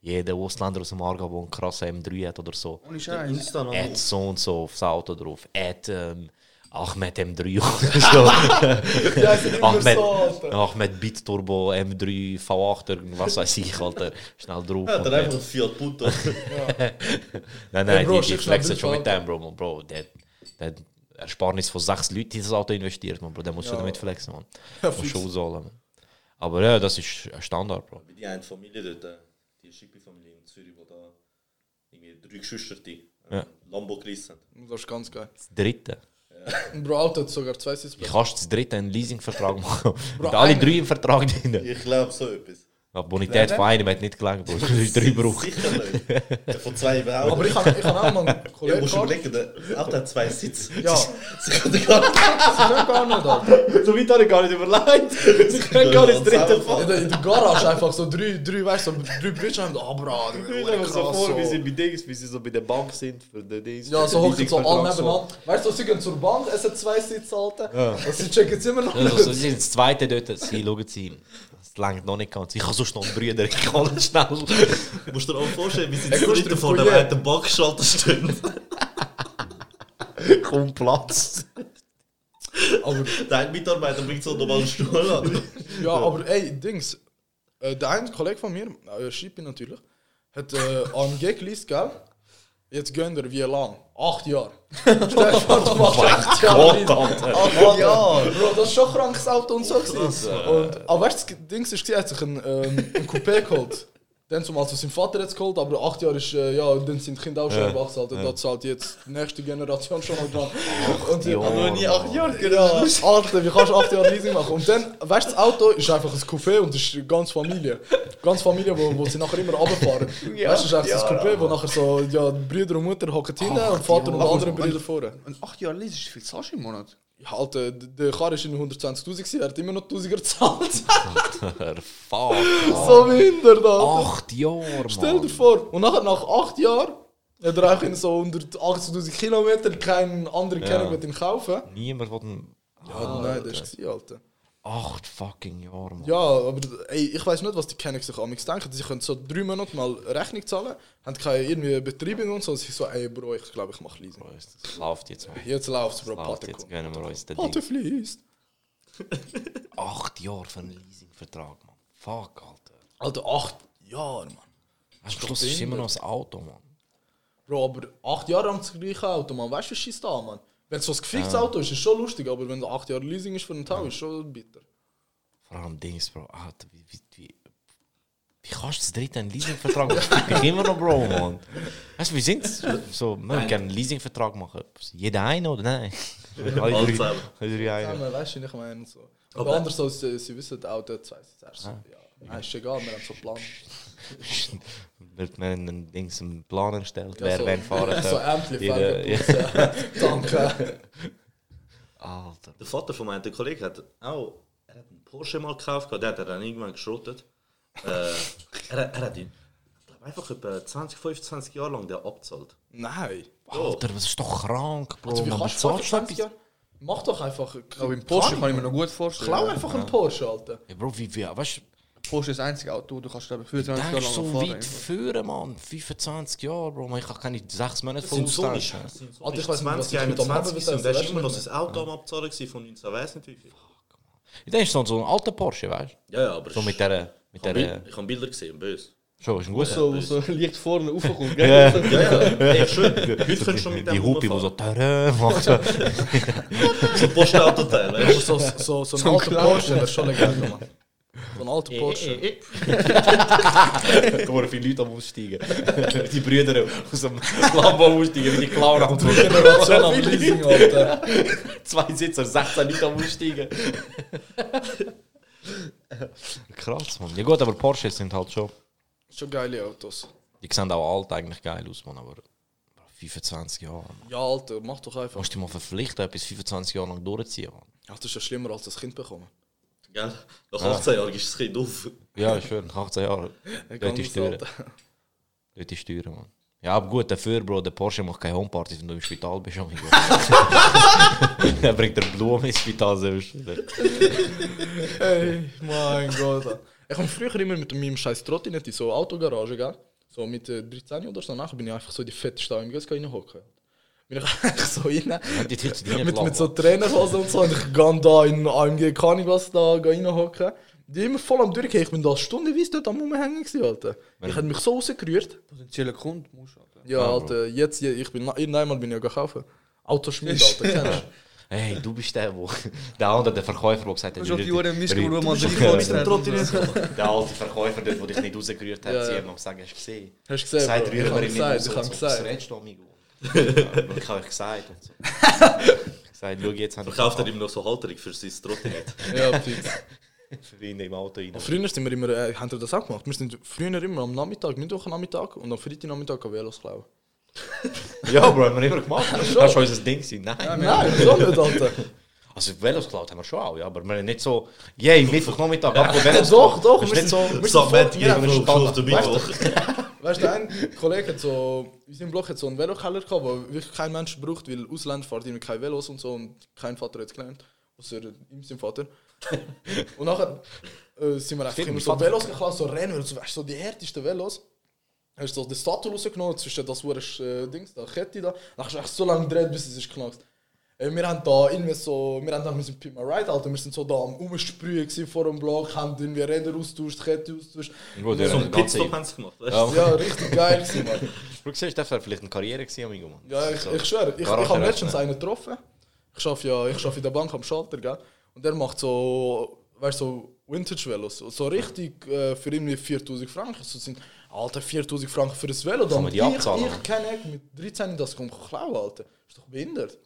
Jeder Ausländer aus dem Aargau, der einen krassen M3 hat oder so, hat so und so aufs Auto drauf. Hat ähm, Ahmed M3 oder so. Ja, Ahmed, so, Alter. Ahmed Bitturbo M3 V8, irgendwas weiß ich, Alter. Schnell drauf. Ja, dann einfach ein Fiat Punto. Nein, nein, Hey, Bro, die, die flexen schon mit dem, Bro. Man, Bro, der, der Ersparnis von sechs Leuten in das Auto investiert, man, Bro. Der muss schon damit flexen, man. Ja, muss fix. schon ausholen, man. Aber ja, das ist ein Standard, Bro. Wie die eine Familie dort, äh, die Schippi-Familie in Zürich, wo da irgendwie drei Geschwister die äh, Ja. Lambo gerissen haben. Das ist ganz geil. Das dritte. Und Bro, Auto hat sogar zwei Sitzplätze. kannst du das dritte einen Leasingvertrag machen? Bro, Mit alle drei im Vertrag drin. Ich glaube so etwas. Die Bonität von einem hat nicht gelangt, Bro. Das ist drei Bruch. Sicher nicht. Von zwei überhaupt Aber ich habe ich hab auch mal einen Ja, musst gehabt. überlegen, der Auto hat zwei Sitze. Ja, Sie können gar nicht. sie können gar nicht, Alter. So weit habe ich gar nicht überlegt. Sie können gar nicht das dritte In der Garage einfach so drei, drei weißt du, so drei haben, ah, Bro, Ich stelle mir so vor, wie sie bei Dings, wie sie so bei der Bank sind für den Dings. Ja, so hocken so alle nebeneinander. Weißt du, sie gehen zur Bank, es hat zwei Sitze, Alter. Und sie checken es immer noch Ja, so, sie nicht. sind das zweite dort, sie schauen sie ihm. Das langt noch nicht ganz. Ich habe sonst noch einen Brüder, ich kann nicht schnell. Du musst dir auch vorstellen, wie sie Ey, zu dritt du vor dem einen Backschalter stehen. Komm Platz. Aber, Der eine Mitarbeiter bringt so nochmal einen Stuhl an. ja, aber ey, Dings. Äh, der eine Kollege von mir, äh, Schippi natürlich, hat äh, AMG geleast, gell? Jetzt gönnt er wie lang? Acht Jahre. Stell dir vor, du machst acht Jahre. Gott. Alter. Acht Jahre. Bro, das ist schon krankes Auto und so. gewesen. Und, aber weißt du, das Dings ist, er hat sich ein, ähm, ein Coupé geholt. Dann zum also sein Vater jetzt geholt, aber acht Jahre ist, äh, ja, dann sind die Kinder auch schon Ja. erwachsen, Alter. Da zahlt jetzt die nächste Generation schon mal dran. Und Jahre, aber nie acht. Jahre, genau. Alter, wie kannst du acht Jahre Leasing machen? Und dann, weißt du, das Auto ist einfach ein Coupé und das ist ganz Familie. Ganz Familie, wo, wo sie nachher immer runterfahren. weißt du, das ist einfach das Coupé, wo nachher so, ja, Brüder und Mutter hocken hinten und Vater und andere Brüder vorne. Und acht Jahre Lease ist viel zahlst im Monat. Alter, der Car ist in 120.000 gewesen, er hat immer noch 1000er gezahlt. Fuck. so behindert, Alter. Acht Jahre, Stell dir vor. Und nachher, nach acht Jahren, hat er auch in so 180.000 Kilometer keinen anderen Ja. kennen mit ihn kaufen. Niemand will einen... Ja, nein, das war Alter. Acht fucking Jahre, Mann. Ja, aber ey, ich weiß nicht, was die Kenner sich amigs denken. Sie können so drei Monate mal Rechnung zahlen, haben keine irgendwie Betriebung und so. Und sie so, ey Bro, ich glaube, ich mache Leasing. Bro, Das läuft jetzt, Mann. Jetzt läuft's, Bro, Läuft, Pate jetzt gönnen wir uns den Pate fließt. Acht Jahre für einen Leasingvertrag, Mann. Fuck, Alter. Alter, acht Jahre, Mann. Am Schluss ist immer noch das Auto, Mann. Bro, aber acht Jahre lang das gleiche Auto, man. Weißt du, was schießt da, man? Wenn es so ein gefixtes Auto ist, ist schon lustig, aber wenn du acht Jahre Leasing ist für einen Tau, ist schon bitter. Vor allem Dings, Bro. Alter, wie, wie, wie, wie kannst du das dritte einen Leasingvertrag machen? Immer noch Bro, Mann. Weißt du, wie sind So, wir würden gerne einen Leasingvertrag machen. Jeder eine oder nein? Alle drei, alle drei eine. man, weißt du, ich meine so. Aber- Aber anders als sie, sie wissen, das Auto hat zwei Sitze. So, ja. Ist egal, wir haben so einen Plan. Wird mir ein Dings einen Plan erstellt, Ja, wer so, wen fahren So Felgen, Danke. Alter. Der Vater von meinem Kollegen hat auch er hat einen Porsche mal gekauft, gehabt, den hat er dann irgendwann geschrottet. äh, er, er hat ihn einfach etwa 20, 25 Jahre lang der abzahlt. Nein. Alter, das ist doch krank, Bro. Also, wie man kannst du bezahlt 25 etwas. Jahre? Mach doch einfach. Aber im Porsche kann ich mir noch gut vorstellen. Klau einfach einen Porsche, Alter. Ja, Bro, wie, wie, weißt du, Porsche ist das einzige Auto, du kannst glaube ich 25 denkst Jahre lang so fahren. weit führen, Mann. 25 Jahre, Bro. Man, ich kann keine 6 Monate sind so Alter, ich was 20, ich mit am 21 Abend gewesen und der ist du immer noch das Auto am Abzahlen von 19, weiß nicht wie viel. Ich denke, so, so ein alter Porsche, weißt Ja, ja, aber du? So mit der. Mit ich habe der Bild, ich hab Bilder gesehen, böse. schon, ist ein guter. So, so liegt vorne raufkommt, Ja. gell? Ja, ja, ey, schön. Heute könntest du schon mit Die dem Hupi, die so. Tada macht. So. Postautoteil, Aber weißt so, so, so ein So ein alter. Porsche wäre schon legal, Mann. So ein alter Porsche. Da waren viele Leute am Aussteigen. Die Brüder aus dem Lambo aussteigen, wie die Clown am Generation am Leasing, Alter. Zwei Sitzer, 16 Leute am Aussteigen. Krass, Mann. Ja gut, aber Porsche sind halt schon... Schon geile Autos. Die sehen auch alt eigentlich geil aus, Mann, aber... 25 Jahre, Mann. Ja, Alter, mach doch Du einfach. musst dich mal verpflichten, etwas 25 Jahre lang durchziehen, Mann. Ja, das ist ja schlimmer als das Kind bekommen. Gell? Nach 18 Jahren ist das Kind auf. Ja, ist schön, nach 18 Jahren. Dort ist Steuern. Dort ist Steuern, Mann. Ja, aber gut, dafür, Bro, der Porsche macht keine Homepartys, wenn du im Spital bist, amigo. Er bringt dir Blumen ins Spital selbst. Hey, mein Gott. Ich habe früher immer mit meinem scheiß Trottinett in so Autogarage, gell? So mit äh, 13 oder so. Nachher bin ich einfach so in die fette Stauimgäste reinhocken. Bin ich einfach so rein. Die Tür zu dir mit, mit so Trainerhosen und so. Und ich gehe da in AMG, kann ich was da reinhocken. Die immer voll am Durchgehen. Ich bin da stundenweise dort am Rumhängen, gewesen, Alter. Ich hätte mich so rausgerührt. Potenzieller Kunde musst Alter. Ja, Ja, Alter, jetzt, ich bin, irgendeinmal bin ich ja gekauft. Autoschmied, Alter, kennst du? Hey, du bist der, wo, der andere, der Verkäufer, der gesagt hat, Du die bist Folgen der der alte Verkäufer, dort, der dich nicht rausgerührt hat, Ja. sie haben gesagt, hast du gesehen? Hast du gesehen, Gesagt, rühren Ich wir ihn nicht gesagt, raus. ich hab und so. gesagt. Was redest du, amigo? Ja, ich habe euch gesagt. Und so. Gesagt, schau, jetzt haben Verkauft er ihm noch so Halterung für sein Trottinett. Ja, fix. für ihn im Auto rein. Früher sind wir immer, äh, haben wir das auch gemacht? Wir sind früher immer am Nachmittag, Mittwochnachmittag und am Freitagnachmittag Velos klauen. Ja, Bro, haben wir immer gemacht. Das war schon unser Ding. gewesen. Nein. Nein, so nicht, Alter. Also Velos geklaut haben wir schon auch, ja, aber wir haben nicht so, yay, Mittwochnachmittag, ab und Velos Doch, doch, wir sind nicht so... wir sind So, wir irgendwo auf der. Weißt du, ein Kollege hat so, in unserem Block hat so einen Velokeller gehabt, wo wirklich kein Mensch braucht, weil Ausländer fahren immer keine Velos und so und kein Vater hat es gelernt. Außer ihm sein Vater. und nachher äh, sind wir einfach immer so Velos geklaut, so rennen, so, weißt, du, so die härtesten Velos. Hast du so den Status rausgenommen, zwischen das hure äh, Dings, da Kette da. Dann hast du echt so lange gedreht, bis es ist geknackt. Äh, wir haben da irgendwie so, wir haben da mit Pimp My Ride, Alter, wir sind so da am Umsprühen vor dem Block, haben irgendwie Räder austauscht, Kette austauscht. Gut, So einen Pitstop haben sie gemacht, weißt Ja. du? Ja, richtig geil gewesen, Mann. Du siehst, das wäre vielleicht eine Karriere gewesen, amigo, Mann. Ja, ich, So. ich schwöre, ich, ich habe letztens einen getroffen. Ich arbeite ja ich arbeite in der Bank am Schalter, gell? Und der macht so, weißt du, so Vintage-Velos. So, so richtig äh, für irgendwie 4000 Franken. So sind, Alter, 4000 Franken für ein Velo. Dann ich, abzahlen? ich kenne mit 13 das kommt klauen, Alter. Ist doch behindert.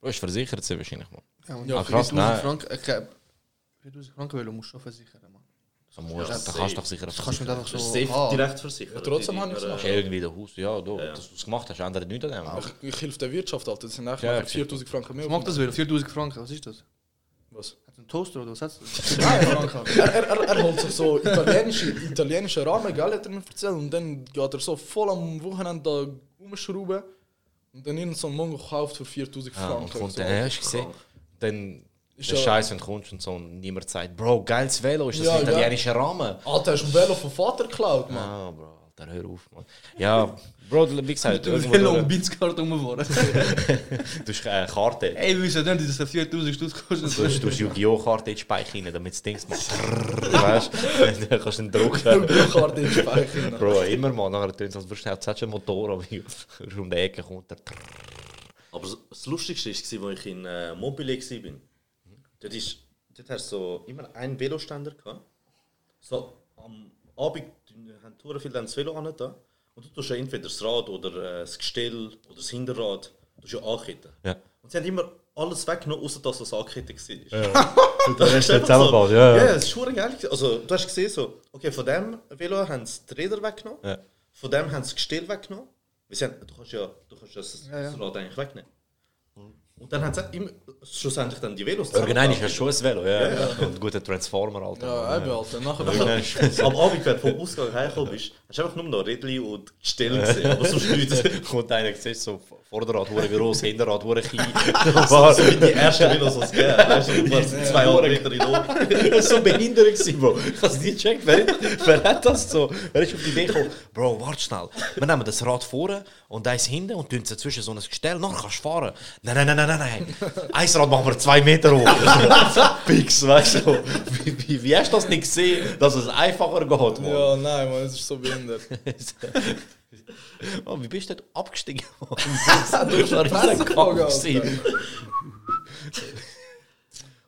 Du hast versichert sie wahrscheinlich, Mann. Ja, Ja, ja, krass, 4000 nein. Franken, ich glaub, 4000 Franken Velo musst du schon versichern, Mann. Da musst, Ja, da kannst du doch sicher Das kannst du einfach Das ist so... safe Ah, direkt versichert. Ja, trotzdem habe ich es gemacht. irgendwie der Haus, ja, du, Ja. dass du es gemacht hast, ändert nichts an dem. Ich, ich helfe der Wirtschaft, Alter. Das sind eigentlich Ja, nachher okay. 4000 Franken mehr. Was macht das Velo? 4000 Franken, was ist das? Was? Hat es einen Toaster oder was hat es? Er, er, er, er holt sich so italienische, italienische Rahmen, gell, hat er mir erzählt. Und dann geht er so voll am Wochenende da rumschrauben. Und dann irgend so einen Mongo gekauft für 4000 Ja, Franken. und kommt so. dann, hast du gesehen, dann Ist der ja- Scheiß, wenn du kommst und so und niemand sagt, Bro, geiles Velo, ist das Ja, ein ja. Rahmen? Alter, hast du ein Velo vom Vater geklaut, Mann? Ah, Bro, Alter, hör auf, Mann. Ja, Bro, wie gesagt, irgendwo Velo durch- um Binskarte rumfahren. du hast eine Karte. Ey, wir wissen nicht, dass das 4000 Stutz kostet. Du hast, du hast Yu-Gi-Oh! Karte in den Speicher rein, damit das Ding macht. weißt du? Dann kannst du ihn drucken. Die Karte in den Speicher. Bro, immer mal, nachher tun es, als würdest du jetzt hast du einen Motor, aber um die Ecke kommt der. Aber das Lustigste war, als ich in äh, Mobile war. Dort, ist, dort hast du so immer einen Veloständer gehabt. So, am Abend haben viele dann das Velo an da. Und du tust ja entweder das Rad oder äh, das Gestell oder das Hinterrad du tust ja anketten. Ja. Und sie haben immer alles weggenommen, außer dass das angekettet war. Ja. Und das ist zusammengebaut, so, ja, ja. ja, es ist schon geil. Also, du hast gesehen, so, okay, von dem Velo haben sie die Räder weggenommen, Ja. von dem haben sie das Gestell weggenommen. Wir sind, du kannst ja, du kannst ja das, Ja, ja. das Rad eigentlich wegnehmen. Und dann haben sie immer, schlussendlich dann die Velos ist ja zusammengebaut. schon ein Velo, ja. ja. Und ein guter Transformer, Alter. Ja, eben, Alter. Nachher Irgendwann ist- Am Abend, wenn du vom Ausgang heimgekommen bist, hast du einfach nur noch Rädchen und Gestell gesehen, aber sonst nichts. kommt einer, siehst so Vorderrad hure groß, Hinterrad hure klein. So, so wie die ersten Videos, die es gegeben hat. Weißt du, zwei Meter in oben. Das war so behindert, gewesen, Bro. Ich habe es nicht gecheckt. Wer, wer hat das so? Wer ist auf die Idee gekommen? Bro, warte schnell. Wir nehmen das Rad vorne und eins hinten und tun es zwischen so ein Gestell. Nachher kannst du fahren. Nein, nein, nein, nein, nein, nein. Ein Rad machen wir zwei Meter hoch. Fix, weißt du? Wie, wie, wie hast du das nicht gesehen, dass es einfacher geht? Ja, nein, man, es ist so behindert. oh, wie bist du dort abgestiegen? Du hast ein Kampf.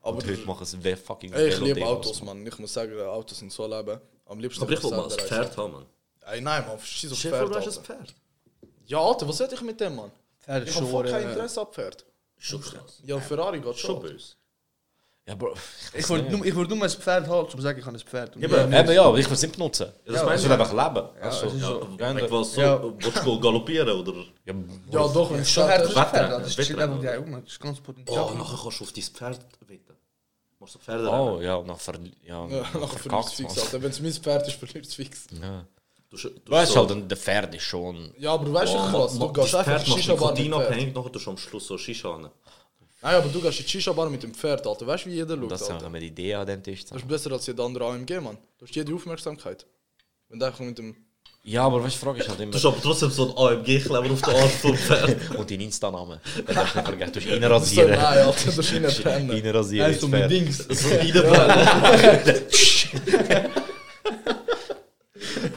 Aber Und heute machen sie fucking Ey, ich liebe Autos, Mann. Ich muss sagen, Autos sind so leben. Am liebsten Aber ich will mal ein Pferd haben, Mann. Ey, nein, man, schieß auf Pferd. du hast ein. Pferd. Ja, Alter, was hätte ich mit dem, Mann? Pferd Ich habe voll kein Interesse an Pferd. Schon krass. Ja, Ferrari geht Schon schon. böse. Ja, Bro. Ich würde nur, ich nur ein Pferd um zu sagen, ich habe ein Pferd. Und Eben. Eben ja, ich will es nicht benutzen. Ja, das will ich. einfach leben. Ja, so. Ja, so, Ja. willst du galoppieren oder? Ja, Ja, doch, wenn es Schon ein Pferd, das ist Wettrennen, einfach oder? die Augen, das ist ganz Potenzial. Oh, nachher kannst du auf dein Pferd wetten. Machst du Pferde Oh ja, nach ver ja, Ja, nachher verlierst du fix. Alter. Wenn es mein Pferd ist, verlierst du fix. Ja. Du, du, Du weißt halt, der Pferd ist schon. Ja, aber du weißt schon krass, du das gehst einfach Shisha-Bar nachher tust du am Schluss so Shisha an. Nein, aber du gehst in die Shisha-Bar mit dem Pferd, Alter. Weißt du, wie jeder schaut, Das einfach die Idee an dem Tisch. Das ist besser als jeder andere AMG, Mann. Du hast jede Aufmerksamkeit. Wenn du einfach mit dem... Ja, aber weißt du, die Frage ist halt Du immer. hast aber trotzdem so ein AMG-Kleber auf der Arsch vom Pferd. Und deinen Insta-Namen. Den darfst du nicht vergessen. Du hast ihn So, rasieren. nein, Alter, du hast ihn nicht brennen. Ihn rasieren. so mit. Dings. So reinbrennen.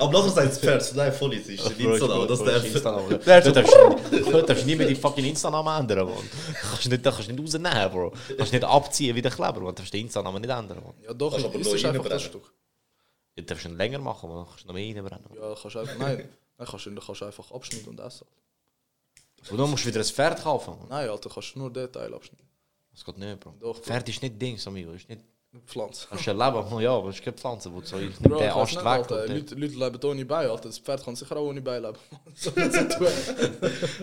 Aber nachher sagt das Pferd, nein, voll ist das darf. Du Der darfst, du darfst nie mehr deinen fucking Insta-Namen ändern, Mann. Du kannst nicht, du kannst nicht rausnehmen, Bro. Du kannst nicht abziehen wie der Kleber, man. Du darfst den Insta-Namen nicht ändern, Mann. Ja, doch, aber ist nur einfach das Stück. Du darfst ihn länger machen, man. Du kannst noch mehr reinbrennen. Ja, kannst einfach... Nein, nein kannst du kannst du einfach abschneiden und essen. Und dann musst du wieder ein Pferd kaufen, Mann. Nein, Alter, kannst du nur den Teil abschneiden. Das geht nicht, Bro. Doch, Bro. Pferd ist nicht Dings, amigo. Ist nicht... Pflanze. Das ist ein Leben, Mann. ja, aber es ist keine Pflanze, wo du so... Bro, den Ast nicht, weg. Alter. und Leute, Leute leben ohne Bein, Alter. Das Pferd kann sicher auch ohne Bein leben. so nicht.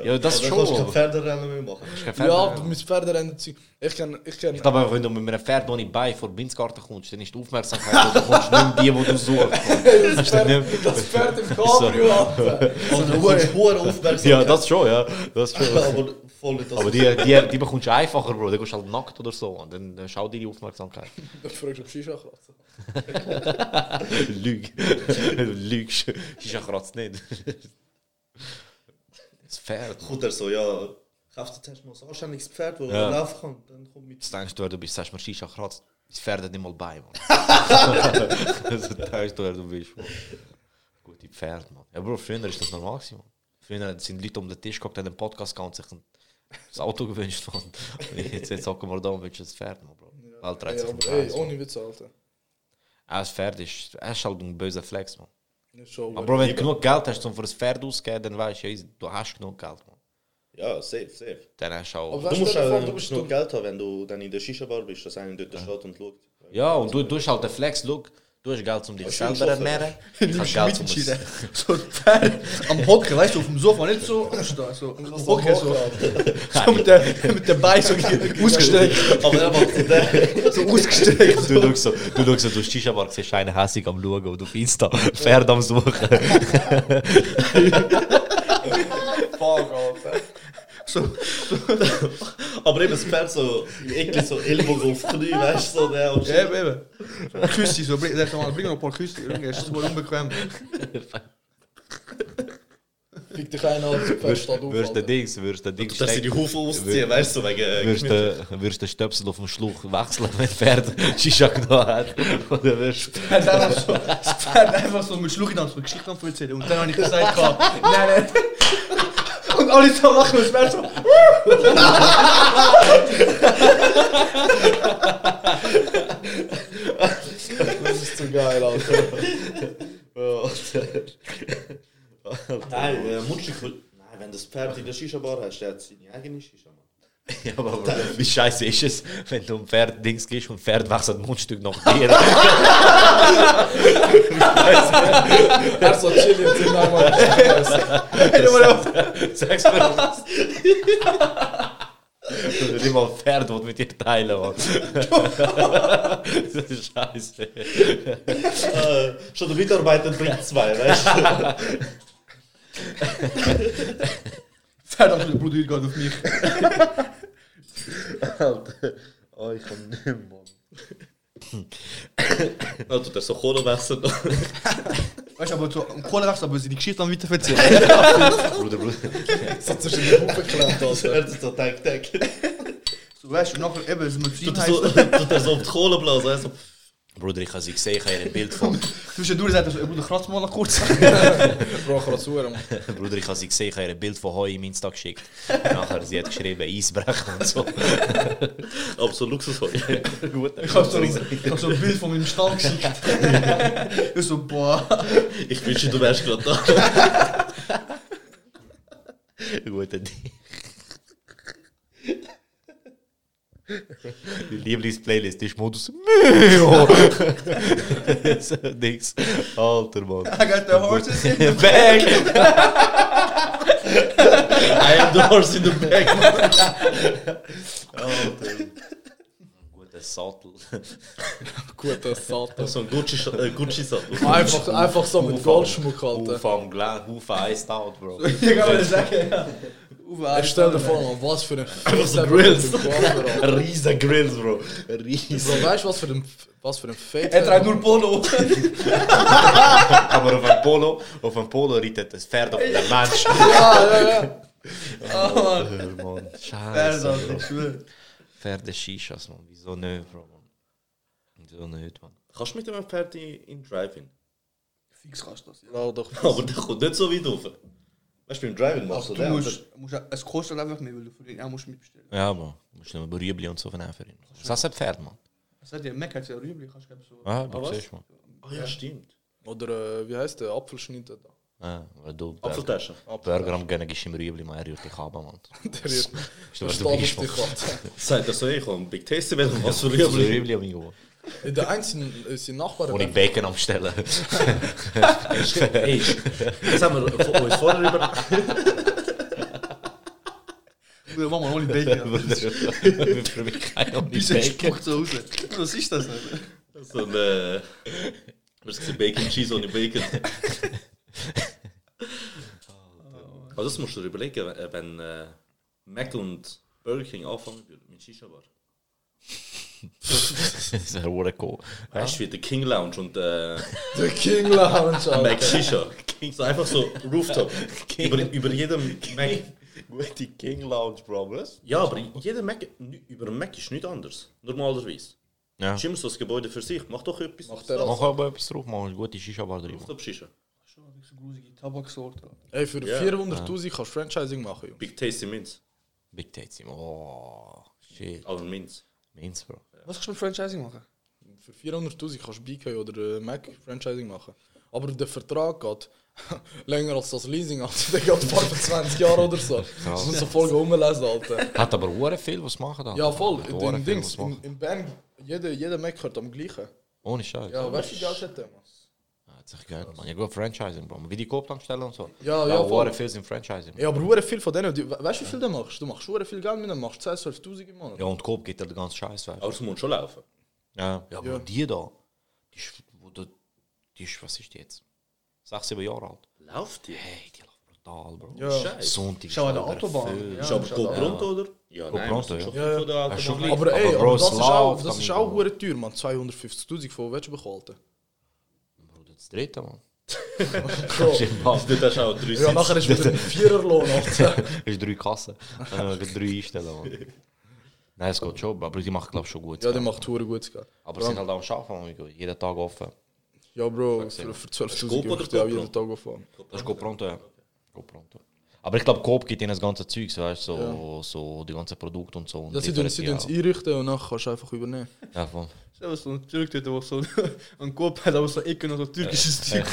Ja, das schon. kannst du kein aber- Pferderennen mehr machen. Kein Ja, mehr. aber mit Pferden rennen sie... Ich kenn... Ich kenn... Ich glaube, wenn du mit einem Pferd ohne Bein vor Binzgarten kommst, dann ist die Aufmerksamkeit, und du kommst nicht die, die du suchst. das, Hast du Pferd, nicht- das Pferd im Cabrio, Alter. Also du kommst hohe Aufmerksamkeit. Ja, das schon, ja. Das schon. Aber voll nicht das. Aber die, die, die bekommst du einfacher, Bro. Dann gehst du halt nackt oder so. Und dann, dann schau dir die Aufmerksamkeit. Ich frage dich, ob Shisha kratzt. Lüg. Du lügst. Shisha kratzt nicht. Das Pferd. kommt er so, ja, kauf dir zuerst mal ein anständiges Pferd, das Ja. laufen kann. Dann kommt mit Jetzt denkst du, du bist, sagst mir Shisha kratzt. Das Pferd hat nicht mal bei, Mann. das denkst du, wer du bist, Mann. Gute Pferd, Mann. Ja, Bro, früher ist das normal gewesen, Mann. Früher sind Leute um den Tisch geguckt, haben den Podcast gehabt und sich ein, das Auto gewünscht, Mann. Und jetzt, jetzt hocken wir da und wünschen das Pferd, Mann, Bro. Sich um aber den ey, ohne Witz, Alter. Das Pferd ist, er ist halt ein böser Flex, man. Schon. Aber Bro, wenn du genug Geld hast, um für ein Pferd auszugeben, dann weißt du, ja, du hast genug Geld, man. Ja, safe, safe. Dann hast du auch... Aber Du musst auch du bist genug. Geld haben, wenn du dann in der Shisha-Bar bist, dass einer dort steht und schaut. Ja, und du, du hast halt den Flex, look, du hast Geld, um dich selber zu ernähren. Ich habe Geld, um es... So ein Pferd am Hocken, weißt du, auf dem Sofa, nicht so am Stehen, so am Hocken, so, so mit der, mit der Bein so ausgestreckt, Aber er macht so der. so ausgestreckt. Du schaust so, du schaust so durch die Shisha-Bar, siehst einen hässig am Schauen und auf Insta Pferd am Suchen. So, Aber eben das Pferd so, irgendwie so Ellbogen auf Knie, weißt du, so der und ja, eben. Küssi, so, bring, sag mal, bring noch ein paar Küssi, irgendwie, ist wohl unbequem. Fick dich ein, Alter. Pferd Wirst steht auf, wirst den Alter. Dings, wirst den Dings dass sie die Hufe ausziehen, weißt du, wegen. äh, Wirst den, wirst den Stöpsel auf dem Schluch wechseln, wenn das Pferd Shisha genommen hat. Oder wirst so, das Pferd einfach so mit Schluch in eine Geschichte erzählen. Und dann habe ich gesagt, nein, nein. Und alle so machen, das Pferd so, Das ist zu geil, Alter. Nein, äh, Mutschig. Nein, wenn das Pferd in der Shisha-Bar hast, der hat seine eigene Shisha. Ja, aber wie scheiße ist es, wenn du ein Pferd Dings gehst und Pferd wechselt ein Mundstück nach dir? Er so chill jetzt in einmal. Sag's mir was. Und nicht mal ein Pferd will mit dir teilen Mann. Das ist scheiße. Äh, schon der Mitarbeiter bringt zwei, weißt du? Verdammt, der Bruder geht auf mich. Alter. Oh, ich kann nicht mehr, Mann. Ja, tut er so Kohle wechseln. Weißt du, aber so am Kohlenwechsel, aber sie die Geschichte dann weiter erzählen. Bruder, Bruder. So zwischen den Hufen geklemmt, Er Alter. hat so Tag, Tag. So, weißt du, nachher eben, er so, heißen. tut er so auf die Kohle blasen. Also, Bruder, ich habe sie gesehen, ich habe ihr ein Bild von. Zwischendurch sagt er so, ey, Bruder, kratz mal noch kurz. Bro, ich kann das hören, Mann. Bruder, ich habe sie gesehen, ich habe ihr ein Bild von Heu im Insta geschickt. Nachher, sie hat geschrieben, Eisbrechen und so. aber so Luxusheu. Gut. Ich hab so, ich hab so ein Bild von meinem Stand geschickt. ich so, boah. Ich wünsche, du wärst gerade da. Guter Ding. Die Lieblingsplaylist ist Modus Mio. so nix. Alter Mann. I got the horses in the Bang! I am the horse in the back. Alter. Guter Sattel. Guter Satan. So ein Gucci- Gucci-Sattel. Einfach, einfach so mit Goldschmuck, Alter. Huf am Glas, Huf iced out, Bro. Ich kann mal sagen, ja. Uwe, Ich stell dir vor, Mann, was für ein Einfach so Grills. Bro, Riesen Grills, Bro. Riesen. weißt du, was für ein, was für ein Fake Er trägt nur Polo. Aber auf einem Polo, auf einem Polo reitet das Pferd auf den Mensch. Ja, ja, ja. Oh, Mann. Alter, Mann. Scheiße. Pferde, Bro. ich schwöre. Pferde Shishas, Mann. Wieso nicht, Bro? Mann? Wieso nicht, Mann? Kannst du mit dem Pferd in, in Drive-In? Fix kannst du das, ja. Ja, doch. Aber der kommt nicht so weit rauf. Weißt du, beim Drive-In machst du Du den. musst, musst, es kostet einfach mehr, weil du für den auch musst mitbestellen. Ja, aber du musst noch Rüebli und so vernehmen für ihn. Das ist ein Pferd, Mann. Was hat der Mac hat ja Rüebli, kannst du so. Ja, Ah, du was? siehst, Mann. Ah ja, stimmt. Oder äh, wie heißt der? Apfelschnitte da. Ja, weil du Apfeltasche. Burger am gönnen gibst ihm Rüebli, man, er rührt dich ab, Mann. Der wird Weißt du, du bist, dich? Alter. Sagt er so, ich habe Big Tasty werden, was für Rüebli. Rüebli. Rüebli, amigo. In der einzigen äh, sind Nachbarn. Und ich Bacon am Stellen. Ey, das haben wir uns vorher über... Bruder, mach mal ohne Bacon. Für mich kein ohne Bacon. so raus. Was ist das denn? So ein... Äh, was ist Bacon Cheese ohne Bacon? Also das musst du dir überlegen, wenn äh, Mac und Burger King anfangen würden mit Shisha-Bar. Das ist ein hoher Ko. Weißt du, wie der King Lounge und äh, Der King Lounge, Mac. Shisha. So einfach so Rooftop. über, über jedem Mac. Gute King Lounge, Bro, was? Ja, aber jeder Mac, über einen Mac ist nicht anders. Normalerweise. Ja. Ist immer so das Gebäude für sich. Mach doch etwas. Macht der Mach aber etwas drauf, mach eine gute Shisha-Bar drin. Rooftop Shisha. So grusige Tabaksorte. Ey, für Ja. 400'000 kannst du Franchising machen, Jungs. Big Tasty Mints. Big Tates. Oh, shit. Aber Mints. Meins, Bro. Was kannst du mit Franchising machen? Für 400'000 kannst du BK oder äh, Mac Franchising machen. Aber der Vertrag geht länger als das Leasing, also der geht 25 Jahre oder so. Das muss so voll rumlesen, Alter. Hat aber hure viel, was machen da. Ja, voll. In Dings, in, in Bern, jeder, jeder Mac gehört am gleichen. Ohne Scheiß. Ja, weißt du, wie Geld hat der, Mann? Hat sich gehört, man. Ja, gut, Franchising, Bro. Wie die Kooptankstellen und so. Ja, ja, voll. hure viel sind Franchising. Ja, aber hure viel von denen, die, weißt du, wie viel du machst? Du machst hure viel Geld mit denen, machst 10, 12'000 im Monat. Ja, und Coop geht ja den ganzen Scheiß, weißt du. Aber es muss schon laufen. Ja, ja, aber Ja. die da, die ist, die ist, was ist die jetzt? 6, 7 Jahre alt. Läuft die? Hey, die läuft brutal, Bro. Ja. Scheiße. Sonntag Schau an der aber Autobahn. Ja. Ist aber da. Pronto, oder? Ja, Go Pronto, ja. schon Ja, von der Ja. Aber ey, Aber aber, Bro, das, ist auch, das ist auch hure teuer, man. 250'000 von willst du behalten? Das dritte, Mann. Bro. Dort hast du auch drei Ja, nachher ist wieder ein Viererlohn, ist drei Kassen. äh, drei Einstellen, Mann. Nein, es geht schon, aber die machen, glaube ich, schon gut. Ja, der macht hure gut aber sie sind halt auch am Arbeiten, jeden Tag offen. Ja, Bro, für, dir. für 12'000 Coop oder möchte ich auch jeden Tag auffahren. Das ist Go Pronto, ja. Go Pronto. Aber ich glaube, Coop gibt ihnen das ganze Zeug, weißt du, so, so die ganzen Produkte und so. Und Ja, sie tun die auch. einrichten und dann kannst du einfach übernehmen. Ja, voll. Stell dir so ein Türk dort, wo so ein Kopf hat, aber so Ecken und so türkisches Zeug.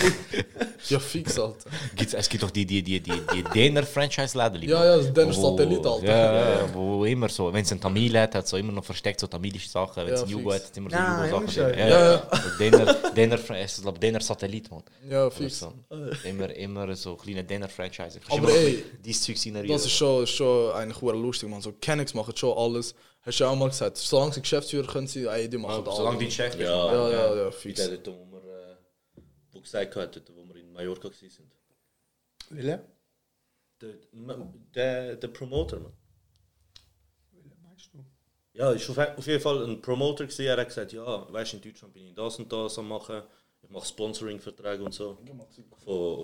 Ja, fix, Alter. Gibt's, es gibt doch die, die, die, die, die Däner-Franchise-Läden. Ja, ja, das Däner Wo- Satellit, Alter. Ja, ja, wo immer so, wenn es ein Tamil hat, hat so immer noch versteckt so tamilische Sachen. Wenn es Ja, ein Jugo fix. hat, hat immer so Nein, Jugo-Sachen. ohne drin. Scheiß. Ja, Ja, ja. Also Däner, Däner, es ist, glaube Däner Satellit, man. Ja, Oder fix. So. Immer, immer so kleine Däner-Franchise. Aber ey, dieses Zeug sind Das ist schon, ist schon eigentlich hure lustig, man. So, Kennex machen schon alles. Hast du auch mal gesagt, solange sie Geschäftsführer können sie, ey, die machen alles. Solange die Chef. Ja, Ja, ja, ja, Wie fix. der dort, wo wir, äh, wo gesagt wo wir in Mallorca waren. Wille? Der, der, der Promoter, man. Meinst du? Ja, ist auf, auf jeden Fall ein Promoter gewesen. Er hat gesagt, ja, weißt du, in Deutschland bin ich das und das am machen. Ich mache Sponsoring-Verträge und so.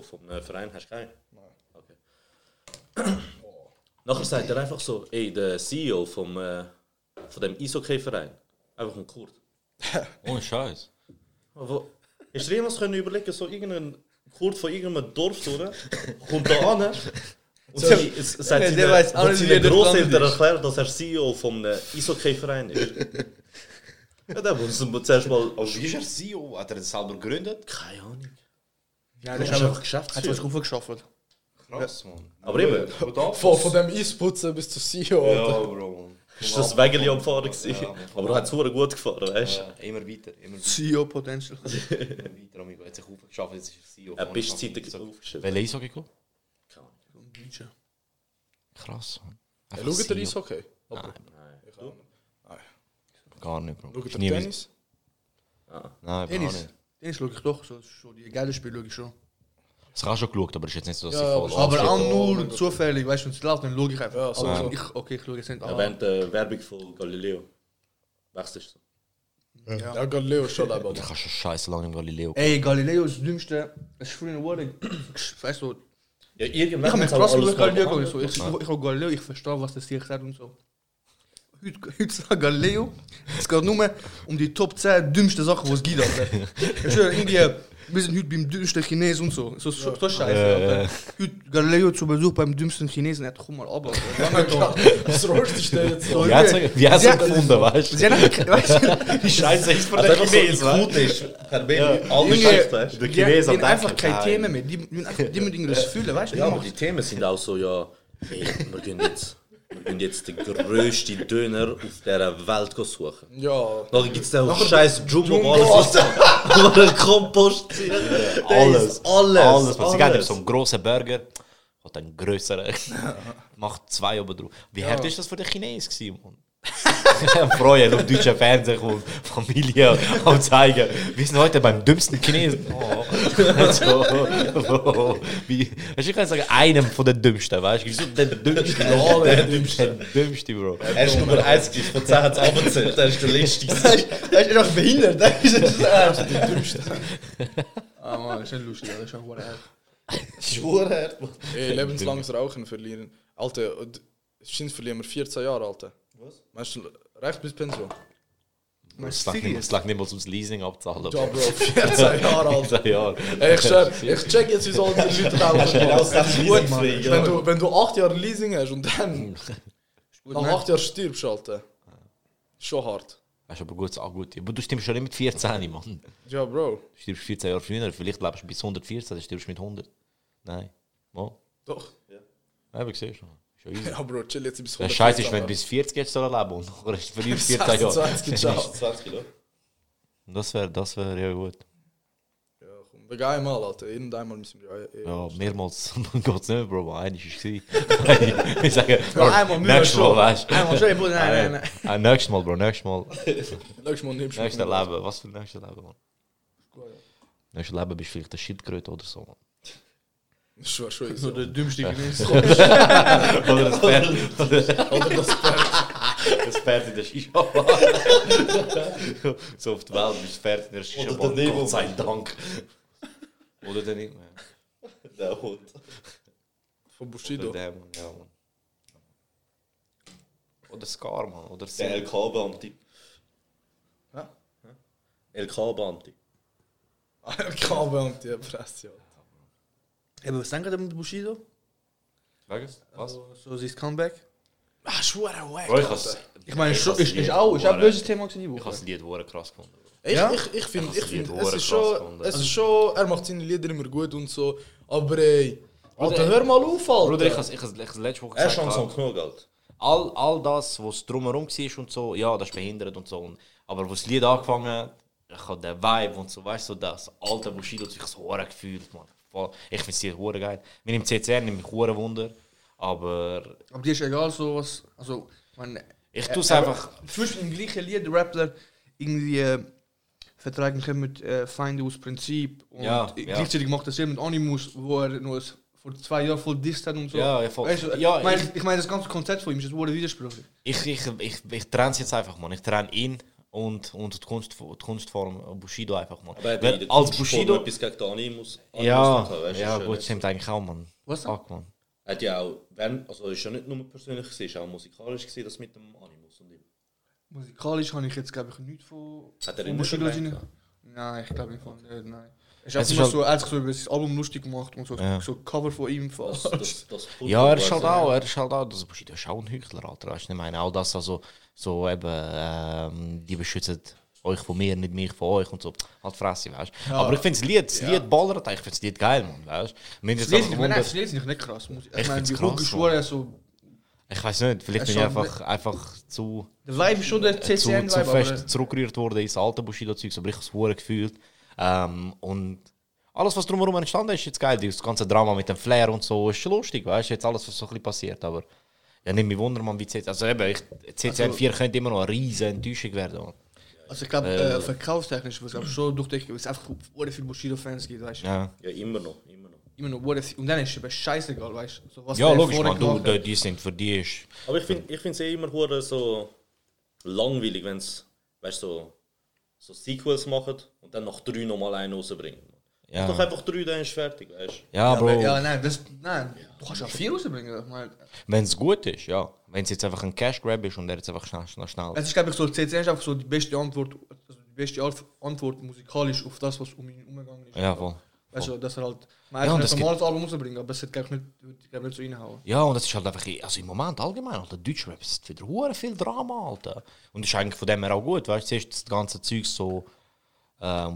Von, einem Verein hast du keinen? Nein. Okay. Nachher sagt er einfach so, ey, der CEO vom, äh, von dem Eishockey-Verein, einfach ein Kurt. Ohne Scheiß. Aber hast du dir jemals können überlegen, so irgendein Kurt von irgendeinem Dorf oder, kommt da an und So, sie, es, es sagt der seine, weiß auch seine ist. erklärt, dass er CEO vom äh, Eishockey-Verein ist. ja, da muss man zuerst mal... Also wie ist er CEO? Hat er das selber gegründet? Keine Ahnung. Ja, das ist einfach Geschäftsführer. Hat gut geschafft. Krass, Mann. Aber eben, Von, von dem Eisputzen bis zur CEO. Ja. Bro. Ist das Wägeli am Fahren gewesen. Ja. Aber er hat es gut gefahren, weißt du? Ja, immer weiter, immer weiter. CEO Potential. immer weiter. Amigo. Hat sich aufgeschafft, jetzt ist er CEO. Er hat Bestzeit aufgeschrieben. Welcher Eishockey gekommen? Deutsche. Krass. Hey, schaut ihr. Eishockey? Nein, Ich auch nicht. gar nicht, Bro. Schaut Ist ihr Tennis? Nein, gar Tennis. nicht. Tennis schaue ich doch. So, schon die geile Spiele schaue ich schon. Das du schon geschaut, aber ist jetzt nicht so, dass Ja, ich voll Aber auch nur zufällig, weißt du, wenn es läuft, dann schaue ich einfach. Ja, so, Aber so. Ich, okay, ich schaue jetzt nicht Ja, an. während der Werbung von Galileo. Wechselst du. Ja, Galileo ist schon leibend. Ich habe schon scheiße lange im Galileo. Ey, Galileo ist das Dümmste. Es ist früher geworden. Weißt du, Ja, ich habe auch krass über Galileo gegangen. So, ich, ich, ich habe Galileo, ich verstehe, was das hier gesagt und so. Sagt Galileo, es geht nur um die Top 10 dümmsten Sachen, die es gibt. Ich schwöre, irgendwie, wir sind heute beim dümmsten Chines und so. So, so, so scheiße. Alter. Heute Galileo zu Besuch beim dümmsten Chinesen. Er hat mal ab. Was roastest du jetzt so? Hat's Sie er hat- gefunden, weißt du? Du, Die Scheiße ist von Also der Chinesen, du? Der die, Chinesen die haben hat einfach keine. Themen mehr. Die, die, müssen die das fühlen, weißt du? Ja, aber die Themen sind auch so, ja, hey, wir gehen jetzt, gehen jetzt den grössten Döner auf dieser Welt suchen. Ja. Dann gibt es den scheiß Jumbo, alles wo der Kompost zieht. Alles. Alles. Alles. Was sie geben, alles. so einen grossen Burger, hat einen grösseren, macht zwei oben drauf. Wie hart ist das für den Chinesen gewesen, Mann? Freuen, auf deutschen Fernsehen kommt, Familie am zeigen. Wir sind heute beim dümmsten Chinesen. Oh. so, oh. Wie, weißt du, ich kann sagen, einem von den dümmsten, weißt du? Ich so, der dümmste, der dümmste, der dümmste, Bro. Er ist Nummer 1 gewesen, von 10 hat es abgezählt, er ist der letzte. Er ist einfach behindert. Das ist das Dümmste. Ah, Mann, das ist nicht lustig. Das ist schon what Schwurhart, Mann. Lebenslanges Rauchen verlieren. Alter, und- Schins verlieren wir 14 Jahre, Alter. Was? Meinst du, reicht bis Pension? Es lag nicht, es lag nicht mal ums Leasing abzahlen. Ja, Bro, 14 Jahre, Alter. 14 Jahre. Ey, ich, schwör, ich check jetzt, wie soll die Leute. Aus dem Leasingfrei, Wenn ja. du, wenn du 8 Jahre Leasing hast und dann nach 8 Jahren stirbst, Alter. Schon hart. Das ist aber gut, auch gut. Aber du stirbst schon nicht mit 14, Mann. Ja, Bro. Du stirbst 14 Jahre früher, vielleicht lebst du bis 114, dann stirbst du mit 100. Nein. Mal. Doch. Ja, aber siehst du. Ist ja easy. Ja, Bro, chill jetzt bis Der Scheiß ist, wenn du bis 40 jetzt soll leben und nachher du verlierst 14 Jahre. 26 ciao. 20 Kilo. Das wäre das wär ja gut. Ja, komm, wir gehen einmal, Alter. Irgendeinmal müssen wir ja. eh- Ja, mehrmals geht es nicht, Bro. Eines war es. Ich sage, Bro, einmal nächstes Mal, schon. weißt du. Einmal schon, Bruder, nein, nein, Ah, Nächstes Mal, Bro, nächstes Mal. Nächstes Mal nimmst du Nächstes. Leben, was für ein nächstes Leben, Mann? Nächstes Leben bist du vielleicht eine Schildkröte oder so, Mann. Ich schwör schon. So der dümmste Chinesen. Oder das Pferd. Oder das Pferd. Das Pferd in der Shisha. so auf der Welt bist du Pferd in der Shisha. Oder der Nebel. Gott sei Dank. Oder der mehr. Der Hund. Von Oder Bushido. der, Mann. Ja, Mann. Oder Scar, Mann. Oder Der. LK-Beamte. Ja? LK-Beamte. Kabel und die Presse, ja. Eben, was denkt ihr mit Bushido? Was? Was? So, so sein Comeback? Ah, schwör, wack. Bro, ich has, Ich meine, Ich ist, has ist, Lied ist auch, ist auch ein böses Thema gewesen die ich has das Lied hure krass gefunden. Ich, Ja? ich, ich finde, Ich ich hab's find, Lied es ist krass schon, gefunden. es ist schon, er macht seine Lieder immer gut und so, aber ey, Alter, hör mal auf, Alter. Bruder, ich has, ich has, ich has letzte Woche Er ist gesagt, schon so genug, Alter. all, all das, was drumherum war und so, ja, das ist behindert und so. Und, aber wo das Lied angefangen hat, ich habe den Vibe und so, weißt du, so das alte Bushido, sich so gefühlt, man. Voll- Ich finde es hure geil. Mir im CCR nimmt mich hure Wunder, aber Aber dir ist egal, so was. Also, man. ich tue es einfach. Zwischen im gleichen Lied, der Rappler, irgendwie äh, vertragen können mit äh, Feinde aus Prinzip und Ja, ja. gleichzeitig macht er es mit Animus, wo er nur vor zwei Jahren voll disst und so. Ja, ja, voll. Weißt du, Ja, ich meine, ich- ich mein, das ganze Konzept von ihm ist das wurde widersprüchlich. Ich, ich, ich, ich trenne es jetzt einfach, man. Ich trenne ihn und, und die, Kunst, die Kunstform Bushido einfach, man. Aber Weil als Bushido. etwas gegen den Animus. Ja, machen, weißt ja gut, nicht stimmt eigentlich auch, man. Was? Fuck, man. Hat ja auch, wenn, also ist ja nicht nur persönlich gewesen, ist auch musikalisch gewesen, das mit dem Animus und ihm. Musikalisch habe ich jetzt, glaube ich, nichts von, Hat er von nicht Bushido? Nein, ich glaube nicht von der, nein. Es Es ist einfach nur halt- so, er hat über das Album lustig gemacht und so, Ja. so Cover von ihm. Das, Von, das, das Ja, er ist halt auch, er ist halt auch, das Bushido ist auch ein Heuchler, Alter. Weißt du, ich meine, auch das, also, so eben, ähm, die beschützen euch von mir, nicht mich von euch und so. Halt Fresse, weißt du. Aber ich finde das Lied, das Lied ballert, ich finde das Lied geil, man, weißt du. Mir ist das Lied ist- nein, gewundert- das Lied ist nicht krass. Muss- Ich Ich meine, die schon so... Ich weiß nicht, vielleicht Es bin ich ist einfach, einfach zu, Der Vibe ist schon der zu, zu CCM-Vibe, fest aber... zurückgerührt worden ins alte Bushido-Zeug, aber ich habe es hure gefühlt. Ähm, und alles, was drumherum entstanden ist, ist jetzt geil. Das ganze Drama mit dem Flair und so ist schon lustig, weißt du, jetzt alles, was so ein bisschen passiert, aber ja, nicht mich wundern, man, wie CCN, also eben, ich, CCN 4 könnte immer noch eine riesige Enttäuschung werden. man. Also ich glaube, Äh, äh, verkaufstechnisch wird es schon durchdenken, weil es einfach sehr viele Bushido-Fans gibt, weißt du. Ja, Ja, immer noch, immer noch. Immer noch sehr viel. Und dann ist es aber scheißegal, weißt du. So, was ja logisch, man, du, hat. die, sind für die ist... Aber ich finde ich es eh immer so langweilig, wenn es, weißt du, so, so Sequels machen dann nach drei nochmal einen rausbringen. Ja. Doch einfach drei, dann ist fertig, weißt du. Ja, Bro, ja, nein, das, nein, du kannst ja vier rausbringen. Wenn es gut ist, ja. Wenn es jetzt einfach ein Cash-Grab ist und er jetzt einfach schnell, schnell, schnell... es ist, glaube ich, so, CCN ist einfach so die beste Antwort, also die beste Art- Antwort musikalisch auf das, was um ihn umgegangen ist. Ja, voll. Weißt du, dass er halt, man ja, das normales Album rausbringen, aber es glaube ich, nicht, glaub ich, nicht so reinhauen. Ja, und das ist halt einfach, also im Moment allgemein, Alter, Deutschrap ist wieder hure viel Drama, Alter. Und das ist eigentlich von dem her auch gut, weißt du, zuerst das ganze Zeug so,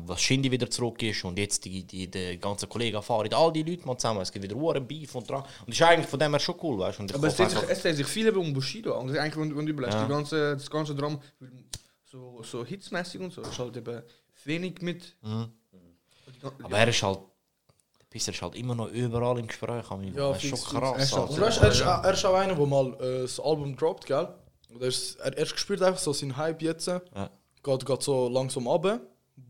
was Shindy wieder zurück ist und jetzt die, die, die ganzen Kollegen fahren, all die Leute mal zusammen, es gibt wieder hure Beef und dran. Und das ist eigentlich von dem her schon cool, weißt du. Aber es dreht sich, es dreht sich viel um Bushido. Und eigentlich, wenn, du- wenn du überlegst, Ja. die ganze, das ganze Drama, so, so hitsmäßig und so, ist halt eben wenig mit. Mhm. Gan- Aber er ist halt, Pisser ist halt immer noch überall im Gespräch. am Ja, das ist schon krass. Er Alter. Und weißt, er, ist, er ist auch einer, der mal äh, das Album droppt, gell? Und er, ist, er, er spürt einfach so seinen Hype jetzt. Ja. Geht, geht so langsam runter,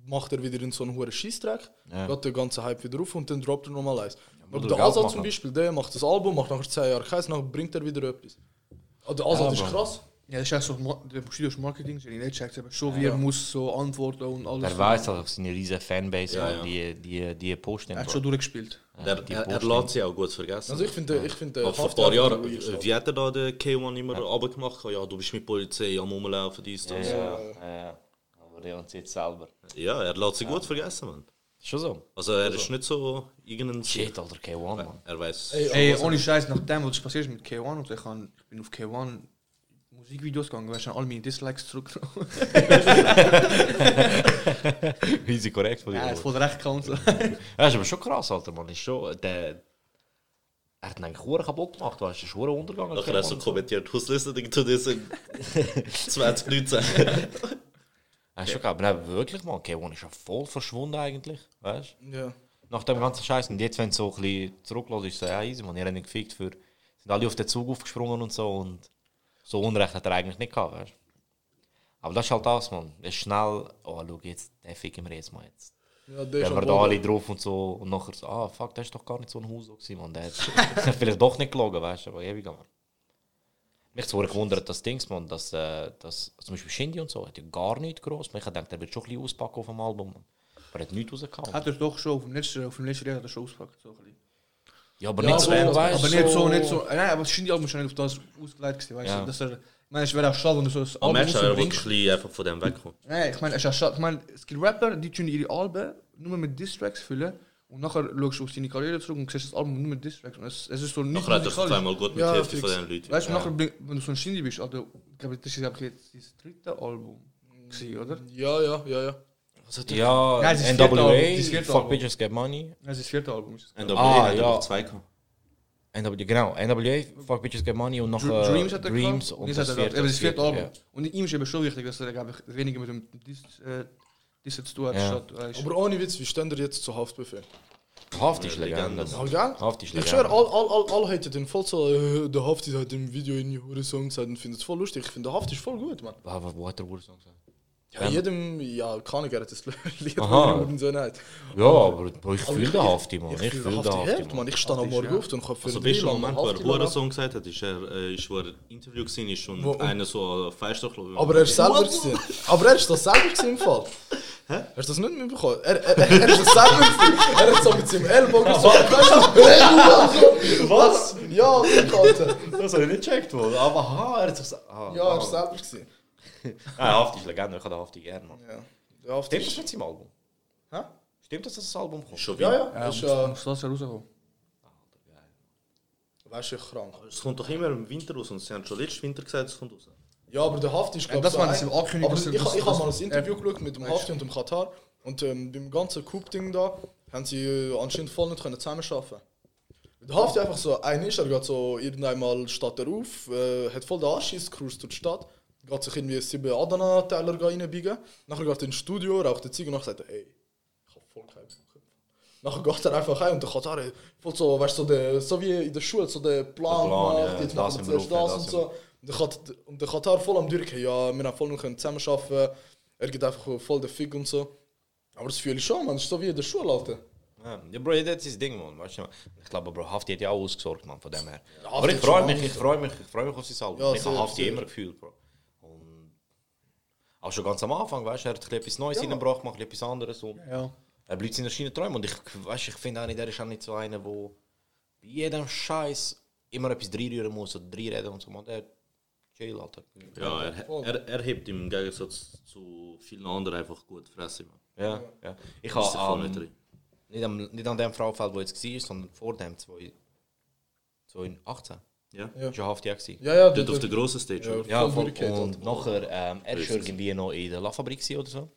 macht er wieder in so einen hohen Scheißdreck, Ja. geht der ganze Hype wieder auf und dann droppt er nochmal eins. Aber Bruder, der machen. zum Beispiel, der macht das Album, macht nachher 10 Jahre keins, nachher bringt er wieder etwas. Ah, Der Azad Ja, ist krass. Ja, das ist auch so, der Bushido ist Marketing, der nicht checkt, aber schon wie er muss so antworten und alles. Er weiß halt, seine riesige Fanbase, Ja, ja. die, die, die posten. Er hat schon durchgespielt. Er, die er, er lässt sie auch gut vergessen. Also ich finde, ich finde, Aber vor ein paar Jahren, ruhigen wie hat er da den K1 immer runtergemacht? Ja, du bist mit Polizei am Rumlaufen, dies, Ja, das. ja, ja, ja. Jetzt selber. Ja, er lässt sie gut vergessen, man. Schon so. Also er ist nicht so irgendein... Shit, Alter, K1, man. Er weiß. Ey, Ey, ohne Scheiß, nachdem, was passiert ist mit K1 und ich, kann, ich bin auf K1 Musikvideos gegangen, weißt du, alle meine Dislikes zurück. Easy korrekt von dir. ja, ist voll recht so. Ja, ist aber schon krass, Alter, man. Ist schon, der, er hat ihn eigentlich kaputt gemacht, weißt du, ist hure untergegangen. Nachher hast du kommentiert, who's listening to this in 2019. Ist schon geil, aber wirklich, man, K1 ist ja voll verschwunden eigentlich, weißt du. Ja. Nach dem ganzen Scheiß. Und jetzt, wenn es so ein bisschen zurücklässt, ist so, ja, easy, man, ihr habt nicht gefickt für, sind alle auf den Zug aufgesprungen und so und so Unrecht hat er eigentlich nicht gehabt, weißt du. Aber das ist halt das, man. Es ist schnell, oh, schau, jetzt, den ficken wir jetzt mal jetzt. Ja, der am wir da alle drauf und so und nachher so, ah fuck, das ist doch gar nicht so ein Haus man. Der hat vielleicht doch nicht gelogen, weißt du, aber ewig man. Mich hat es gewundert, das Dings, man, dass, äh, dass zum Beispiel Shindy und so, hat ja gar nichts groß. Ich dachte, der wird schon ein bisschen auspacken auf dem Album. Aber er hat nichts rausgehauen. Hat er doch schon, auf dem letzten, auf dem letzten Jahr hat er schon ausgepackt. So ein bisschen. Ja, aber Ja, nicht so, aber- weißt aber du, nicht so, nicht so. Nein, aber das Shindy-Album ist schon nicht auf das ausgelegt, gewesen, weißt Ja. du. Dass er, ich meine, es wäre auch schade, wenn du so ein Am Album er ein rausbringst. bisschen einfach von dem wegkommen. Nein, ich meine, es ist auch schade. Ich meine, es gibt Rapper, die tun ihre Alben nur mit Distracks füllen. Und nachher schaust du auf seine Karriere zurück und siehst das Album nur mit Distracks. Und es, es ist so nicht Nachher hat er musikalisch. zweimal gut mit Ja, Hälfte von den Leuten. Weißt du, nachher, bring- wenn du so ein Shindy bist, Alter, ich glaube, das ist glaub ich, jetzt das dritte Album, gewesen, oder? Ja, ja, ja, ja. Ja, Nein, es ist das vierte Album, das NWA, Fuck. Bitches Get Money. Das ist das vierte Album. Ist es. NWA Ah, hat er ja. noch zwei gehabt. NWA, genau, NWA, Fuck Bitches Get Money und noch Dr- äh, Dreams hat er Dreams und das hat das vierte Album. ja. Und ihm ist eben schon wichtig, dass er glaub ich, weniger mit dem Dis zu tun hat. Ja. statt, weißt du. Aber ohne Witz, wie stehen ihr jetzt zu Haftbefehl? Haft ist Legende. Haft ist Ich Legende. schwöre, all, all, all, alle haten den voll so, äh, der Hafti hat im Video in die Hure Song gesagt und findet es voll lustig. Ich finde, der Haft ist voll gut, Mann. Wo hat der Ursong gesagt? Ja, jedem, ja, kann ich gerne das Lied Aha. und so nicht. Ja, aber Bro, ich Aber fühle den Hafti, Mann. ich Ich fühle den Hafti Mann. Ich stehe am Morgen auf und habe für Also im Lang Moment, wo er. Hurensohn gesagt hat, ist er, äh, ist, wo er Interview gesehen ist und Wo- und- einer so Feister Aber er ist selber gewesen. Aber er ist das selber gewesen im Fall. Hä? Hast du das nicht mitbekommen? Er, er, er, er ist das selber gewesen. Er hat so mit seinem Ellbogen so... Was? Ja, ich Alter. Das habe ich nicht gecheckt, Mann. Aber ha, er hat sich gesagt. Ah, Ja, er ist selber gewesen. Ah, Hafti ist Legende, ich habe den Hafti gerne, Mann. Ja. Der Hafti Stimmt das mit seinem Album? Hä? Stimmt das, dass das Album kommt? Schon Ja, wieder. ja. Ja, Das ist muss, ja... muss das ja rauskommen. Weißt du, krank. Es kommt doch immer im Winter raus und sie haben schon letzten Winter gesagt, es kommt raus. Ja, aber der Hafti ist, Ja, glaube das so ein- das im Ankündigung, Aber ich, ich, ich habe mal ein Interview geschaut mit dem Hafti und dem Katar und ähm, beim ganzen Coop-Ding da haben sie äh, anscheinend voll nicht können zusammenarbeiten Der Hafti einfach so, ein ist, er geht so irgendeinmal steht er auf, äh, hat voll den Anschiss, cruist durch die Stadt, geht sich irgendwie sieben Adana-Teller reinbiegen, nachher geht er ins Studio, raucht den Ziege und sagt er, ey, ich hab voll keinen Bock. Nachher geht er einfach rein und der Katar hat voll so, weißt du, so, der, so wie in der Schule, so der Plan, Plan, ja, gemacht, jetzt das machen wir zuerst das und so. Und und der Katar voll am Durchgehen, ja, wir haben voll noch zusammenarbeiten er geht einfach voll der Fick und so. Aber das fühle ich schon, man, das ist so wie in der Schule, Alter. Ja, ja, Bro, das ist das Ding, Mann. Weißt du, ich glaube, Bro, Hafti hat ja auch ausgesorgt, Mann, von dem her. Ja, Aber ich freue hat mich, ich freue mich, ich freue mich auf sein Album. Ja, ich habe Hafti immer gefühlt, Bro. Auch schon ganz am Anfang, weißt du, er hat ein bisschen etwas Neues Ja. reingebracht, macht etwas anderes und Ja. er bleibt seiner Schiene treu. Und ich, weißt, ich finde auch nicht, er ist auch nicht so einer, der bei jedem Scheiß immer etwas reinrühren muss oder reinreden und so. Man, der chill, Alter. Ja, er, er, er hebt im Gegensatz zu vielen anderen einfach gut Fresse. Man. Ja, ja. Ich er habe nicht ähm, drin. nicht, am, nicht an dem Frauenfeld, wo jetzt war, sondern vor dem, 2018. Ja? Ja. Auch gewesen. Ja, ja, Dort auf der grossen Stage, oder? Ja, voll voll. durchgehend, Und nachher, ähm, er Richtig. irgendwie noch in der La Fabrik oder so.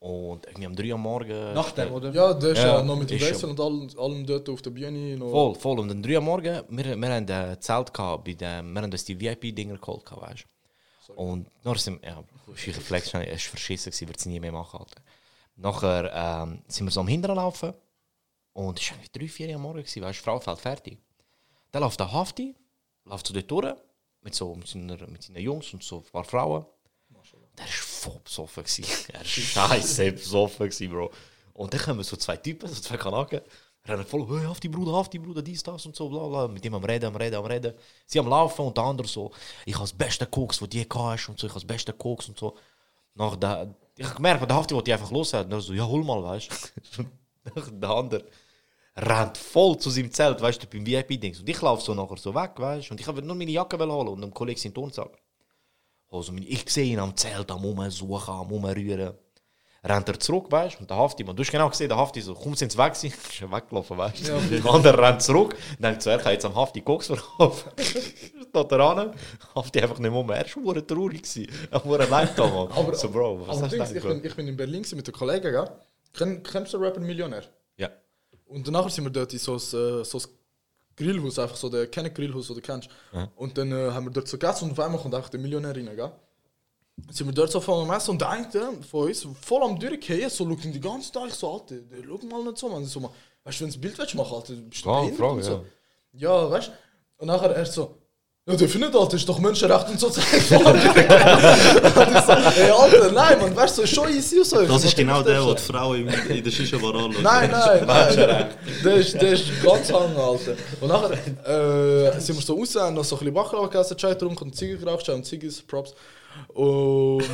Und irgendwie um 3 Uhr morgen. Nach dem, oder? Ja, der ist Ja, ja, noch mit dem Wessel und allen, allen dort auf der Bühne noch. Voll, voll. Und um 3 Uhr morgen, wir, wir haben ein Zelt gehabt, bei dem, wir haben uns die VIP-Dinger geholt, gehabt, weißt du. Und nachher sind wir, ja, Flex, es war verschissen, wird es nie mehr machen, Alter. Nachher ähm, sind wir so am Hintern laufen und es war irgendwie 3, 4 Uhr morgen, weißt du, Frauenfeld fertig. Dann läuft der Hafti, läuft so dort durch, mit, so, mit, mit seinen Jungs und so ein paar Frauen. Der war voll besoffen. Er war scheiße besoffen, Bro. Und dann kommen so zwei Typen, so zwei Kanaken, rennen voll, hey, auf die Bruder, auf die Bruder, dies, das und so, bla bla. Mit ihm am Reden, am Reden, am Reden. Sie am Laufen und der andere so, ich habe das beste Koks, was die hast und so, ich habe das beste Koks und so. Nach der, ich habe gemerkt, der Hafti wollte die einfach loswerden. Und er so, ja, hol mal, weißt du. Nach der andere rennt voll zu seinem Zelt, weißt du, beim VIP-Dings. Und ich laufe so nachher so weg, weißt du. Und ich habe nur meine Jacke holen und einem Kollegen seinen Turnsack. Also, ich sehe ihn am Zelt, am Umsuchen, am Umrühren. Rennt er zurück, weißt du? Und der Hafti, man, du hast genau gesehen, der Hafti so, komm, sind sie weg? Ist er weggelaufen, weißt du? Der andere rennt zurück, denkt so, er kann jetzt am Hafti Koks verkaufen. Steht er an, Hafti einfach nicht mehr er war verdammt traurig. Er war allein da, Mann. Aber, so, Bro, was aber hast du ich, bin, ich bin in Berlin mit den Kollegen, gell? Kenn, kennst du den Rapper Millionär? Ja. Und danach sind wir dort in so ein, äh, so ein Grillhaus, einfach so der Kenner Grillhaus, oder kennst Ja. Und dann äh, haben wir dort so gegessen und auf einmal kommt einfach der Millionär rein, gell? Dann sind wir dort so voll am Essen und der eine von uns, voll am Durchgehen, so schaut ihn die ganze Zeit, ich so, Alter, der schau mal nicht so, man. So, weißt du, wenn du ein Bild willst Alter, bist du behindert Frage, so. Ja, weißt du? Und nachher er so, ja, der findet, Alter, ist doch Menschenrecht und so. und ich so, ey, Alter, nein, man, weißt du, so, ist schon easy so. Das ist genau der, der die Frau in, in der Shisha-Bar anschaut. Nein, nein, nein. Der ist, der ist ganz hang, Alter. Und nachher äh, sind wir so raus, haben noch so ein bisschen Baklava gegessen, Chai getrunken und Ziege geraucht, und Ziggis, Props. Und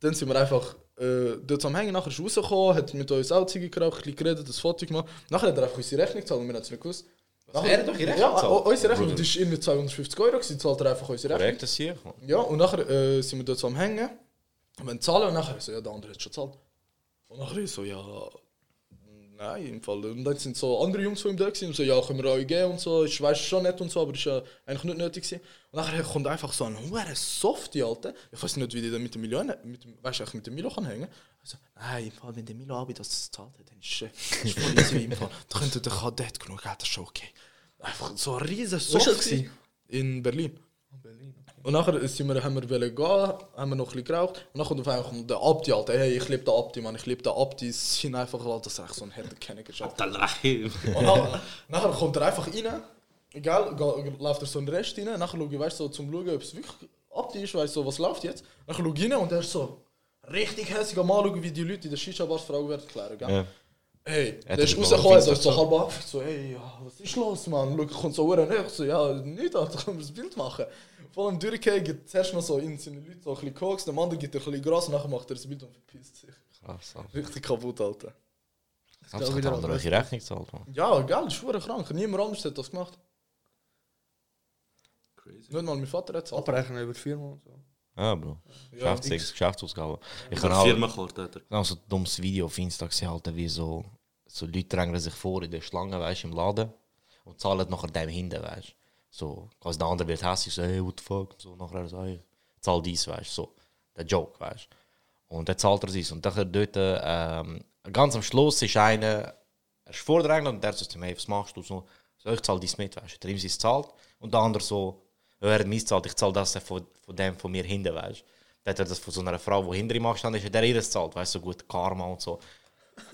dann sind wir einfach äh, dort am Hängen, nachher ist rausgekommen, hat mit uns auch Ziege geraucht, ein bisschen geredet, ein Foto gemacht. Nachher hat er einfach unsere Rechnung gezahlt und wir haben es nicht gewusst. Nachher, er hat doch Rechnung ja, gezahlt? unsere Rechnung, ist irgendwie 250 Euro, gewesen, zahlt er einfach unsere Rechnung. Korrekt, das hier. Ja, und nachher äh, sind wir dort so am Hängen, wir zahlen und nachher so, ja, der andere hat schon gezahlt. Und nachher so, ja, nein, im Fall. Und dann sind so andere Jungs von ihm da gewesen und so, ja, können wir euch geben und so, ich weiß schon nicht und so, aber ist ja eigentlich nicht nötig gewesen. Und nachher kommt einfach so ein hoher Softie, Alter. Ich weiß nicht, wie die da mit dem Milo, mit dem, weißt du, mit dem Milo kann hängen. Also, nein, im Fall, wenn der Milo Abi das zahlt hat, dann ist es ist voll easy im Fall. Da könnte der Kadett genug, hat das schon okay. Einfach so ein riesen ist Softie. In Berlin. Und nachher sind wir, haben wir wollen gehen, haben wir noch ein bisschen geraucht. Und dann kommt auf einmal kommt der Abdi, Alter. Hey, ich liebe den Abdi, Mann. Ich liebe den Abdi. Es sind einfach, Alter, das ist echt so ein geschafft. Rahim. Und nachher, nachher kommt er einfach rein. Egal, läuft er so in den Rest rein. Nachher schaue ich, weißt du, so, zum Schauen, ob es wirklich Abdi ist, weißt du, so, was läuft jetzt. Nachher schaue ich rein und er ist so, richtig hässlich am Anschauen, wie die Leute in der Shisha-Bar Fragen werden klären, gell? Ja. Hey, Er der ist rausgekommen, auf so Insta halb abgefuckt, so, hey, ja, was ist los, Mann? Schau, kommt so hure näher, so, ja, nicht, Alter, können wir das Bild machen. Vor allem durchgehen, gibt zuerst noch so in seine Leute so ein bisschen Koks, dem anderen gibt er ein bisschen Gras, nachher macht er das Bild und verpisst sich. Krass, Alter. Richtig kaputt, Alter. Das hat der andere welche Rechnung zahlt, man. Ja, geil, ist krank. Niemand anders hat das gemacht. Nicht mal mein Vater hat es Abrechnen über die Firma und so. Ja, Bro. Ja, Geschäfts X. Geschäftsausgabe. Ich kann auch Firmenkarte hat er. habe so dummes Video auf Insta gesehen, Alter, wie so, so Leute drängen sich vor in der Schlange, weißt im Laden und zahlen nachher dem hinten, weißt So, quasi der andere wird hässlich, so, hey, what the fuck, so, nachher so, hey, zahl dies, weißt so, der Joke, weißt Und dann zahlt er dies. Und dann dort, ähm, ganz am Schluss ist einer, er ist vordrängen und der sagt zu ihm, hey, was machst du? So, so ich zahl dies mit, weißt du. Der ihm ist zahlt und der andere so, ja, er mich zahlt, ich zahl das von, von dem von mir hinten, weißt du. Dann hat er das von so einer Frau, die hinter ihm gestanden ist, hat er ihr das zahlt, weißt du, so gut Karma und so.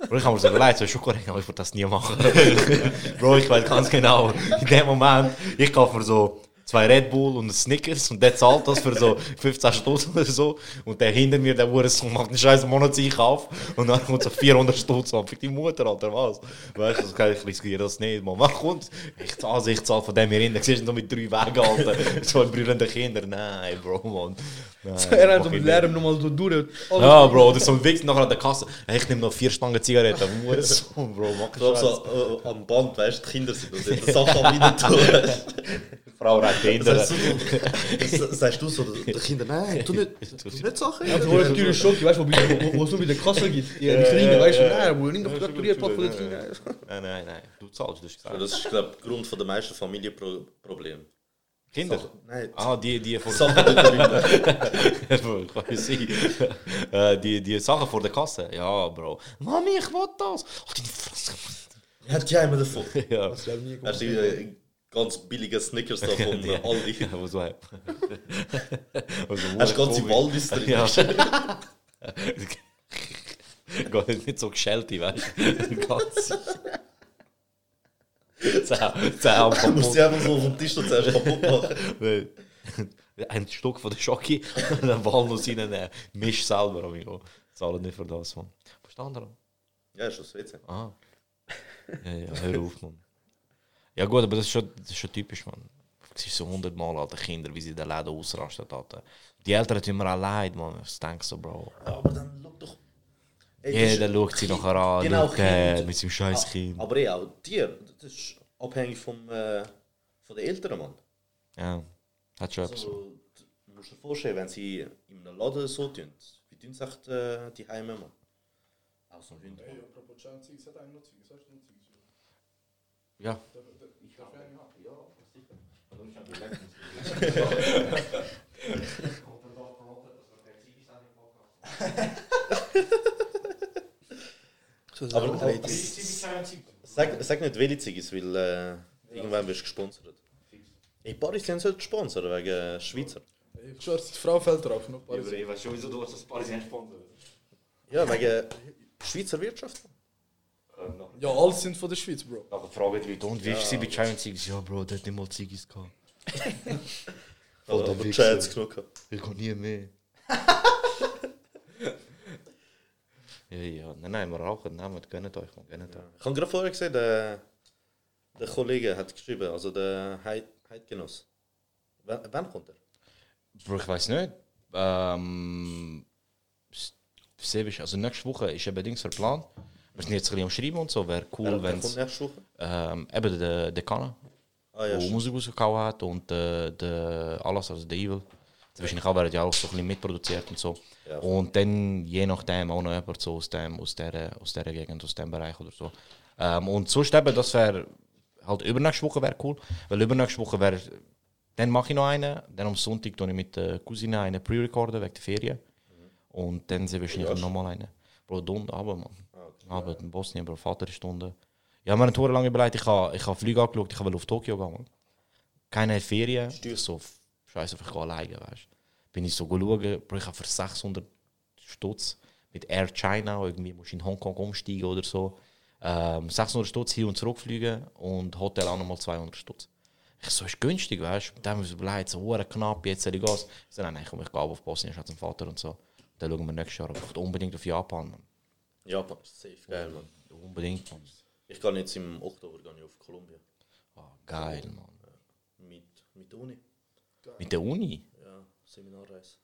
Bro, ich habe mir so überlegt, so schon korrekt, aber ich würde das nie machen. Bro, ich weiß ganz genau, in dem Moment, ich kaufe mir so zwei Red Bull und Snickers und der zahlt das für so 15 Stutz oder so. Und der hinter mir, der Hurensohn, macht einen scheiß Monatseich auf und dann kommt so 400 Stutz an. Für die Mutter, Alter, was? Weißt du, das kann ich riskiere das nicht, man. Was kommt? Ich zahle, ich zahle von dem hier hin. Da siehst du noch mit drei Wegen, Alter. so ein brüllende Kinder. Nein, Bro, man. Nein, Er hat so mit. Lärm nochmal so durch. Ja, Bro, das ist so ein Wichs nachher an der Kasse. Hey, ich nehme noch vier Stangen Zigaretten. Hurensohn, Bro, mach Ich glaube, so äh, am Band, weißt du, die Kinder sind die Sachen am Rein tun. Frau rennt hinter. Sagst du, so- sagst du so, die Kinder, nein, tu nicht, tu nicht Sachen. Ja, so eine teure Schocke, weißt du, wo, wo, wo es nur bei der Kasse gibt. Ja, die Kleinen, weißt du, nein, wo nicht auf Traktoriert von den Kleinen. Nein, nein, nein. Du zahlst, du hast Ja, gesagt. Das ist, glaube ich, Grund von der meisten Familienprobleme. Kinder? Nein, Ah, die, die vor Sachen nicht rüber. Kann ich sein. Äh, die, die Sachen vor der Kasse. Ja, Bro. Mami, ich will das. Oh, deine Fresse. Ja, die haben wir davon. Ja. Hast du die äh, ganz billige Snickers da von äh, Aldi? Ja, was war also, Hast du ganze Walvis drin? Ja. Geht nicht so geschält, weißt du? Ganz. Zehn, Du musst kaputt. sie einfach so den Tisch da zuerst kaputt machen. Ein Stück von der Schocke und dann Walnuss rein, äh, misch selber, amigo. Zahlen nicht für das, man. Verstanden? Ja, ist das WC. Ah. Ja, ja, hör auf, man. Ja gut, aber das ist schon, das ist schon typisch, man. Du siehst so hundertmal alte Kinder, wie sie in den Läden ausrasten. Alter. Die Eltern tun mir auch leid, man. Was denkst du, Bro? Aber dann schau doch. Ey, Jeder schaut sie nachher an, Genau, schaut, äh, Kind. mit seinem scheiß Kind. Aber ja, auch dir, das ist abhängig vom, äh, von den Eltern, Mann. Ja, hat schon etwas. Also, du musst dir vorstellen, wenn sie in einem Laden so tun, wie tun sie echt äh, die Heime, Mann? Auch so ein Hund. Ja. Aber sag, sag nicht welche Ziggis, weil äh, irgendwann wirst du gesponsert. Ey, Paris sind halt gesponsert wegen äh, Schweizer. Ich schwöre, die Frau fällt drauf. Noch Paris. Ich weiß schon, wieso du das Paris Sponsor Ja, wegen Schweizer Wirtschaft. Ja, alles sind von der Schweiz, Bro. Aber fragen die Leute, und wie ist sie bei und Ziggis? Ja, Bro, der hat nicht mal Ziggis gehabt. Aber, der aber Wichser. Chats genug gehabt. Ich kann nie mehr. ja, ja. Nein, nein, wir rauchen. Nein, gönnt euch, man, gönnt euch. Ich habe gerade vorher gesehen, der, der Kollege hat geschrieben, also der Heid- Heidgenoss. Wann, wann kommt er? Bro, ich weiß nicht. Ähm, also nächste Woche ist eben Dings verplant. Wir sind jetzt ein bisschen am Schreiben und so. Wäre cool, wenn es. Ähm, eben der Dekana, Ah ja, der. Musik rausgehauen hat und der, der Alas, also der Evil. Das wahrscheinlich auch werden ja auch so ein bisschen mitproduziert und so. Ja. Und dann je nachdem auch noch jemand so aus, dem, aus, der, aus der Gegend, aus dem Bereich oder so. Ähm, und sonst eben, das wäre halt übernächste Woche wäre cool. Weil übernächste Woche wäre. Dann mache ich noch einen. Dann am Sonntag tue ich mit der Cousine einen pre-recorden wegen der Ferien. Und dann sind wahrscheinlich nochmal einen. Bro, Dunde, aber man. Aber in Bosnien, Bro, Vaterstunde. Ja, wir haben eine lange überlegt, ich habe ich ha Flüge angeschaut, ich will auf Tokio gehen. Keine Ferien. So, scheiße, ich gehe alleine, weißt Bin ich so schauen, Bro, ich habe für 600 Stutz mit Air China, irgendwie musst in Hongkong umsteigen oder so. Ähm, 600 Stutz hin und zurück fliegen und Hotel auch nochmal 200 Stutz. Ich so, ist günstig, weißt du? Dann haben wir überlegt, so knapp, jetzt soll ich gehen. Ich so, nein, nein, komm, ich gehe auf Bosnien, ich zum Vater und so. Dann schauen wir nächstes Jahr. Aber ich unbedingt auf Japan, Mann. Japan ist safe geil, Mann. Unbedingt, Mann. Ich gehe jetzt im Oktober gehe ich auf Kolumbien. Ah, geil, Mann. Mit, mit der Uni. Mit der Uni? Ja, Seminarreise.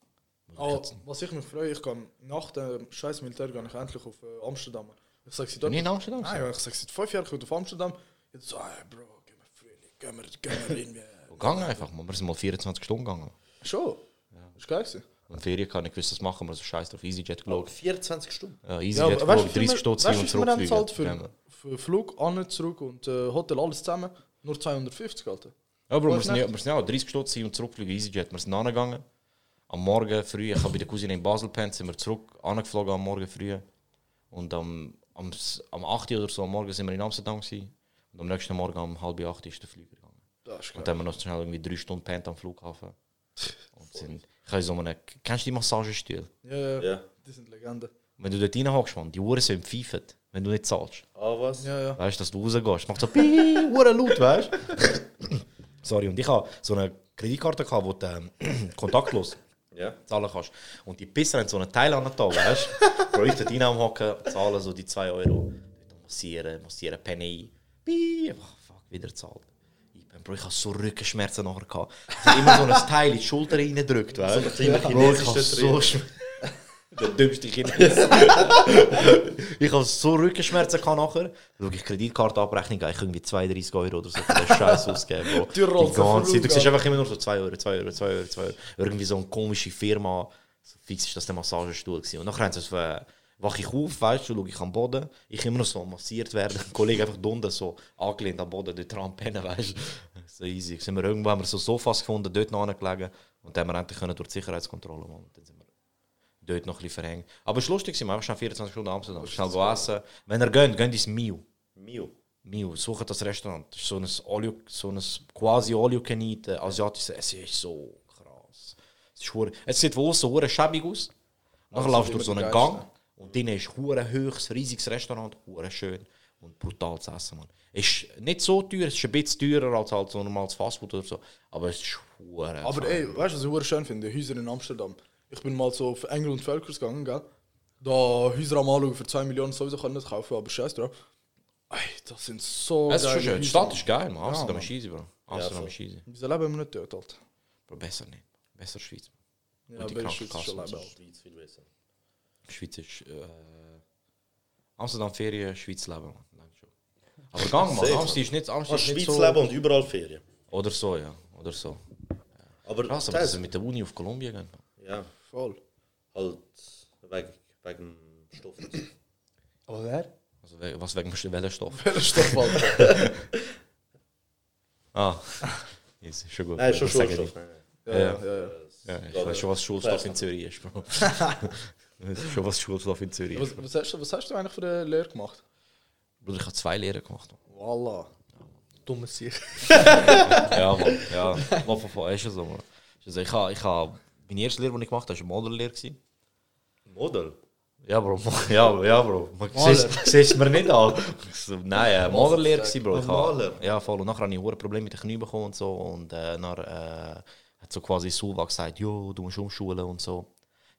Oh, was ich mich freue, ich kann nach dem scheiß Militär gehe ich endlich auf äh, Amsterdam. Ich sag sie dort. Nie in Amsterdam Nein, ja, ich sag seit fünf Jahren, ich auf Amsterdam. Jetzt so, hey, Bro, gehen wir Frühling, gehen wir, gehen wir irgendwie. Gang einfach, Mann. Wir sind mal 24 Stunden gegangen. Schon? Ja. Ist geil gewesen. Und Ferien kann ich gewusst, das machen wir so scheiß drauf. EasyJet geschaut. 24 Stunden? Ja, Ja, EasyJet aber weißt du, geschaut, wie viel 30 wir- Stunden weißt du, und viel wir haben gezahlt zurückfliegen. für, für Flug, an, zurück und äh, Hotel, alles zusammen? Nur 250, Alter. Ja, Bro, wir Weißt sind, du ja, nicht? wir sind ja auch 30 Stunden und zurückfliegen, EasyJet. Wir sind angegangen. Am Morgen früh, ich habe bei der Cousine in Basel gepennt, sind wir zurück, angeflogen am Morgen früh. Und am, am, am 8 Uhr oder so am Morgen sind wir in Amsterdam gewesen. Und am nächsten Morgen um halb 8 ist der Flieger gegangen. Das ist geil. Und dann haben wir noch schnell irgendwie drei Stunden pennt am Flughafen. Und sind, ich habe so eine, kennst du die Massagestühle? Ja, ja, Ja. die sind Legende. Wenn du dort reinhockst, man, die Uhren sind pfeifen, wenn du nicht zahlst. Ah, was? Ja, ja. Weißt du, dass du rausgehst? Macht so piii, Uhren laut, weißt du? Sorry, und ich habe so eine Kreditkarte gehabt, wo du ähm, kontaktlos Ja. zahlen kannst. Und die Pisser haben so einen Teil an den Tag, weißt du? Ich dort rein am Hocken, zahlen so die 2 Euro. Massieren, massieren, Penny. Piii, einfach fuck, wieder zahlt. Bro, ich habe so Rückenschmerzen nachher gehabt. Ich habe immer so ein Teil in die Schulter reingedrückt, weißt du? Bro, ich habe so. Der dümmste Chines. ich habe so Rückenschmerzen gehabt nachher. Schau ich Kreditkartenabrechnung, ich irgendwie 32 Euro oder so für den Scheiß ausgeben. Bro. Die ganze Zeit. Du siehst einfach immer nur so 2 Euro, 2 Euro, 2 Euro, 2 Euro. Irgendwie so eine komische Firma. So fix ist das der Massagestuhl gewesen. Und nachher haben sie es äh, wache ich auf, weißt du, schaue ich am Boden, ich immer noch so massiert werden, ein Kollege einfach unten so angelehnt am Boden, dort dran pennen, weißt du. So easy. Sind wir irgendwo haben wir so Sofas gefunden, dort noch angelegen und dann haben wir endlich können durch die Sicherheitskontrolle machen. Dann sind wir dort noch ein bisschen verhängt. Aber es war lustig, wir haben schon 24 Stunden Amsterdam. Schnell go essen. Wenn ihr geht, geht ins Mio. Mio? Mio, sucht das Restaurant. Das ist so ein, you, so ein quasi all can eat, äh, asiatisches Essen. Es ist so krass. Es, ist hure- es sieht außen hure schäbig aus. Nachher Also laufst du durch so einen. Gang und drinnen ist höchst, riesiges Restaurant, schön und brutal zu essen, man. Ist nicht so teuer, es ist ein bisschen teurer als halt so normales Fastfood oder so, aber es ist hure. Aber ey, weißt du, was ich schön finde? Häuser in Amsterdam. Ich bin mal so auf Engel und Völkers gegangen, gell? Da Häuser am Anschauen für 2 Millionen sowieso kann ich nicht kaufen, aber scheiß drauf. Ey, das sind so es ist schon schön. Die Stadt ist geil, man. Ja, Amsterdam Mann. ist easy, Bro. Amsterdam ist easy. Wieso leben wir nicht dort, halt? Bro, besser nicht. Besser Schweiz. Ja, Und die der Schweiz viel besser. Schweiz ist. Äh, Amsterdam Ferien, Schweiz leben. Man. Aber gang mal. Amsterdam ist nicht, Amsterdam ist nicht Schweiz so. leben und überall Ferien. Oder so, ja. Oder so. Aber Krass, aber das- sie mit der Uni auf Kolumbien gehen. Ja, Voll. halt wegen, wegen dem Stoff. Aber wer? Also, we- was wegen welcher Stoff? Welcher Stoff, Alter? ah, ist schon gut. Nein, schon Das sage ich Schulstoff. nicht. nein, Ja, ja, ja. Ja, ich weiß schon, was Schulstoff in Zürich ist, Bro. Ich weiß schon, was Schulstoff in Zürich Was, ist. was, hast du, was hast du eigentlich für eine Lehre gemacht? Bruder, ich habe zwei Lehren gemacht. Voila. Dummes Sieg. ja, Mann. Ja, mal von ist ja so, Mann. Also ich habe, ich habe, meine erste Lehre, die ich gemacht habe, war eine Modellehre. Model? Ja, Bro. Ja, ja, Bro. Siehst siehst mir nicht an. Nein, äh, Malerlehre gewesen, Bro. Ich habe- Maler? Ja, voll. Und nachher habe ich ein Problem mit den Knie bekommen und so. Und äh, dann äh, hat so quasi Sulva gesagt, jo, du musst umschulen und so.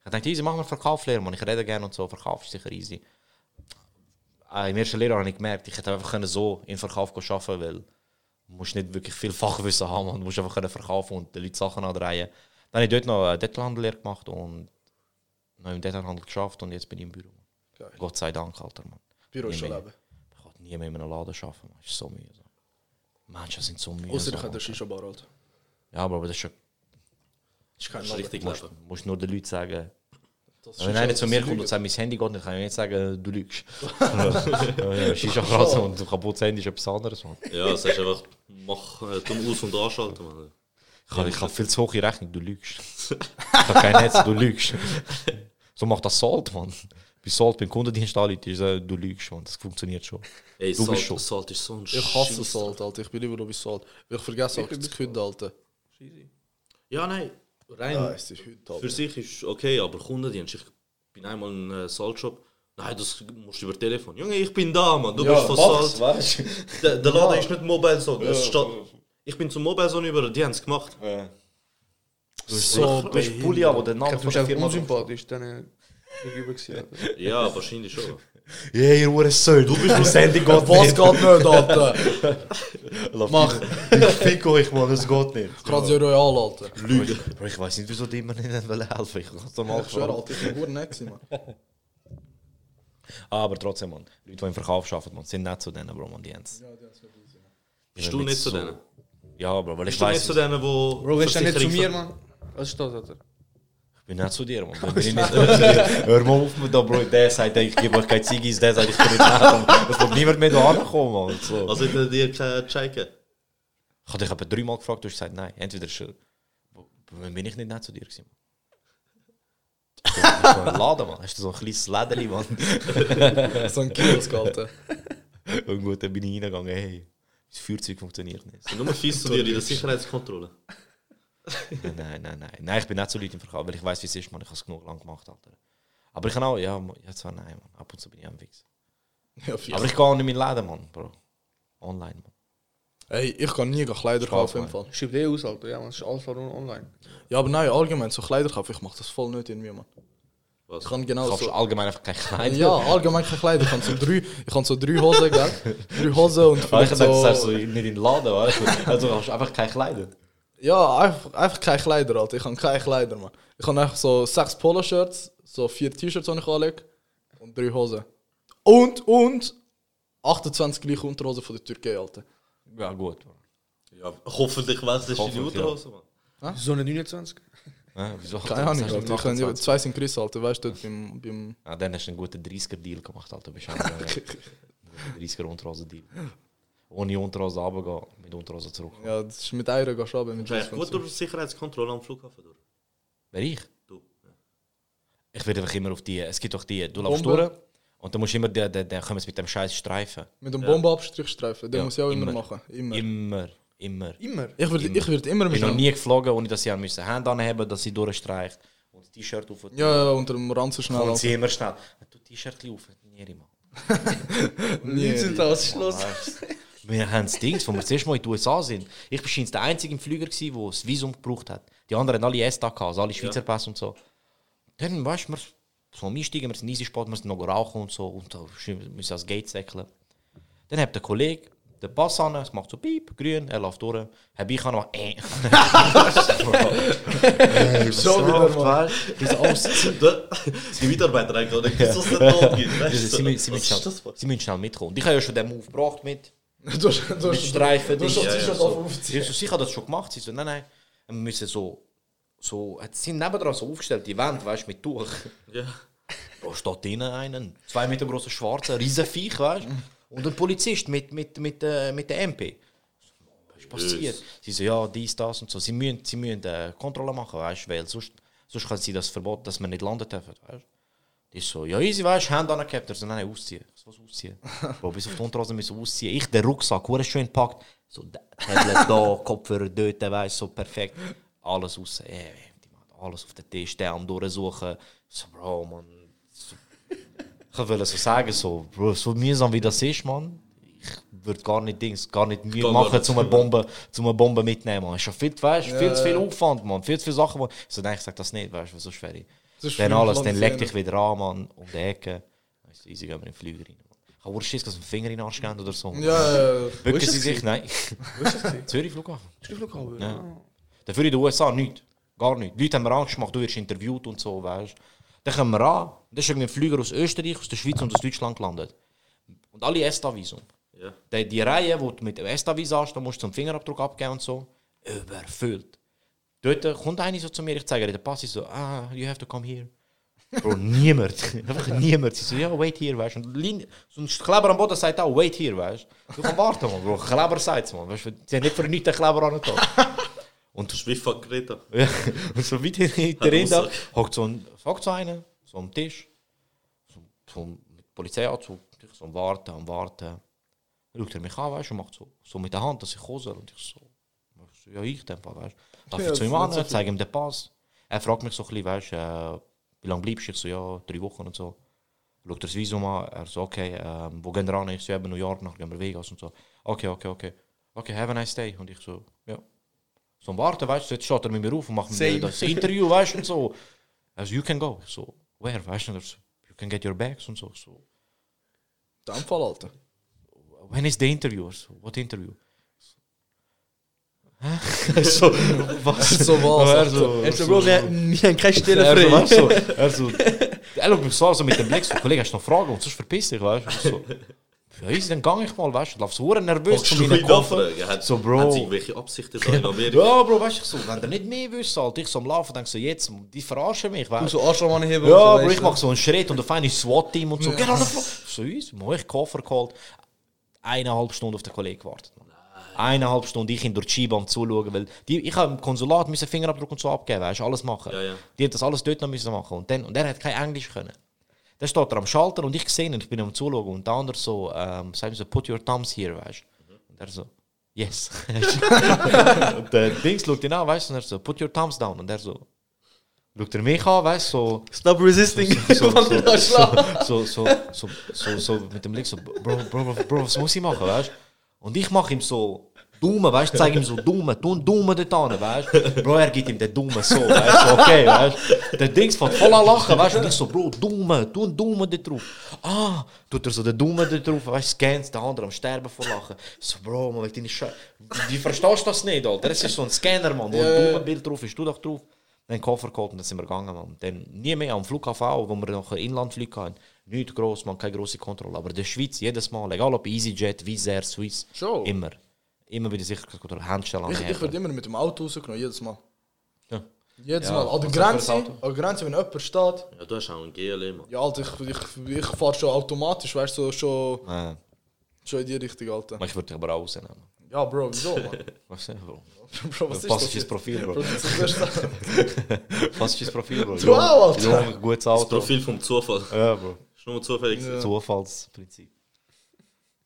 Ich dachte, easy, machen wir Verkaufslehre, man. Ich rede gerne und so. Verkauf ist sicher easy. Äh, Im ersten Lehrjahr habe ich gemerkt, ich hätte einfach können so in Verkauf arbeiten weil du musst nicht wirklich viel Fachwissen haben, du musst einfach können verkaufen und den Leuten Sachen andrehen. Dann habe ich dort noch eine Detailhandellehre gemacht und noch im Detailhandel geschafft und jetzt bin ich im Büro. Geil. Gott sei Dank, Alter, Mann. Büro ist schon leben. Ich kann nie mehr in einem Laden arbeiten, man. Das ist so mühsam. Menschen sind so mühsam. Außer ich hätte Shisha-Bar, Alter. Ja, aber das ist schon... Das ist kein Laden. richtig Du leben. musst nur den Leuten sagen... Das Wenn ist einer zu mir kommt ist und sagt, mein Handy geht nicht, kann ich nicht sagen, du lügst. ja, ja, Shisha kratzen und ein kaputtes Handy ist etwas anderes, man. Ja, das heißt einfach, mach äh, dumm aus- und anschalten. Man. Ich habe ich hab viel zu hohe Rechnung, du lügst. ich habe kein Netz, du lügst. so macht das Salt, man. Bei Salt, beim Kundendienst anrufen, ist äh, du lügst, man. Das funktioniert schon. Ey, Du bist Salt, schon. Salt ist so ein Ich hasse Scheiss. Salt, Alter. Ich bin lieber bei Salt. Ich vergesse auch zu künden, Alter. Ja, nein. Rein Ja, es ist heute, für Alter. sich ist okay, aber Kundendienst. Ich bin einmal in einem Saltshop. Nein, das musst du über Telefon. Junge, ich bin da, Mann. Du bist von Salt. weißt du? Der, der Laden ist nicht Mobile Zone. Das steht, ich bin zum Mobile Zone über, die haben es gemacht. Du bist so, du bist Pulli, aber der Name habe von der Firma... unsympathisch. Dann, äh, gegenüber. Ja, wahrscheinlich schon. Ja, ihr Hurensohn. Du bist das Handy geht Was geht nicht, Alter? Mach. Ich fick euch, Mann, es geht nicht. Gerade Royal, Alter. Lüge. Aber ich weiß nicht, wieso die immer nicht helfen wollen. Ich kann es normal Ich schwöre, Alter, ich bin gut nett Mann. Aber trotzdem, man. Leute, die im Verkauf arbeiten, man, sind nicht zu denen, Bro, man, die haben's. Bist du nicht zu denen? Ja, Bro, weil ich Bist du nicht weiß. zu denen, wo. Bro, willst du nicht zu mir, Mann? Was ist das, Alter? Ich bin nicht zu dir, man. Wenn ich nicht zu dir- Hör mal auf mit da, Bro. Der sagt, ich gebe euch keine Ziggis, der sagt, ich bin nicht da. Es wird niemand mehr da ankommen, man. So. Also, er dir checken? Ich habe dich etwa dreimal gefragt, du hast gesagt, nein. Entweder ist, wann bin ich nicht nett zu dir gewesen, man. So, so ein Laden, man. Hast du so ein kleines Lädeli, man. So ein Kiosk, Alter. Und gut, dann bin ich reingegangen, hey, das Feuerzeug funktioniert nicht. Nur fies zu dir in der Sicherheitskontrolle. Nein, nein, nein, nein. Nein, ich bin nicht so Leute im Verkauf, weil ich weiß, wie es ist, man. Ich habe es genug lang gemacht, Alter. Aber ich kann auch, ja, ja zwar nein, man. Ab und zu bin ich am. Ja, viel. Aber ich gehe auch nicht in Läden, man, Bro. Online, man. Ey, ich kann nie Kleider kaufen im Fall. Schreib dir aus, Alter. Ja, man, es ist alles nur online. Ja, aber nein, allgemein, so Kleider kaufen, ich mache das voll nicht in mir, Mann. Was? Ich kann genau Kaufst so... du allgemein einfach keine Kleider? Ja, allgemein keine Kleider. Ich habe so drei, ich habe so drei Hosen, gell? Drei Hosen und ich vielleicht das sagst so... du nicht in den Laden, weißt du? Also, du hast einfach keine Kleider. Ja, einfach, einfach keine Kleider, Alter. Ich habe keine Kleider, Mann. Ich habe einfach so sechs Polo-Shirts, so vier T-Shirts, die ich anlege und drei Hosen. Und, und 28 gleiche Unterhosen von der Türkei, Alter. Ja, gut, man. Ja, hoffentlich wechselst du die Hoffentlich, ja. Unterhose, Mann. So eine 29? Ja, wieso? Keine Ahnung, Sagst du Alter. Ich kann, 28? zwei sind Chris, Alter. Weißt du, dort beim, beim... Ja, dann hast du einen guten 30er-Deal gemacht, Alter. Bist du auch einen 30er Unterhose-Deal. Ohne Unterhose runtergehen, mit Unterhose zurück. Ja, das ist mit Eier gehst du runter, mit Jeans gut durch die Sicherheitskontrolle am Flughafen durch. Wer ich? Du. Ich werde einfach immer auf die. Es gibt doch die. Du läufst durch und dann musst du immer. Dann dann- dann kommen sie mit dem scheiß Streifen. Mit dem Bombenabstrichstreifen, den Ja, muss ich auch immer, immer. machen. Immer. Immer. Immer. Immer. Ich würde ich würd immer bin noch nie geflogen, ohne dass sie haben müssen Hände anheben, dass sie durchstreicht. Und das T-Shirt auf. Ja, ja, unter dem Rand so schnell. Und sie immer schnell. Du T-Shirt auf. Nie immer. Nie. das Schluss. Wir haben das Ding, wo wir das erste Mal in den USA sind. Ich war der einzige im Flüger, der das Visum gebraucht hat. Die anderen haben alle ESTA also alle Schweizer Pass und so. Dann, weißt du, wir so einsteigen, wir sind easy Sport, wir sind noch rauchen und so. Und da müssen das Gate säckeln. Dann hat der Kollege den Pass an, es macht so piep, grün, er läuft durch. Hab ich auch noch äh. Schon wieder, Mann. Wie so alles Die Mitarbeiter eigentlich, oder? Dass es nicht tot gibt. weißt du? Sie müssen, schnell, das für- sie müssen schnell mitkommen. Ich habe ja schon den Move gebracht mit. Du hast, du mit Streifen. du hast ja, T-Shirt so. auf aufziehen. So, sicher hat das schon gemacht. Sie so, nein, nein. Wir müssen so. so es sind nebendran so aufgestellt, die Wände, weißt du, mit Tuch. Ja. Da steht drinnen einen, zwei Meter großer Schwarzer, riesen Viech, weißt du? Und ein Polizist mit, mit, mit, äh, mit der MP. Was ist passiert? Sie so, ja, dies, das und so. Sie müssen, sie müssen äh, Kontrolle machen, weißt du, weil sonst, sonst kann sie das Verbot, dass man nicht landen dürfen, weißt du? Die ist so, ja, easy, weißt du, Hände angehabt. Er so, nein, nein, ausziehen. Ich so, was ausziehen? Bro, bis auf die Unterhose müssen ausziehen. Ich, den Rucksack, wo schön gepackt. So, Tablet da, Kopfhörer dort, weißt so perfekt. Alles raus. Ey, die alles auf den Tisch, der am durchsuchen. So, Bro, man. So, ich wollte so sagen, so, Bro, so mühsam wie das ist, man. Ich würde gar nicht Dings, gar nicht Mühe machen, zum eine Bombe, zum eine Bombe mitnehmen. Man. Ist schon viel, weißt, viel zu viel Aufwand, man. Viel zu viele Sachen. Man. So, nein, ich sag das nicht, weißt du, so schwer. Ist Dann alles, dann leg dich wieder an, man, um die Ecke. Dann ist easy, gehen wir in den Flüger rein. Ich habe Schiss, dass einen Finger in den Arsch oder so. Ja, ja, Bücken ist sie sich? Nein. Zürich Flughafen. Die Flughafen? Ja. Dafür in den USA nichts. Gar nichts. Die Leute haben mir Angst gemacht, du wirst interviewt und so, weißt du. Dann kommen wir an, dann ist irgendwie ein Flüger aus Österreich, aus der Schweiz und aus Deutschland gelandet. Und alle ESTA-Visum. Ja. Die, die Reihe, wo du mit dem ESTA-Visa hast, da musst du zum Fingerabdruck abgeben und so, überfüllt. Dort kommt einer so zu mir, ich zeige dir den Pass, ich so, ah, you have to come here. Bro, niemand. Einfach niemand. Sie so, ja, wait here, weißt du. Und So ein Kleber am Boden sagt auch, wait here, weißt du. Du warten, man, Bro. Kleber sagt man, weißt. Sie haben nicht für nichts den Kleber an Und bist wie fuck Greta. ja, und so weit hinter drin da, hockt so ein, hockt so einer, so am Tisch, so, so mit Polizeianzug, so am Warten, am Warten. Dann schaut er mich an, weißt du, und macht so, so mit der Hand, dass ich kommen soll. Und ich so, ich so ja, ich in dem Fall, weißt du. Darf ich zu ihm an, so zeige ihm den Pass. Er fragt mich so ein bisschen, weißt äh, wie lange bleibst du? Ich so, ja, drei Wochen und so. Schaut er das Visum an, er so, okay, ähm, wo gehen wir an? Ich so, eben New York, nachher gehen wir Vegas und so. Okay, okay, okay. Okay, have a nice day. Und ich so, ja. So am Warten, weißt du, jetzt steht er mit mir auf und macht mir Same. das Interview, weißt du, und so. Also, you can go. Ich so, where, weißt du, you can get your bags und so. so. Fall, Alter. When is the interview? So, what interview? So, was? So was, Er so, Er so, Bro, wir, wir haben keine Stelle frei. du, er so, er schaut mich so an, so mit dem Blick, so, Kollege, hast du noch Fragen? Und sonst verpiss dich, weißt du? Ich So, ja, easy, dann gang ich mal, weißt du, ich lauf so nervös Hast von du meinen Koffer. Hat, So, Bro. Hat sie irgendwelche Absichten da in Amerika? Ja, Bro, weißt du, ich so, wenn der nicht mehr wüsste, Alter, ich so am Laufen, denke so, jetzt, die verarschen mich, Du weißt so Arschloch heben. Ja, Bro, ich du. mach so einen Schritt und auf einmal ist SWAT-Team und so, the floor. So, easy, mal ich Koffer geholt, eineinhalb Stunden auf den Kollegen gewartet. Mann. Eineinhalb Stunden, ich ihn durch die Scheibe am zuschauen, weil die, ich habe im Konsulat müssen Fingerabdruck und so abgeben, weißt alles machen. Ja, ja. Die hat das alles dort noch müssen machen und, dann, und er hat kein Englisch können. Dann steht er am Schalter und ich sehe ihn, ich bin am Zuschauen und der andere so, ähm, sagt mir so, put your thumbs here, weißt du. Und er so, yes. und der Dings schaut ihn an, weißt du, und er so, put your thumbs down. Und er so, schaut er mich an, weißt du, so, Stop resisting. so, dich an schlagen. so, so, so, so, so mit dem Blick so, Bro, Bro, Bro, was muss ich machen, weißt Und ich mache ihm so Daumen, weißt du, zeige ihm so Daumen, tu einen Daumen dort an, weißt du? Bro, er gibt ihm den Daumen so, weißt du, okay, weißt du? Der Dings fängt voll an lachen, weißt du? Und ich so, Bro, Daumen, tu einen Daumen dort drauf. Ah, tut er so den Daumen dort drauf, weißt du, scans, der andere am Sterben vor Lachen. So, Bro, man deine Scheiße. Wie verstehst du das nicht, Alter? Das ist so ein Scanner, Mann, wo ein Daumenbild drauf ist, tu doch drauf. Dann Koffer geholt und dann sind wir gegangen, Mann. Dann nie mehr am Flughafen auch, wo wir noch einen Inlandflug hatten. Nicht gross, man, keine grosse Kontrolle. Aber in der Schweiz, jedes Mal, egal ob EasyJet, Wizz Air, Swiss, Schon. immer. Immer wieder Sicherheitskontrolle, Handstellen an Ich, ich werde immer mit dem Auto rausgenommen, jedes Mal. Ja. Jedes Ja, Mal. An der Grenze, an der Grenze, wenn jemand steht. Ja, du hast auch ein GLE, Mann. Ja, Alter, ich, ich, ich fahre schon automatisch, weißt du, so, schon, Äh, schon in die Richtung, Alter. ich würde dich aber auch rausnehmen. Ja, Bro, wieso, Mann? Was ist Bro? Bro, was ist Passt das? ins Profil, Bro. Das ist das. Passt ins Profil, Bro. Du auch, Alter. Jung, gutes Das Auto. Profil vom Zufall. Ja, Bro. Ist nur zufällig. gewesen. Zufallsprinzip.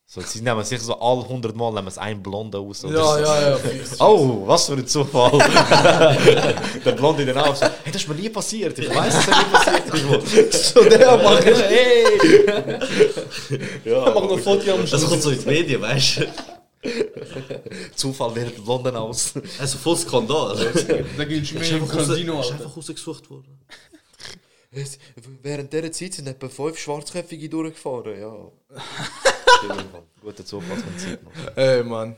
So, sie nehmen sich so alle 100 Mal nehmen sie einen Blonden aus. oder Ja, so. ja, ja. fix. Oh, was für ein Zufall. der Blonde dann auch so, hey, das ist mir nie passiert. Ich weiß, es ist nie passiert. Ich So, der macht hey! ja, macht noch ein Foto am Das kommt so in die Medien, weißt du? Zufall wählt Blonden aus. Also voll Skandal. Da gehst du Ist mehr im Casino, ist einfach rausgesucht worden. Während dieser Zeit sind etwa fünf Schwarzköpfige durchgefahren, ja. Guter Zufallsprinzip. Mann. Ey, Mann.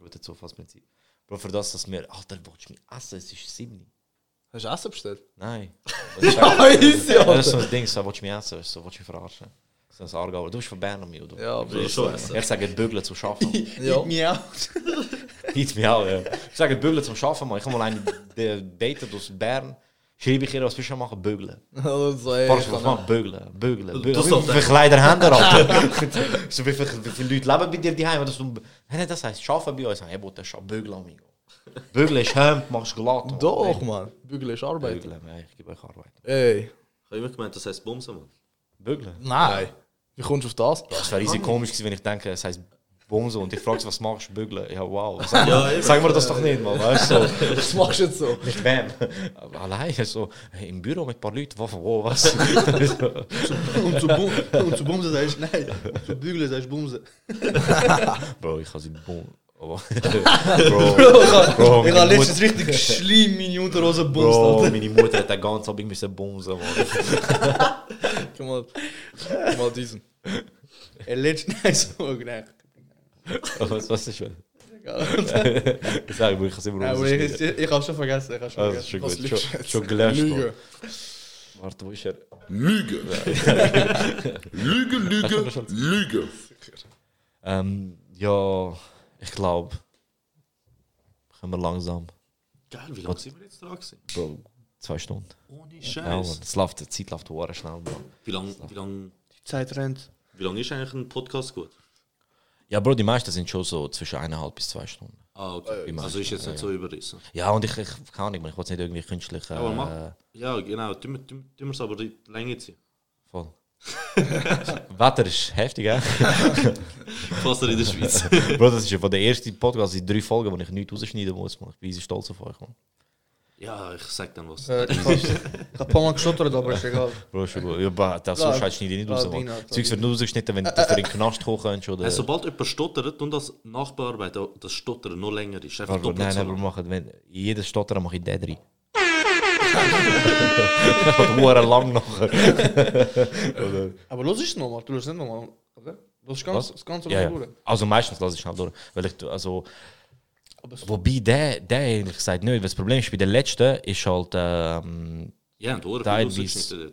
Guter Zufallsprinzip. Bro, für das, dass wir. Alter, willst du mich essen? Es ist 7. Hast du Essen bestellt? Nein. Ja, easy, Ja, das ist so ein Ding, so, willst du mich essen? So, willst du mich verarschen? So ein Aargauer. Du bist von Bern, mir, oder? Ja, Will ich schon essen. Er sagt, bügeln zum Schaffen. Ja. Miau. Hit mich auch, ja. Ich sage, bügeln zum Schaffen, man. Ich habe mal einen datet aus Bern. Ich ihr, was willst du machen? Bügeln. Ich was kann machen? Bügeln. Bügeln. Bügeln. sollst- Wie viele Kleider haben wir, so, wie, viele, wie viele Leute leben bei dir daheim? Du, hey, das heisst, schaffen bei uns. Hey, Bote, bügeln, amigo. Bügeln ist Hemd, machst glatt. Mann. Doch, Mann. Bügeln ist Arbeit. Bügeln, ja, ich gebe euch Arbeit. Ey. Ich habe immer gemeint, das heisst Bumsen. Bügeln? Nein. Wie kommst du auf das? Das wäre riesig komisch gewesen, wenn ich denke, es heisst Bumsen und ich frage, was machst du, bügeln? Ja, wow. Sag, Ja, sag mir das doch nicht, mal, weißt du? So. Was machst du jetzt so? Bam. Aber Alleine so, im Büro mit ein paar Leuten, wo, wo was? Und zu, Bum und zu Bumsen sagst du nein. Zu Bügeln sagst du Bumsen. Bro, ich kann sie. Oh. Bro, Bro, Ich habe letztens richtig schlimm meine Unterhose Bro, bumst. meine Mutter hat den ganzen Abend müssen bumsen, Mann. Guck mal. Guck mal diesen. Er letztens nein, so. Was, was ist schon? Egal. Ich sage, ich kann es immer Ja, aber ich, ich habe schon vergessen. Ich habe schon das vergessen. schon gut. Schon, schon gelöscht. Lüge. Warte, wo ist er? Lüge. Lüge, Lüge, Lüge. Ähm, ja, ich glaube, können wir langsam. Geil, wie lange sind wir jetzt dran gewesen? Bro, zwei Stunden. Ohne Ja, Scheiß. das läuft, die Zeit läuft schnell, Bro. Wie lange wie lang, Die Zeit rennt. wie lang ist eigentlich ein Podcast gut? Ja, Bro, die meisten sind schon so zwischen eineinhalb bis zwei Stunden. Ah, okay. Wie Also ist jetzt ja, nicht ja. so überrissen. Ja, und ich, ich kann nicht, man, ich will es nicht irgendwie künstlich. Äh, Aber mach. Ja, genau. Tun wir- es aber die Länge ziehen. voll. Wetter ist heftig, ja? Fast in der Schweiz. Bro, das ist ja von der ersten Podcast, die drei Folgen, wo ich nichts rausschneiden muss. Man. Ich bin stolz auf euch. Man. Ja, ich sag dann was. Äh, ich habe hab paar Mal gestottert, aber ist egal. Bro, ist schon gut. Ja, aber das so Ja, Scheiß schneide ich nicht raus. Zeugs wird nur rausgeschnitten, wenn du in den Knast hoch kannst. Oder... Hey, sobald jemand stottert und das nachbearbeitet, das Stottern noch länger ist. Einfach Aber doppelt nein, so nein, wir lang. machen, wenn, jedes Stottern mache ich den drin. Oder Uhr lang. Oder- Aber los ist es nochmal, du hast nicht nochmal, oder? Das ist ganz, das ganze Ja, ja. Also meistens lasse ich schnell durch. Weil ich, also, Aber wobei der, der ehrlich gesagt nicht. Das Problem ist, bei der letzten ist halt, ähm, Ja, und Teilweise-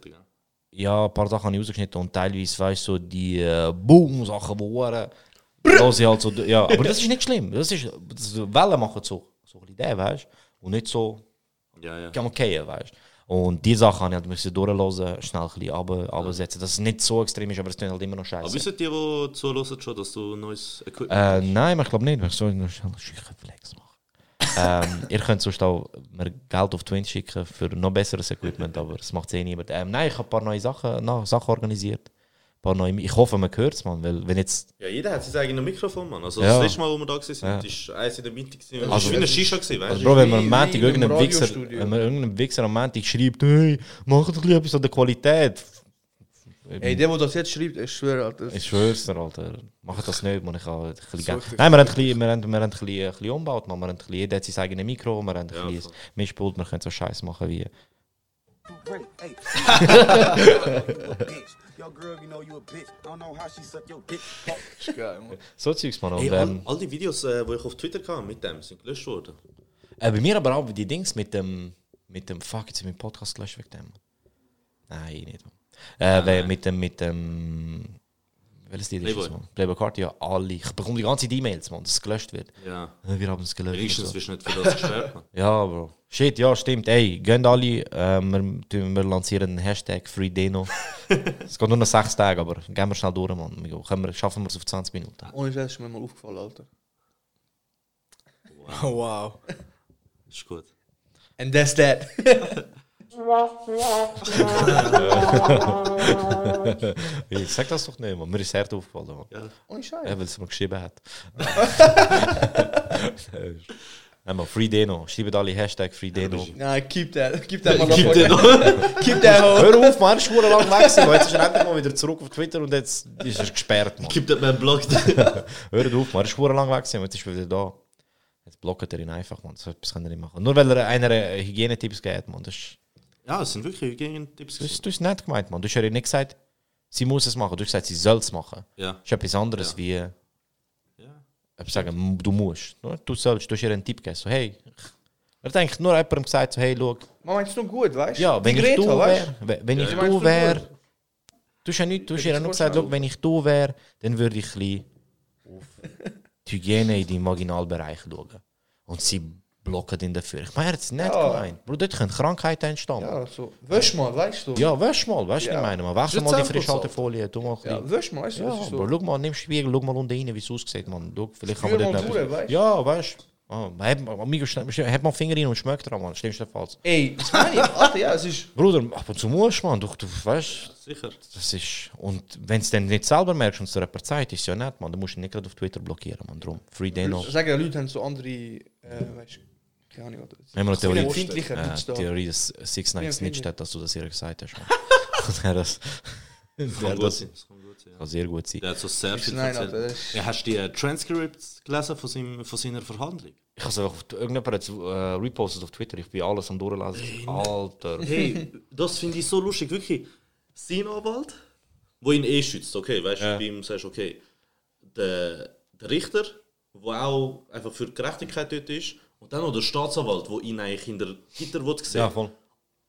ja, ein paar Sachen habe ich rausgeschnitten und teilweise, weißt du, so die äh, Boom-Sachen, die ich halt so, ja, aber das ist nicht schlimm. Das ist, das Wellen machen so, so ein bisschen der, weißt du, und nicht so, Ja, ja. kann man gehen, weißt du. Und die Sachen habe ich halt müssen durchlassen, schnell ein bisschen runter- runtersetzen, dass es nicht so extrem ist, aber es ist halt immer noch scheiße. Aber wissen die, die zuhören, schon, dass du neues Equipment Äh, nein, aber ich glaube nicht. Ich soll noch schnell einen Flex machen. ähm, ihr könnt sonst auch mir Geld auf Twins schicken für noch besseres Equipment, aber das macht eh niemand. Ähm, nein, ich habe ein paar neue Sachen, na, Sachen organisiert. Paar neue, ich hoffe, man hört es, man, weil wenn jetzt... Ja, jeder hat sein eigenes Mikrofon, Mann. Also Ja. das letzte Mal, wo wir da waren, Ja. ist eins in der Mitte. gewesen. Also- Also, wie eine Shisha gewesen, weißt Also? Bro, wenn man am Montag wie in irgendein einem Wichser, wenn man irgendein Wichser am Montag schreibt, hey, mach doch etwas an der Qualität. Ey, der, der das jetzt schreibt, ich schwöre, Alter. Ich schwör's dir, Alter. Mach das nicht, man. Ich habe ein bisschen. Nein, wir haben ein bisschen, wir haben, wir haben ein bisschen, ein bisschen umgebaut, man. Wir haben ein bisschen, jeder hat sein eigenes Mikro, wir haben ein Ja, bisschen voll. Mischpult, wir können so Scheiß machen wie... Ready, hey. you a bitch. Your girl, you know you a bitch. I don't know how she suck your dick. ist geil, Mann. So Zeugs, man. Und, Ey, all, ähm, all die Videos, äh, die ich auf Twitter hatte, mit dem, sind gelöscht worden. äh, bei mir aber auch die Dings mit dem, mit dem, fuck, jetzt ich meinen Podcast gelöscht wegen dem. Nein, ich nicht. Äh, weil mit dem, mit dem, welches Lied ist das, man? Playboy Card, ja, alle. Ich bekomme die ganze E-Mails, man, dass es gelöscht wird. Ja. Wir haben es gelöscht. Wenigstens so. wirst du nicht für das gesperrt, Mann. Ja, Bro. Shit, ja, stimmt. Ey, gönnt alle. Äh, wir, lancieren den Hashtag FreeDeno. es geht nur noch sechs Tage, aber gehen wir schnell durch, Mann. Wir können wir, schaffen wir es auf 20 Minuten. Ohne Scheiß ist mir mal aufgefallen, Alter. Oh, wow. Ist gut. And that's that. Ich sag das doch nicht, Mann. Mir ist hart aufgefallen, Mann. Ja. Ohne Scheiß. Ja, weil es mir geschrieben hat. Nein, mal FreeDeno. Schreibt alle Hashtag FreeDeno. Nein, keep that. Keep that, dir motherfucker. noch. Keep that hoe. Hör auf, man, ist schon lang weg gewesen. Jetzt ist er endlich mal wieder zurück auf Twitter und jetzt ist er gesperrt, Mann. Gib dir meinen Blog. Hör auf, man, ist schon lang weg gewesen, jetzt ist er wieder da. Jetzt blockt er ihn einfach, man. So etwas kann er nicht machen. Nur weil er einer äh, Hygienetipps gibt, man. Das ist... ja, es sind wirklich Hygiene-Tipps. Du hast, du hast nicht gemeint, man. Du hast ja nicht gesagt, sie muss es machen. Du hast gesagt, sie soll es machen. Ja. Das ist etwas anderes Ja. wie, sagen, du musst. ne? Du sollst, du hast ihr einen Tipp gegeben. So, hey, er denkt nur jemandem gesagt, so, hey, schau, Man es noch gut, weißt du? ja, wenn ich du wäre, wenn ich Ja, du meinst du wäre, du hast ja nicht, du hast ihr nur gesagt, schau, wenn ich du wäre, dann würde ich ein bisschen auf die Hygiene in deinem Vaginalbereich schauen. Und sie blocken ihn dafür. Ich meine, er hat es nicht Ja. gemeint. Bro, dort können Krankheiten entstehen. Ja, so. Wäsch mal, weißt du? ja wäsch mal, weißt du, Ja. ich meine? Man wechsel Ist mal die Frischhaltefolie, tu mal Ja, wäsch mal, weißt du? Ja, das ist Bro, so. schau mal, nimm Spiegel, schau mal unten rein, wie es aussieht, man. Schau, vielleicht kann man dort noch weißt? Ja, weißt du. Ah, hat, amigo, hat man Finger rein und schmeckt dran, man. Schlimmstenfalls. Ey, das meine ich. Alter, ja, es ist... Bruder, ab und zu musst man, du, du weißt, Sicher. das ist. Und wenn es dann nicht selber merkst und es dir jemand sagt, ist es ja nicht, man. Du musst ihn nicht gerade auf Twitter blockieren, man. Drum, Free Deno. Sagen ja, Leute haben so andere... Äh, weißt. Keine Ahnung, oder? Wir haben noch Ich bin Theorie, äh. Theorie, dass Six Nine bin snitcht empfindlich. hat, dass du das ihr gesagt hast. Man. ja, das, Kann ja, gut das sein. Das kann gut sein. ja. kann sehr gut sein. Der hat so sehr viel Nein, erzählt. Das Ja, hast du die äh, Transcripts gelesen von, seinem, von seiner Verhandlung? Ich habe auf irgendjemand hat äh, repostet auf Twitter. Ich bin alles am durchlesen. Alter. Hey, das finde ich so lustig, wirklich. Sein Anwalt, wo ihn eh schützt, okay, weißt du, Ja. bei ihm sagst okay, der, der Richter, der auch einfach für die Gerechtigkeit dort ist, und dann noch der Staatsanwalt, der ihn eigentlich in der Gitter will sehen. Ja, voll.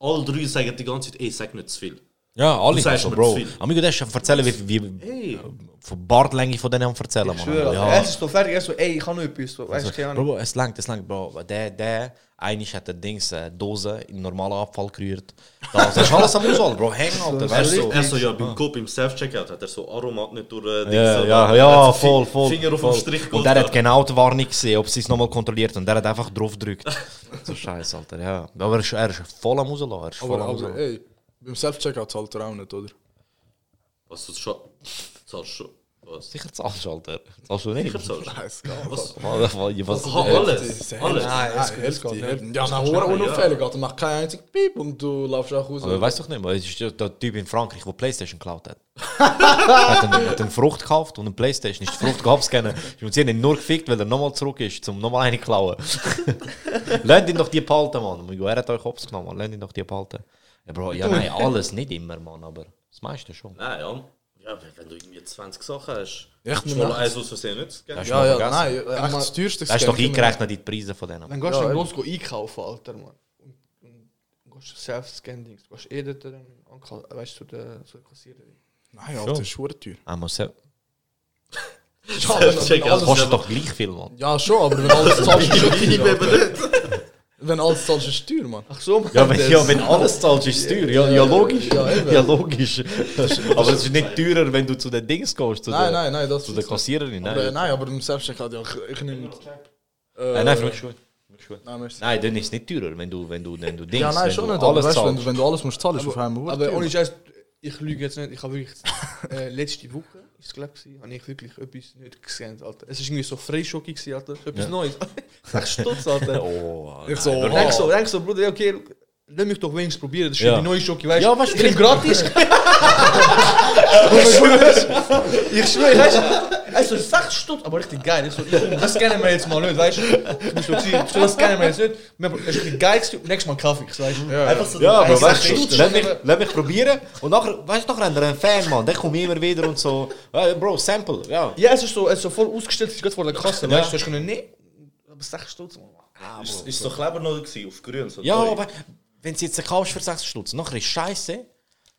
Alle drei sagen die ganze Zeit, ey, sag nicht zu viel. Ja, alle Du sagst so, Bro. Amigo, das ist erzählen, wie, wie Hey, von Bartlänge von denen am erzählen, Ich man. schwöre, Ja. er ist so fertig, er ist so, ey, ich kann noch etwas, weißt du, keine Bro, Ahnung. Bro, es langt, es langt, Bro. Der, der, eigentlich hat der Dings Dose in normalen Abfall gerührt. Das ist alles am Auswahl, Bro. Häng, Alter. Weißt du? so. er so, ja, beim Coop im Self-Checkout hat er so Aromat nicht durch äh, Dings, Ja, ja, ja, voll, voll. Finger auf voll. den Strich Und der hat geholt. genau die Warnung gesehen, ob sie es nochmal kontrolliert und der hat einfach drauf gedrückt. so scheiße, Alter, ja. Aber er ist, er ist voll am rauslassen. Er ist voll Aber, am beim Self-Checkout zahlt er auch nicht, oder? Was du schon. Zahlst schon. Was? Sicher zahlst du, Alter. Zahlst du nicht? Sicher zahlst du. Was? Was? Was? was alles. Alles. Nein, es geht- es geht nicht. Ja, na, hure unauffällig, Alter. Mach keinen einzigen Piep und du laufst auch raus. Aber weißt doch nicht, es ist der Typ in Frankreich, der Playstation geklaut hat. er hat eine, hat eine Frucht gekauft und eine Playstation ist die Frucht abscannen. Und sie haben ihn nur gefickt, weil er nochmal zurück ist, um nochmal eine zu klauen. Lernt ihn doch die behalten, Mann. Er hat euch Hops genommen. Lernt ihn doch die behalten. Ja, Bro, ja, nein, alles nicht immer, Mann, aber das meiste schon. Nein, ja. Ja, wenn- du irgendwie 20 Sachen hast, Echt hast du mal eins aus Versehen nicht Ja, ja, vergessen? nein, echt das teuerste Hast du doch eingerechnet in die Preise von denen. Dann gehst Ja, du los einkaufen, Alter, man. Und, und gehst Self-Scan-Dings. Du gehst eh dort dann weißt du, zu der, zu der Kassiererin. Nein, Alter, das ist hure teuer. Ja, wenn out. alles- kostet doch gleich viel, Mann. Ja, schon, aber wenn alles zahlst, ist es schon nicht. Wenn alles zahlst, ist teuer, Mann. Ach so, man. Ja, wenn, das- ja, wenn alles zahlst, ist teuer. Ja, ja logisch. Ja. Ja, logisch. Aber es ist nicht teurer, wenn du zu den Dings gehst. Zu Nein, der, nein, nein, das Zu der Kassiererin. Aber, äh, Nein, nein, aber im Selbstcheck hat ja, ich, ich nehme. Äh, nein, nein, für mich schon. Nein. Nein, dann ist es nicht teurer, wenn du, wenn du, wenn du Dings, Ja, nein, schon du nicht, aber alles weißt, wenn, du- wenn du alles musst zahlen, ist auf einmal Aber ohne. Scheiß, ich lüge jetzt nicht. Ich habe wirklich äh, letzte Woche, ist es glaube ich, habe ich wirklich etwas nicht gescannt, Alter. Es ist irgendwie so Freischocki gewesen, Alter. Etwas Ja. Neues. Sechs Stutz, Alter. Oh, Ich so, nein, Denk oh. so, denk so, Bruder, okay, lass mich doch wenigstens probieren. Das ist Ja. die neue Schocki, weißt Ja, weißt du, Ich nehme gratis. ich schwöre, weißt du, also sechs Stutz, aber richtig geil. Ich so, das kennen wir jetzt mal nicht, weißt du. Ich muss so das kennen wir jetzt nicht. Aber Es ist richtig geil, gewesen. und nächstes Mal Kaffee, weißt du. Einfach so Ja, aber weißt du, lass mich, lass mich probieren und nachher, weißt du, nachher haben wir einen Fan, Mann, der kommt immer wieder und so, Bro, Sample, ja. Ja, es ist so, es ist so voll ausgestellt, es ist gerade vor der Kasse, Ja. weißt du. Du hast nee, aber sechs Stutz, Mann. Ist, ist so Kleber noch gewesen, auf grün. So Ja, aber wenn du jetzt einen kaufst für 6 Stutz, nachher ist scheiße.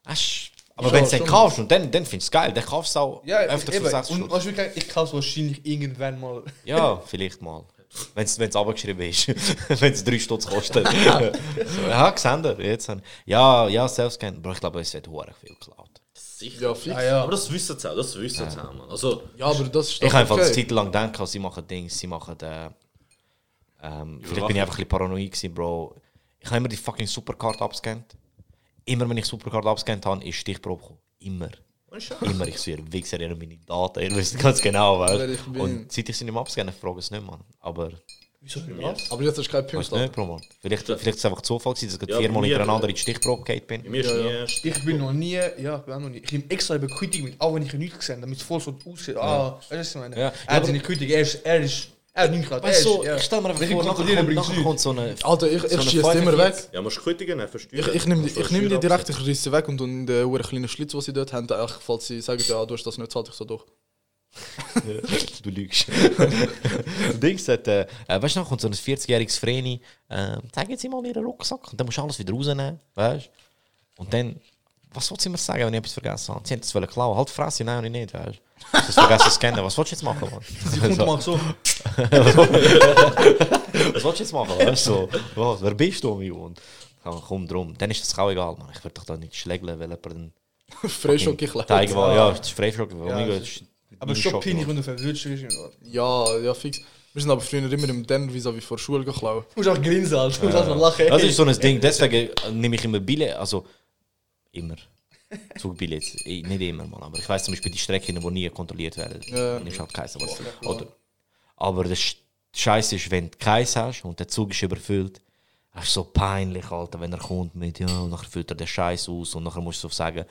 Hast- Aber Ja, wenn du den kaufst und dann, dann findest du es geil, dann kaufst du es auch Ja, öfter für eben. 6 Und Stutz. weißt du, ich kaufe es wahrscheinlich irgendwann mal. Ja, vielleicht mal. Wenn es abgeschrieben ist. wenn es 3 Stutz kostet. so, ja, gesehen ihr, jetzt. haben- Ja, ja, Selfscan. Aber ich glaube, es wird hure viel geklaut. Sicher. Ja, fix. Aber das wissen sie auch, das wissen sie auch, Mann. Also, Ja, aber das ist Ich habe einfach eine okay. Zeit lang gedacht, sie machen Dings, sie machen. Äh, ähm, vielleicht bin ich einfach ein bisschen paranoid gewesen, Bro. Ich habe immer die fucking Supercard abscannt. Immer wenn ich Supercard abscannt habe, ist Stichprobe gekommen. Immer. Immer, ich sehe, Wichser, ihr meine Daten, ihr wisst ganz genau, bin. Und seit ich sie nicht mehr abscanne, frage ich es nicht, Mann. Aber, Wieso nicht? Aber jetzt hast du keinen weiß Punkt. nicht, Bro, Mann. Vielleicht, vielleicht ist es einfach Zufall gewesen, dass ich Ja, viermal hintereinander in die Stichprobe gegangen bin. ist nie... Ich bin noch nie, ja, ich bin auch noch nie. Ich nehme extra über Quittung mit, auch wenn ich ihn nicht gesehen habe, damit es voll so aussieht. Ah, weißt du, was ich meine? Ja. Er hat nicht Quittung, er ist, er ist, er hat nicht gerade. Weißt du, ja. ich stelle mir einfach vor, nachher kommt, nachher nichts. kommt so eine... Alter, ich, so ich eine schieße die immer 45. weg. Ja, musst du Quittigen, ne? Versteuern. Ich, ich nehme die, nehm die direkt, ich reiße weg und in den hure kleinen Schlitz, den sie dort haben, einfach, falls sie sagen, ja, du hast das nicht zahlt, ich so doch. du lügst. das Ding sagt, äh, äh, weißt du, dann kommt so ein 40-jähriges Vreni, äh, zeigen Sie mal Ihren Rucksack und dann musst du alles wieder rausnehmen, weißt du? Und dann, was du mir sagen, wenn ich etwas vergessen habe? Sie haben das wollen klauen, halt Fresse, nein, und ich nicht, weißt du? Du hast vergessen zu scannen, was willst du jetzt machen, Mann? Sie kommt so. was willst du jetzt machen, weißt du? So, was, wer bist du, mein Und ja, komm drum, dann ist das auch egal, Mann. Ich würde doch da nicht schlägeln, weil jemand Freischocke ich Zeigen will. Ja, das ist Freischock, weil Ja, das das Aber schon peinlich, wenn du verwirrt. Du Ja, ja, fix. Wir sind aber früher immer im Den vis wie vor der Schule geklaut. musst auch grinsen, Alter. Du musst auch lachen. Das ist so ein Ding, deswegen nehme ich immer Billett, also immer. Zugbillets, nicht immer, Mann, aber ich weiß zum Beispiel die Strecken, die nie kontrolliert werden, Ja. dann ist halt keins. Aber, oder, aber das Sch- Scheiße ist, wenn du keins hast und der Zug ist überfüllt, das ist so peinlich, Alter, wenn er kommt mit, ja, und nachher füllt er den Scheiß aus und nachher musst du so sagen,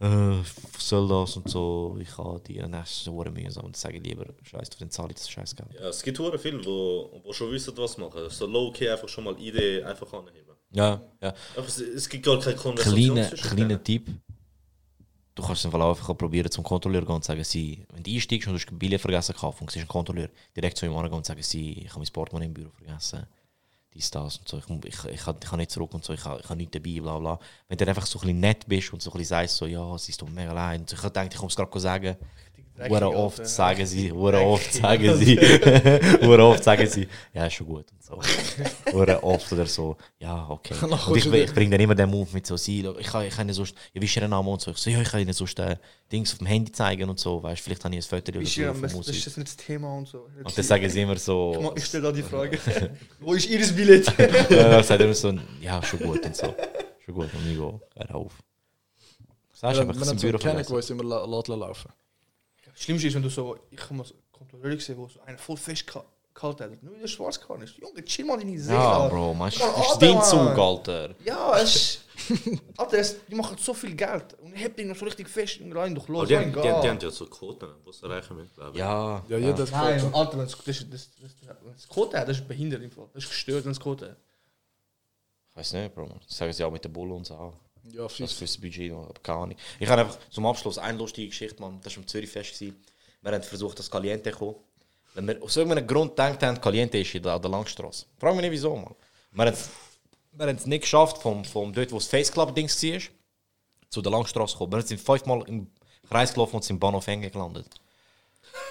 äh, was soll das und so, ich habe die, und das ist so verdammt mühsam und dann sage ich lieber, Scheiß, dann zahle ich das Scheißgeld. Ja, es gibt hure viele, wo, wo schon wissen, was machen. So low-key einfach schon mal Idee einfach anheben. Ja, ja. Einfach, es- es gibt gar keine Konversation zwischen kleiner. Tipp. Du kannst es einfach einfach probieren zum Kontrolleur gehen und sagen, sie, wenn du einsteigst und du hast Billett vergessen gekauft und siehst einen Kontrolleur, direkt zu ihm angehen und sagen, sie, ich habe mein Portemonnaie im Büro vergessen. Dies, das und so. Ich, ich, ich, ich kann nicht zurück und so, ich ich habe nichts dabei, bla bla. Wenn du einfach so ein bisschen nett bist und so ein bisschen sagst, so, ja, sie ist doch mega leid. Und ich habe gedacht, ich komme es gerade sagen. Hure oft Alter. sagen sie, hure oft sagen sie, hure oft sagen sie, ja, ist schon gut und so. Hure oft oder so, ja, okay. Und ich, du ich bringe dann immer den Move mit so, sie, ich kann, ich kann ihnen sonst, ja, wie ist ihr Name und so. Ich so, ja, ich kann ihnen sonst äh, Dings auf dem Handy zeigen und so, weißt vielleicht habe ich ein Foto oder Ist so ja besten, das ist nicht das Thema und so. Und dann sagen sie immer Ich so, Ich stelle da die Frage. Wo ist Ihres Billett? ja, dann sagt er immer so, ja, schon gut und so. Schon gut, und ich gehe, hör auf. Sagst Wir einfach, das so im Büro kennen, vergessen. die uns immer laufen. Das Schlimmste ist, wenn du so, ich habe mal so Kontrolleur gesehen, wo so einer voll fest gehalten hat. Nur in der schwarz gefahren ist. Junge, chill mal deine Seele. Ja. Bro, man, das ist dein. Zug, Alter. Ja, es ist. Alter, es, die machen so viel Geld. Und ich hab ihn noch so richtig fest und rein durch los. die, die, die haben ja so Quoten, was sie erreichen müssen, glaube ich. Ja. Ja, jeder hat Nein, Quote. Alter, wenn es das, das, das, wenn es Quote hat, das ist behindert. im Fall. Das ist gestört, wenn es Quote hat. Ich weiß nicht, Bro. Das sagen sie auch mit der Bulle und so. Ja, Das fies. fürs Budget aber keine Ahnung. Ich habe einfach zum Abschluss eine lustige Geschichte, Mann. Das war am Zürichfest. Wir haben versucht, das Caliente zu kommen. Wenn wir aus irgendeinem Grund gedacht haben, Caliente ist der, an der Langstrasse. Frag mich nicht wieso, Mann. Wir haben es- wir haben es nicht geschafft, vom, vom dort, wo das Face Club-Dings war, zu der Langstrasse zu kommen. Wir sind fünfmal im Kreis gelaufen und sind im Bahnhof Enge gelandet.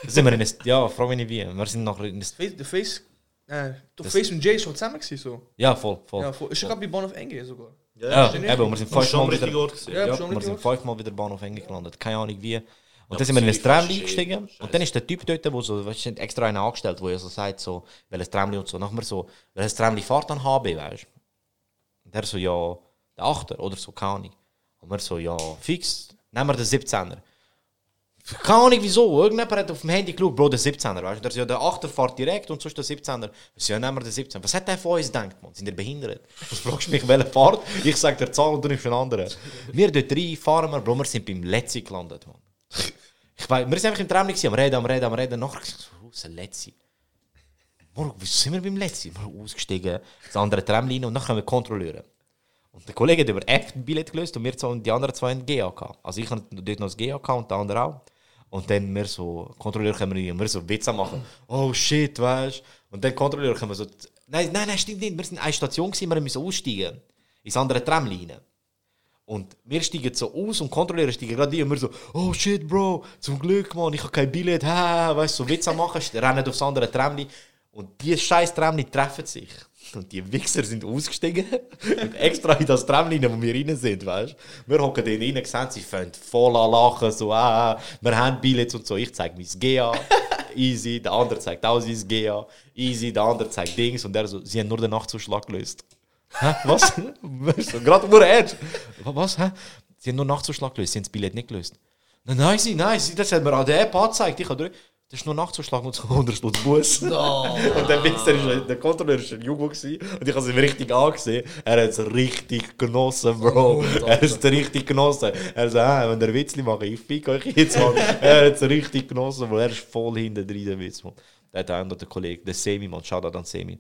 Sind wir in ein, ja, frag mich nicht wie. Wir sind nachher in ein, Face, der Face. Äh, Das- Face und Jay schon zusammen gewesen, so. ja, voll, voll. Ja, voll. Ist gerade bei Bahnhof Enge sogar. Ja, stimmt. eben, wir sind fünfmal wieder. Ja, ja, wir sind fünfmal wieder Bahnhof Enge gelandet. Keine Ahnung wie. Und Ja, dann sind wir in ein Tram eingestiegen. Und dann ist der Typ dort, der so, weißt du, extra einen angestellt, der so sagt, so, welches Tramli und so. Nachher so, welches Tramli fährt dann HB, weißt du? Und der so, ja, der Achter oder so, keine Ahnung. Und wir so, ja, fix, nehmen wir den 17er. Keine Ahnung wieso, irgendjemand hat auf dem Handy geschaut, Bro, der 17er, weißt du? Der ja, der 8er fährt direkt und sonst der 17er. Ich so, ja, nehmen wir den 17er. Was hat der von uns gedacht, man? Sind ihr behindert? Was fragst du mich, welche Fahrt? Ich sag dir Zahl und du nimmst einen anderen. Wir dort rein, fahren wir, Bro, wir sind beim Letzi gelandet, man. Ich weiß, wir sind einfach im Traum gewesen, am Reden, am Reden, am Reden. Nachher gesagt, oh, ein Letzi. Morgen, wieso sind wir beim Letzi? Wir sind ausgestiegen, das andere Tramline und dann haben wir Kontrolleure. Und der Kollege hat über F ein Billett gelöst und wir zwei, die anderen zwei haben GAK. Also ich hatte dort noch das GAK und der andere auch. Und dann wir so, Kontrolleur wir rein und wir so Witze machen. Oh shit, weißt du? Und dann Kontrolleur können wir so, nein, nein, nein, stimmt nicht. Wir sind in einer Station gewesen, wir müssen aussteigen. Ins andere Tramline. Und wir steigen so aus und Kontrolleure steigen gerade ein und wir so, oh shit, Bro, zum Glück, Mann, ich habe kein Billett, ha, weißt du, so Witze machen, rennen aufs andere Tramli. Und die scheiß Tramli treffen sich. Und die Wichser sind ausgestiegen und extra in das Tramli, wo wir rein sind, weißt du. Wir hocken da rein, sehen, sie fangen voll an lachen, so, ah, wir haben Billets und so. Ich zeige mein GA, easy, der andere zeigt auch sein GA, easy, der andere zeigt Dings und der so, sie haben nur den Nachtzuschlag gelöst. Hä? Was? Gerade nur ernst. Wa- Was? Hä? Sie haben nur Nachtzuschlag gelöst, sie haben das Billett nicht gelöst. Nein, nein, sie, nein, das hat mir an der App angezeigt. Ich habe das ist nur Nachtzuschlag und so 100 Stutz Bus. und der Wichser, ist, der Kontrolleur war ein gewesen, und ich habe ihn richtig angesehen. Er hat es richtig genossen, Bro. er hat es richtig genossen. Er sagt, ah, wenn der Witzli mache, ich fick euch jetzt, Mann. er hat es richtig genossen, Bro. Er ist voll hinter drin, der Witz. Der hat einen der Kollege, der Semi, Mann, Shoutout an Semi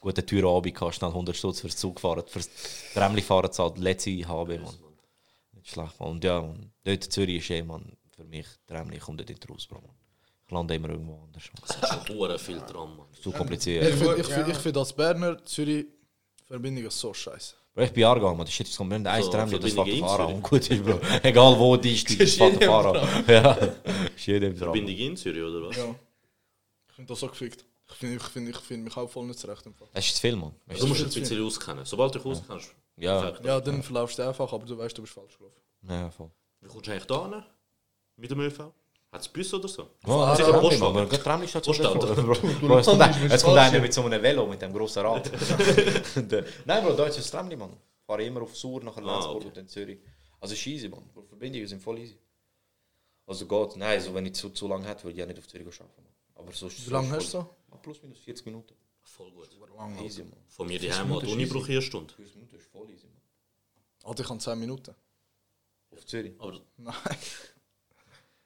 gute Türabend gehabt, schnell 100 Stutz fürs Zug fahren, fürs Tramli fahren zahlt, letzte HB, man. Nicht schlecht, man. Und ja, man, dort in Zürich ist eh, man, für mich, Tramli kommt dort nicht raus, Bro, man. Ich lande immer irgendwo anders. Es hat schon hure viel dran, Mann. Zu Ich kompliziert. finde ich find, ich find als Berner Zürich Verbindung ist so scheiße. Bro, ich bin Aargau, man, das shit, es kommt nicht eins So, Tramli, das fährt Fahrer und gut ist, Bro. Egal wo die steigt, das fährt Fahrer. Ja, ist jedem dran. Verbindung in Zürich, oder was? Ja. Ich finde das so gefickt. Ich finde ich find, ich find mich auch voll nicht zurecht. im Fall. Das ist zu viel, man. Weißt Du musst ein bisschen auskennen. Sobald du dich auskennst, Ja. perfekt. Ja, dann verlaufst du einfach, aber du weißt, du bist falsch gelaufen. Ja, voll. Wie kommst du eigentlich da hin? Mit dem ÖV? Hat es Bus oder so? Oh, Sicher Tramli, Postwagen. man, gerade Tramli steht so Postauto. davor. Bro, Bro, jetzt kommt ein- einer mit so einem Velo, mit dem grossen Rad. Äh, Nein, Bro, da ist ein Tramli, man. Ich fahre immer auf Sur, nachher Ah, Lenzburg okay. und dann Zürich. Also ist easy, man. Die Verbindungen sind voll easy. Also geht, nein, also wenn ich zu, zu lange hätte, würde ich ja nicht auf Zürich arbeiten. Aber sonst Wie lange hast du so? Ah, Plus minus 40 Minuten. Voll gut. Easy, man. Von mir die Uni brauche ich eine Stunde. 40 Minuten ist voll easy, man. Alter, ich habe 10 Minuten. Auf Zürich. Aber Nein.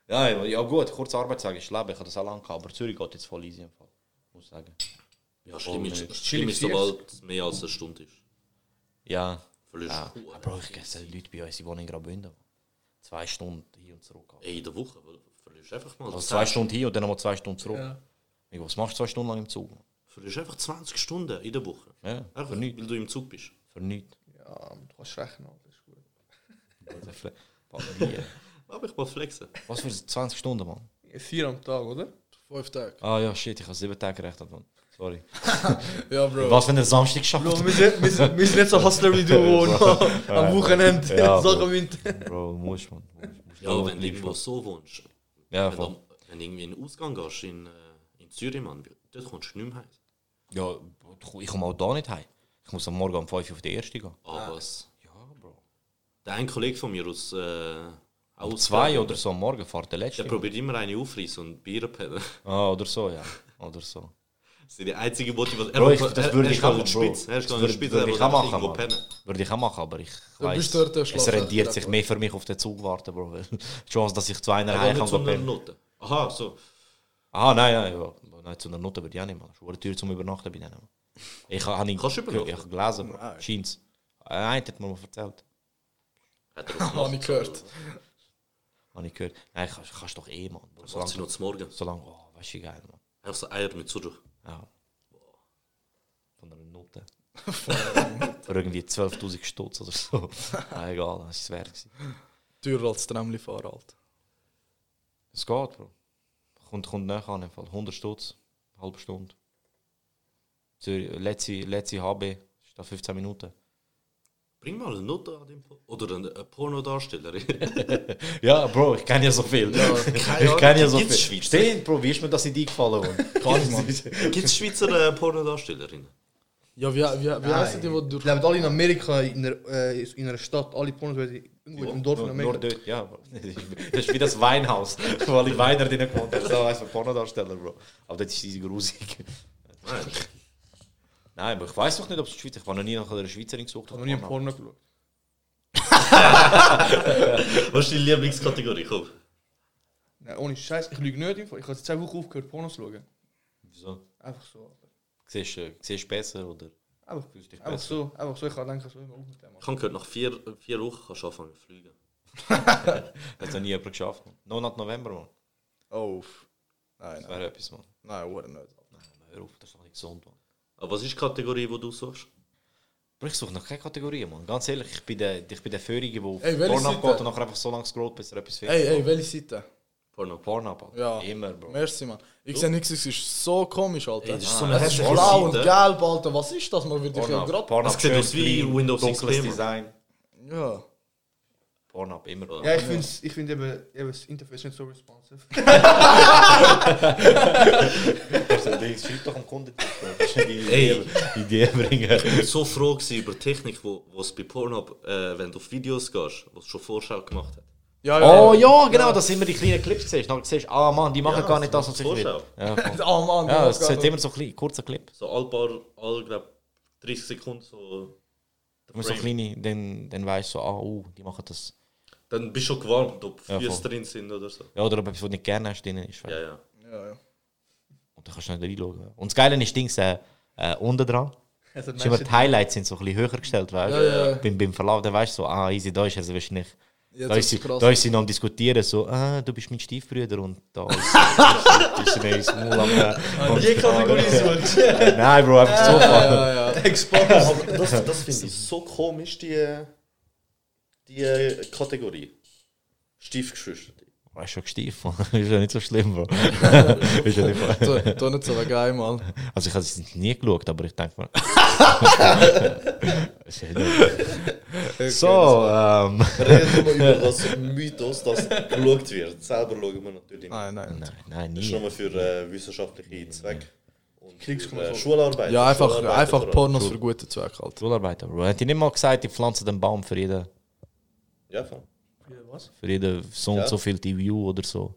Ja, ja, ja gut, kurze Arbeitstag ist Leben, ich habe das auch lange gehabt, aber Zürich geht jetzt voll easy im Fall. Muss ich sagen. ja, schlimm ist, nicht. schlimm ist, sobald es mehr als eine Stunde ist. Ja. Verlierst ja. du Aber Bro, ich kenne Leute bei uns, die wohnen in Graubünden. Zwei Stunden hin und zurück. Ey, in der Woche verlierst einfach mal. Also 10 zwei Stunden hin und dann nochmal zwei Stunden zurück. Ja. Ja. Was machst du zwei Stunden lang im Zug? Verlierst einfach 20 Stunden in der Woche. Ja, Einfach, für nichts. weil du im Zug bist. Für nichts. Ja, du kannst rechnen, das ist gut. Aber ich mal flexen. Was für 20 Stunden, Mann? Vier am Tag, oder? Fünf Tage. Ah ja, shit, ich habe sieben Tage gerechnet, Mann. Sorry. Ja, Bro. Was, wenn er Samstag schafft? Bro, wir sind, wir sind, wir sind nicht so Hustler wie du, noch am Wochenende Ja, Sachen Bro. mint. Bro, du musst, man. Du musst Ja, wenn du irgendwo so wohnst. Ja, voll. wenn du irgendwie in den Ausgang gehst in, äh, in Zürich, Mann, dort kommst du nicht mehr heim. Ja, ich komme auch da nicht heim. Ich muss am Morgen um 5 Uhr auf die erste gehen. Aber was? Ja, Bro. Der ein Kollege von mir aus, äh, Um zwei oder so am Morgen fährt der letzte. Der probiert immer eine aufreißen und Bier pennen. Ah, oder so, ja. Oder so. Das ist die einzige Motivation. Bro, ich, das würde ich auch nicht ist Das nicht würde, ich auch machen. Würde ich auch machen, aber ich der es rentiert sich mehr für mich auf den Zug warten, Bro. Die Chance, dass ich zu einer Er heim kann nicht zu einer. Note. Aha, so. Ah, nein, nein, ja. Nein, zu einer Note würde ich auch nicht machen. Schwere Tür zum Übernachten bei denen. Ich habe ich, Kannst du ich, übernachten? ich habe gelesen, Bro. Scheint's. Nein, hat man mir erzählt. Hat er Habe ich gehört. Habe ich gehört. Nein, kannst, kannst doch eh, Mann. Bro. Was macht sie noch zum Morgen? solange, oh, weißt du, wie geil, Mann. Einfach so Eier mit Zucker. Ja. Von einer Note. Für irgendwie 12.000 Stutz oder so. ah, egal, das ist es wert. Teurer als Tramli-Fahrer, Alter. Es geht, Bro. Kommt, kommt näher an, im Fall. 100 Stutz, halbe Stunde. Letzte, letzte HB, ist da 15 Minuten. Bring mal eine Note an dem Po- Oder eine, eine Pornodarstellerin. Ja, Bro, ich kenne ja so viel. keine ich kenne ja so gibt's viel. Schweizer? Stimmt, Bro, wie ist mir das in die gefallen? Gibt es Schweizer äh, Pornodarstellerinnen? Ja, wie, wie, wie heißen die, die durch... glaube, alle in Amerika, in einer, äh, in einer Stadt, alle Pornos werden irgendwo in einem Dorf in nur Amerika. dort, ja. Bro. Das ist wie das Weinhaus, wo alle Weiner drin gewohnt haben. So heißt ein Pornodarsteller, Bro. Aber das ist easy grusig. Nein. Aber ich weiß doch nicht, ob es Schweiz Ich habe noch nie nach einer Schweizerin gesucht. Ich habe noch nie ein Porno geschaut. Was ist deine Lieblingskategorie? Komm. Nein, ohne Scheiß, ich lüge nicht. Ich habe seit zwei Wochen aufgehört, Pornos zu schauen. Wieso? Einfach so. Siehst du siehst du besser oder Einfach, fühlst dich einfach besser? so. Einfach so. Ich habe gedacht, so immer auf mit dem. Ich habe gehört, nach vier, vier Wochen kannst du anfangen zu fliegen. Hat noch nie jemand geschafft. Noch nach November, man. Oh. Nein, Das nein. wäre etwas, man. Nein, oder nicht. Nein, hör auf, das ist doch nicht gesund, man. Aber was ist die Kategorie, die du suchst? Bro, ich suche noch keine Kategorie, man. Ganz ehrlich, ich bin der, ich bin der Feurige, der Ey, Pornhub geht und nachher einfach so lange scrollt, bis er etwas findet. Ey, ey, welche Seite? Porno. Pornhub, Alter. Ja. Immer, Bro. Merci, Mann. Ich sehe nichts, es ist so komisch, Alter. Ey, das ist so Ah, eine es ist hässliche blau und gelb, Alter. Was ist das? Man würde ich ja Pornhub, gerade... Pornhub Das sieht aus wie Windows XP. Design. Ja. Pornhub, immer. Bro. Ja, ich finde ich find eben, eben das Interface nicht so responsive. Schreib doch am Kunden. Das ist die Ey. Idee bringen. Ich bin so froh gewesen über die Technik, wo es bei Pornhub, äh, wenn du auf Videos gehst, was schon Vorschau gemacht hat. Ja, Oh ja, genau, dass immer die kleinen Clips siehst. Dann siehst du, ah Mann, die machen Ja, gar nicht das, was ich will. Vorschau. Ja. Oh Mann, ja es sind immer so klein, kurzer Clip. So all paar, all, glaub, 30 Sekunden so. Immer so kleine, dann, dann weißt du so, ah, uh, die machen das. Dann bist du schon gewarnt, ob Ja, Füße voll. drin sind oder so. Ja, oder ob etwas, was du nicht gerne hast, drin ist. Ja, ja. Ja, ja. Und dann kannst du nicht reinschauen. Und das Geile ist, Dings, äh, äh, unten dran. Also, Ist immer die Highlights sind so ein bisschen höher gestellt, weißt du? Ja, ja. Beim, beim Verlauf, dann weißt du so, ah, easy, da ist er wahrscheinlich. Jetzt Da ist, sie, krass. da ist sie noch am Diskutieren, so, ah, du bist mein Stiefbruder und da ist, ist, ist, ist, ist Maul am äh, Die Kategorie suchst Nein, Bro, einfach so. Ja, ja. Exposed. Aber das, das finde ich so komisch, die, die Kategorie. Stiefgeschwister. Oh, ist schon gestiefelt, ist ja nicht so schlimm, Bro. ist ja nicht Tu, tu nicht so wegen einmal. Also ich habe es nie geschaut, aber ich denke mal. Nicht- so, ähm. Reden wir über das Mythos, das geschaut wird. Selber schauen wir natürlich nicht. Nein, nein. Nein, nein, Das ist nie. nur für äh, wissenschaftliche Zwecke. Und für, Kriegskommission. äh, Schularbeit. Ja, einfach, Schularbeit einfach. Pornos für gute Zwecke, Alter. Schularbeiter, Bro. Hat die nicht mal gesagt, ich pflanze den Baum für jeden, Ja, voll. Was? für jeden so und Ja. so viel TV oder so.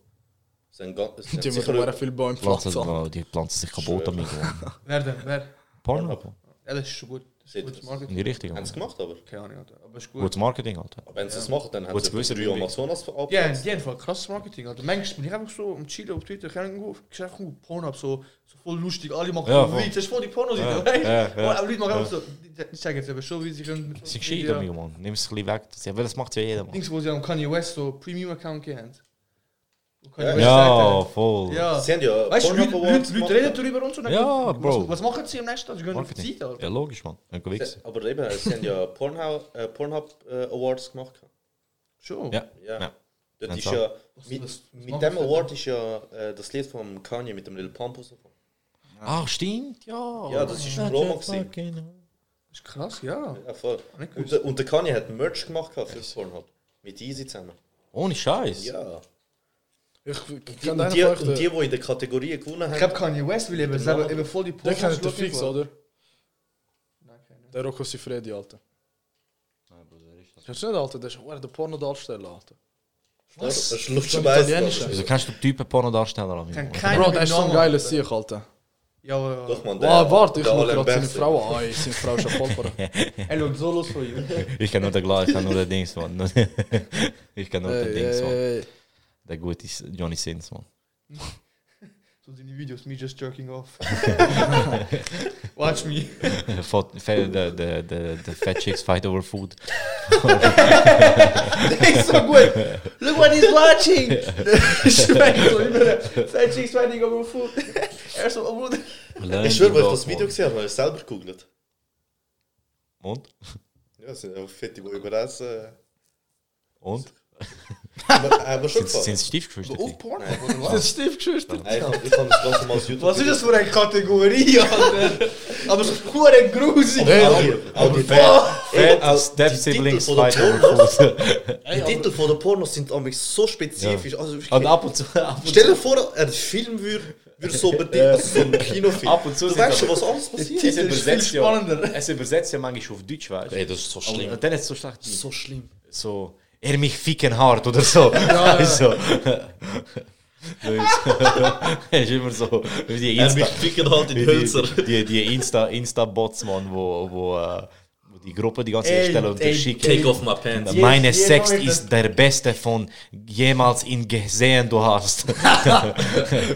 Sind ga- sind Die sicher haben viele Bäume Pflanzen, pflanzen. Die pflanzen sich kaputt damit. Bro. Wer denn? Wer? Porno, Bro. Ja, das ist schon gut. Das ist Seht gutes? In Marketing. die Richtung. haben sie gemacht, aber Keine Ahnung, Alter. Aber ist gut. Gutes Marketing, Alter. wenn sie das machen, dann haben sie drei Rübi. Amazonas Ja, abgepflanzt. in jedem Fall krasses Marketing, Alter. Manchmal bin ich einfach so am Chillen auf Twitter, ich habe irgendwo, ich schaue einfach nur Pornhub, so, so voll lustig, alle machen Ja. Witz, das ist voll die pornos Ja, ja, weißt du? ja, ja. Aber Leute machen einfach so, die- sagen jetzt aber schon, wie sie können... Sie sind gescheit, Mann. Nimm es ein bisschen weg. Ja, weil das macht ja jeder, Mann. Dings, wo sie am Kanye West so Premium-Account haben. West Ja, sagt, voll. äh, ja. Sie haben ja Weißt Leute, Awards Leute, Leute reden darüber und so. Ja, was, Bro. Was machen sie am nächsten Tag? Sie gehen auf die Alter. Ja, logisch, wichsen. Aber eben, sie haben ja Pornhub, äh, Pornhub äh, Awards gemacht. Schon. Ja. Ja. Ja. Ganz ist ja, Was- mit, was- was mit dem Award ist ja äh, das Lied von Kanye mit dem Lil Pump rausgekommen. Ach, stimmt, ja. Ja, das ist ein Promo gewesen. Das ist krass, ja. Ja, voll. Und, und der Kanye hat Merch gemacht für Pornhub. Mit Easy zusammen. Ohne Scheiß. Ja. Ich Die, kann die, und die, in der Kategorie gewonnen Ich haben. glaube, Kanye West will eben selber eben voll die kennt ihr schauen, fix, oder? Nein, keine. Der Rocco Sifredi, Alter. Kennst du nicht, Alter? Der ist der Pornodarsteller, Alter. Was? Das ist Italienische. Also kannst du Typen Pornodarsteller keiner Bro, der ist so ein geiler Sieg, Alter. Ja, aber. Doch, man. Wow, warte, ich der schaue gerade seine. Frau an. Ey, seine Frau ist ja voll vor. Er schaut so los von ihm. Ich kann nur den gleich, ich kann nur den Dings, man. ich kann nur den Dings, ey, man. ey. Der gute ist Johnny Sins, man. So seine Videos, me just jerking off. Watch me. Fought- fe- The, the, the, the fat chicks fight over food. He's so good. Look what he's watching. Schmeckt so immer. Fat chicks fighting over food. er so, oh Bruder. Ich schwöre, weil ich das Video gesehen habe, habe ich selber gegoogelt. Und? Ja, es sind auch Fette, die überessen. Und? Aber haben wir schon Sind gefahren? es Stiefgeschwister? Auf Das was? ist Stiefgeschwister. Ich das YouTube. Was ist das für eine Kategorie, Alter? Aber so pure grusig. Auch die, Fat Step Siblings Titel von fight die Titel von der Pornos sind nämlich so spezifisch. Also Und ab und zu, ab und stell dir vor, ein Film würde würde so betitelt, also so ein Kinofilm. Ab und zu du sind weißt schon, aber- was alles passiert. es ist viel übersetzt ja, spannender. es übersetzt ja manchmal auf Deutsch, weißt du? Ey, das ist so schlimm. Und dann ist es so schlecht. So schlimm. So, er mich ficken hart oder so. Also, Es ist immer so, die Er Insta, mich ficken halt in Hölzer. die, die, die Insta, Insta-Bots, man, wo, wo, äh, wo die Gruppe die ganze Ey, stellen und ey, schicken. Take off my pants. Meine Jeder Sex ist der beste von jemals ihn gesehen du hast.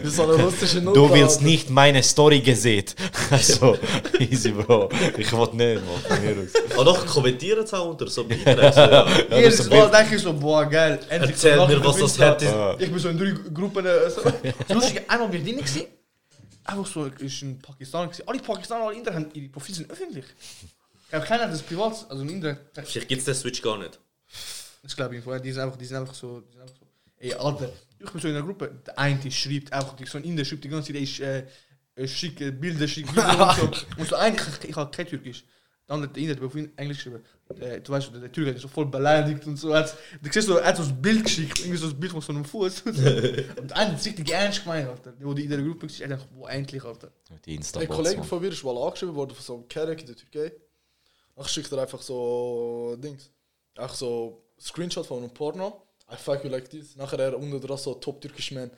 So eine russische Nummer. Du willst nicht meine Story gesehen. Also, easy, Bro. Ich wollte nicht, man. Und noch kommentieren es auch unter so Beiträgen. So, ja. Ja, Jedes Mal denke ich so, boah, geil. Endlich Erzähl so mir, was das hat. Ich bin so in drei Gruppen. Äh, so. Das Lustige, einmal bin ich gewesen. Einfach so, ich in Pakistan. Alle Pakistaner, alle Inder haben ihre Profile sind öffentlich. Ich glaube, keiner hat das privat, also in Inder. Das Vielleicht gibt es den Switch gar nicht. glaube ich, vorher, die sind einfach, die sind einfach so, die sind einfach so. Ey, Alter, ich bin so in einer Gruppe. Der eine schreibt einfach, so ein Inder schreibt die ganze Zeit, ich äh, äh, schicke Bilder, schicke Bilder und so. Und so eigentlich, ich, ich habe kein Türkisch. Dann hat der Inder auf Englisch geschrieben. Äh, du weißt, der, der Türke ist so voll beleidigt und so. Er hat- Du siehst so, er hat so ein Bild geschickt, irgendwie so ein Bild von so einem Fuß. und so. Und der eine hat es richtig ernst gemeint, Alter. Wo die in der Gruppe war, er dachte, wo endlich, Alter. Die Ein Insta-Bots, Kollege von mir ist mal angeschrieben worden von so einem Kerek in der Türkei. Ach, schickt er einfach so Dings. Ach so Screenshot von einem Porno. I fuck you like this. Nachher er unter dran so Top Türkisch Man.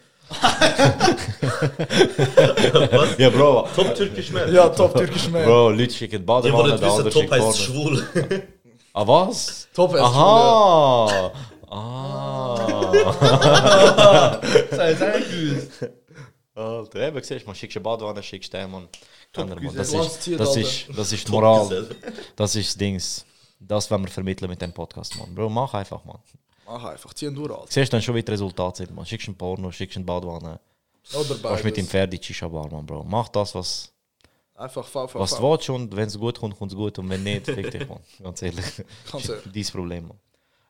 Ja, Bro. Top türkisch Man. Ja, Top Türkisch Man. Bro, Leute schicken Badewanne, der wissen, andere Top schickt heißt Porno. schwul. Ah, was? Top erst Aha! Ah! Das ist eigentlich gewusst. Alter, eben, siehst du, man schickst eine Badewanne, schickst den, man. Das, ist, das, ist, das ist die Moral. Das ist das Dings. Das wollen wir vermitteln mit dem Podcast, man. Bro, mach einfach, man. Mach einfach, zieh ihn durch, Alter. Siehst dann schon, wie die Resultate sind, man. Schickst einen Porno, schickst eine Badewanne. Oder Gehst mit dem beides. Pferd in die Shisha-Bar, man, Bro. Mach das, was, Einfach V, V, was du willst und wenn es gut kommt, kommt es gut und wenn nicht, fick dich, man. Ganz ehrlich. Ganz ehrlich. Dein Problem, man.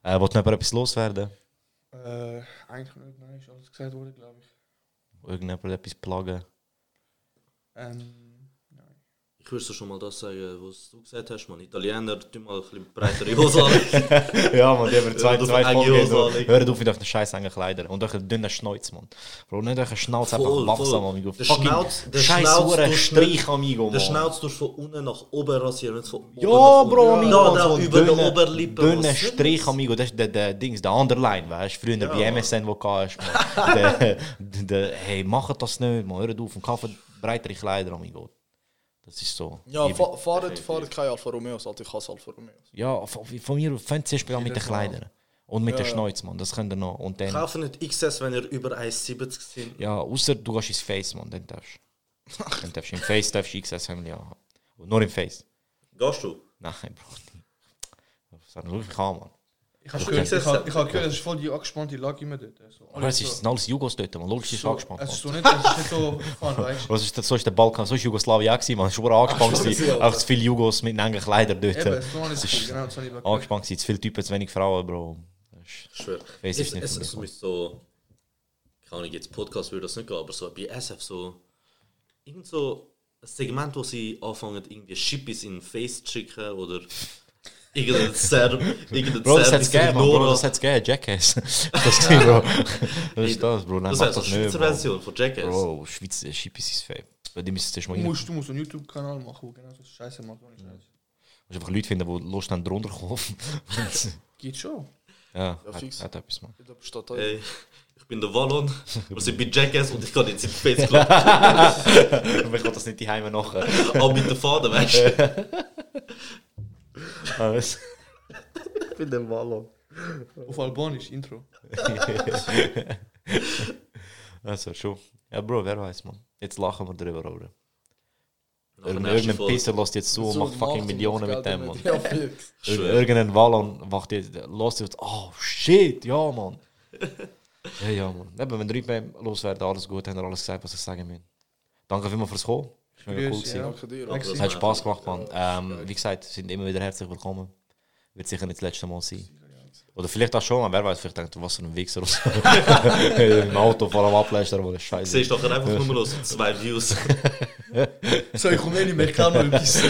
Äh, Wollt noch etwas loswerden? Äh, eigentlich nicht, nein, ist alles gesagt worden, glaube ich. Irgendjemand etwas plagen? Ähm, Ich würde schon mal das sagen, was du gesagt hast, man. Italiener, tu mal ein bisschen breitere Hose. Ja, man, die haben zwei, zwei Folgen. Hört auf mit euren scheiß engen Kleidern und euren dünnen Schnauz, man. Bro, nicht euren Schnauz einfach wachsam, amigo. Der Schnauz- der scheiß Schnauz Strich, amigo, Der man. Schnauz tust von unten nach oben rasieren, nicht von oben Ja. Bro, amigo. Da, da, über der Oberlippe. Strich, das? amigo. Das ist der, der Dings, der Underline, weißt du? Früher bei MSN, wo du hast, man. der, der, hey, macht das nicht, man. Hört auf und kauft breitere Kleider, amigo. Das ist so. Ja, fa fahrt, fahrt kein Alfa Romeos, Alter. Ich hasse Alfa Romeos. ja, von, mir, fängt zuerst an mit den Kleidern. Und mit Ja, den ja. Schnauz, man. Das könnt ihr noch. Und dann. Kaufen nicht XS, wenn ihr über 1,70 sind. Ja, außer du gehst ins Face, man, dann darfst du. dann darfst du im Face darfst du XS Family haben. Nur im Face. Gehst du? Nein, Bro. nicht. Das ruf ich an, man. Ich habe Okay. gehört, ich hab- ich hab gehört, das ist voll die angespannte Lage immer dort. So, Aber es ist- sind alles Jugos dort, man. Logisch ist es so, angespannt. Es ist Man. so nicht, es ist nicht so fun, weißt du. Was ist das, so ist der Balkan, so ist Jugoslawien auch gewesen, man. Es war angespannt Ach, gewesen. schon, Auch zu viele Jugos mit engen Kleidern dort. Eben, so Es ist ist genau, so angespannt gewesen. Zu viele Typen, zu wenig Frauen, Bro. Ist- Ich schwöre. Weiss Es, ich nicht es, es müsste so. Keine Ahnung, jetzt Podcast würde das nicht gehen, aber so bei SF so. Irgend so ein Segment, wo sie anfangen, irgendwie Chippis in den Face zu schicken oder. Irgendein Serb. Irgendein Bro, das Serb hat's ist gegeben, man, Bro, hat's gegeben, Jackass. das gesehen, Bro. Das ist das, Bro. Das heißt, Schweizer Bro. Version von Jackass. Bro, Schweizer Schippis ist fake. Weil die müssen zuerst mal Du musst, du musst einen YouTube-Kanal machen, wo genau so Scheiße macht, ohne Scheiß. Du musst einfach Leute finden, die Lust haben, drunter kommen. Geht schon. Ja, Ja, hat, fix. hat etwas, Mann. Da besteht da. Ey, ich bin der Wallon, wir sind bei Jackass und ich kann jetzt in die Face Club. Aber ich kann das nicht die Heime nachher. Aber mit der Faden, weißt du? Alles. Ich bin der Wallon. Auf Albanisch, Intro. Also schon. Ja, Bro, wer weiß, man. Jetzt lachen wir drüber, oder? der Irgendein. Pisser lässt jetzt zu und So macht fucking Millionen mit dem, man. Irgendein Wallon macht jetzt, lässt jetzt, oh shit, ja, man. Ja, ja, man. Eben, wenn drei loswerden, alles gut, haben wir alles gesagt, was ich sagen will. Danke vielmals fürs Kommen. Cool. Grüß, gewesen. ja. Danke dir. Es hat Spaß gemacht, man. Ähm, wie gesagt, sind immer wieder herzlich willkommen. Wird sicher nicht das letzte Mal sein. Oder vielleicht auch schon, wer weiß, vielleicht denkt er, was für ein Wichser aus. Im Auto vor allem ablästern, wo das scheiße Siehst doch einfach nur so zwei Views. So, ich komme eh nicht mehr, ich kann noch etwas.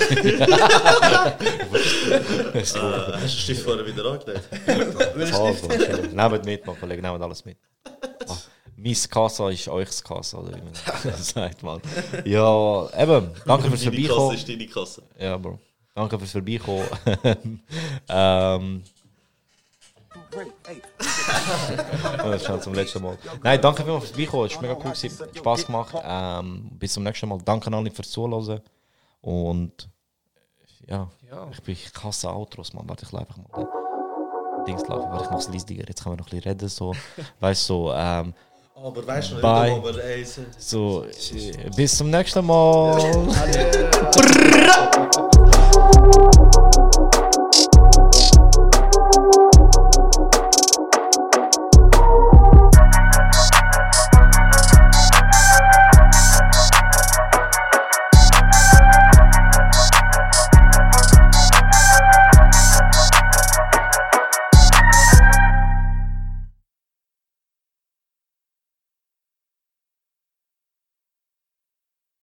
hast du den Stift vorher wieder angelegt? Nehmt mit, mein Kollege, nehmt alles mit. Mein Kassa ist euch Kassa, oder wie man das sagt, man. Ja, eben, danke fürs Deine Kasse Vorbeikommen. ist deine Kasse. Ja, Bro. Danke fürs Vorbeikommen. ähm, Oh, das schon zum letzten Mal. Nein, danke vielmals fürs Vorbeikommen. Es war mega cool, gewesen. Hat Spaß gemacht. Ähm, bis zum nächsten Mal. Danke an alle fürs Zuhören. Und ja, Ja. ich, bin, ich hasse Outros, man. Warte, ich lasse einfach mal Dings laufen, weil ich mache es leiser. Jetzt können wir noch ein bisschen reden. So. Weißt du, so, ähm, Aber weißt du nicht, aber ey, so- so, äh, bis zum nächsten Mal.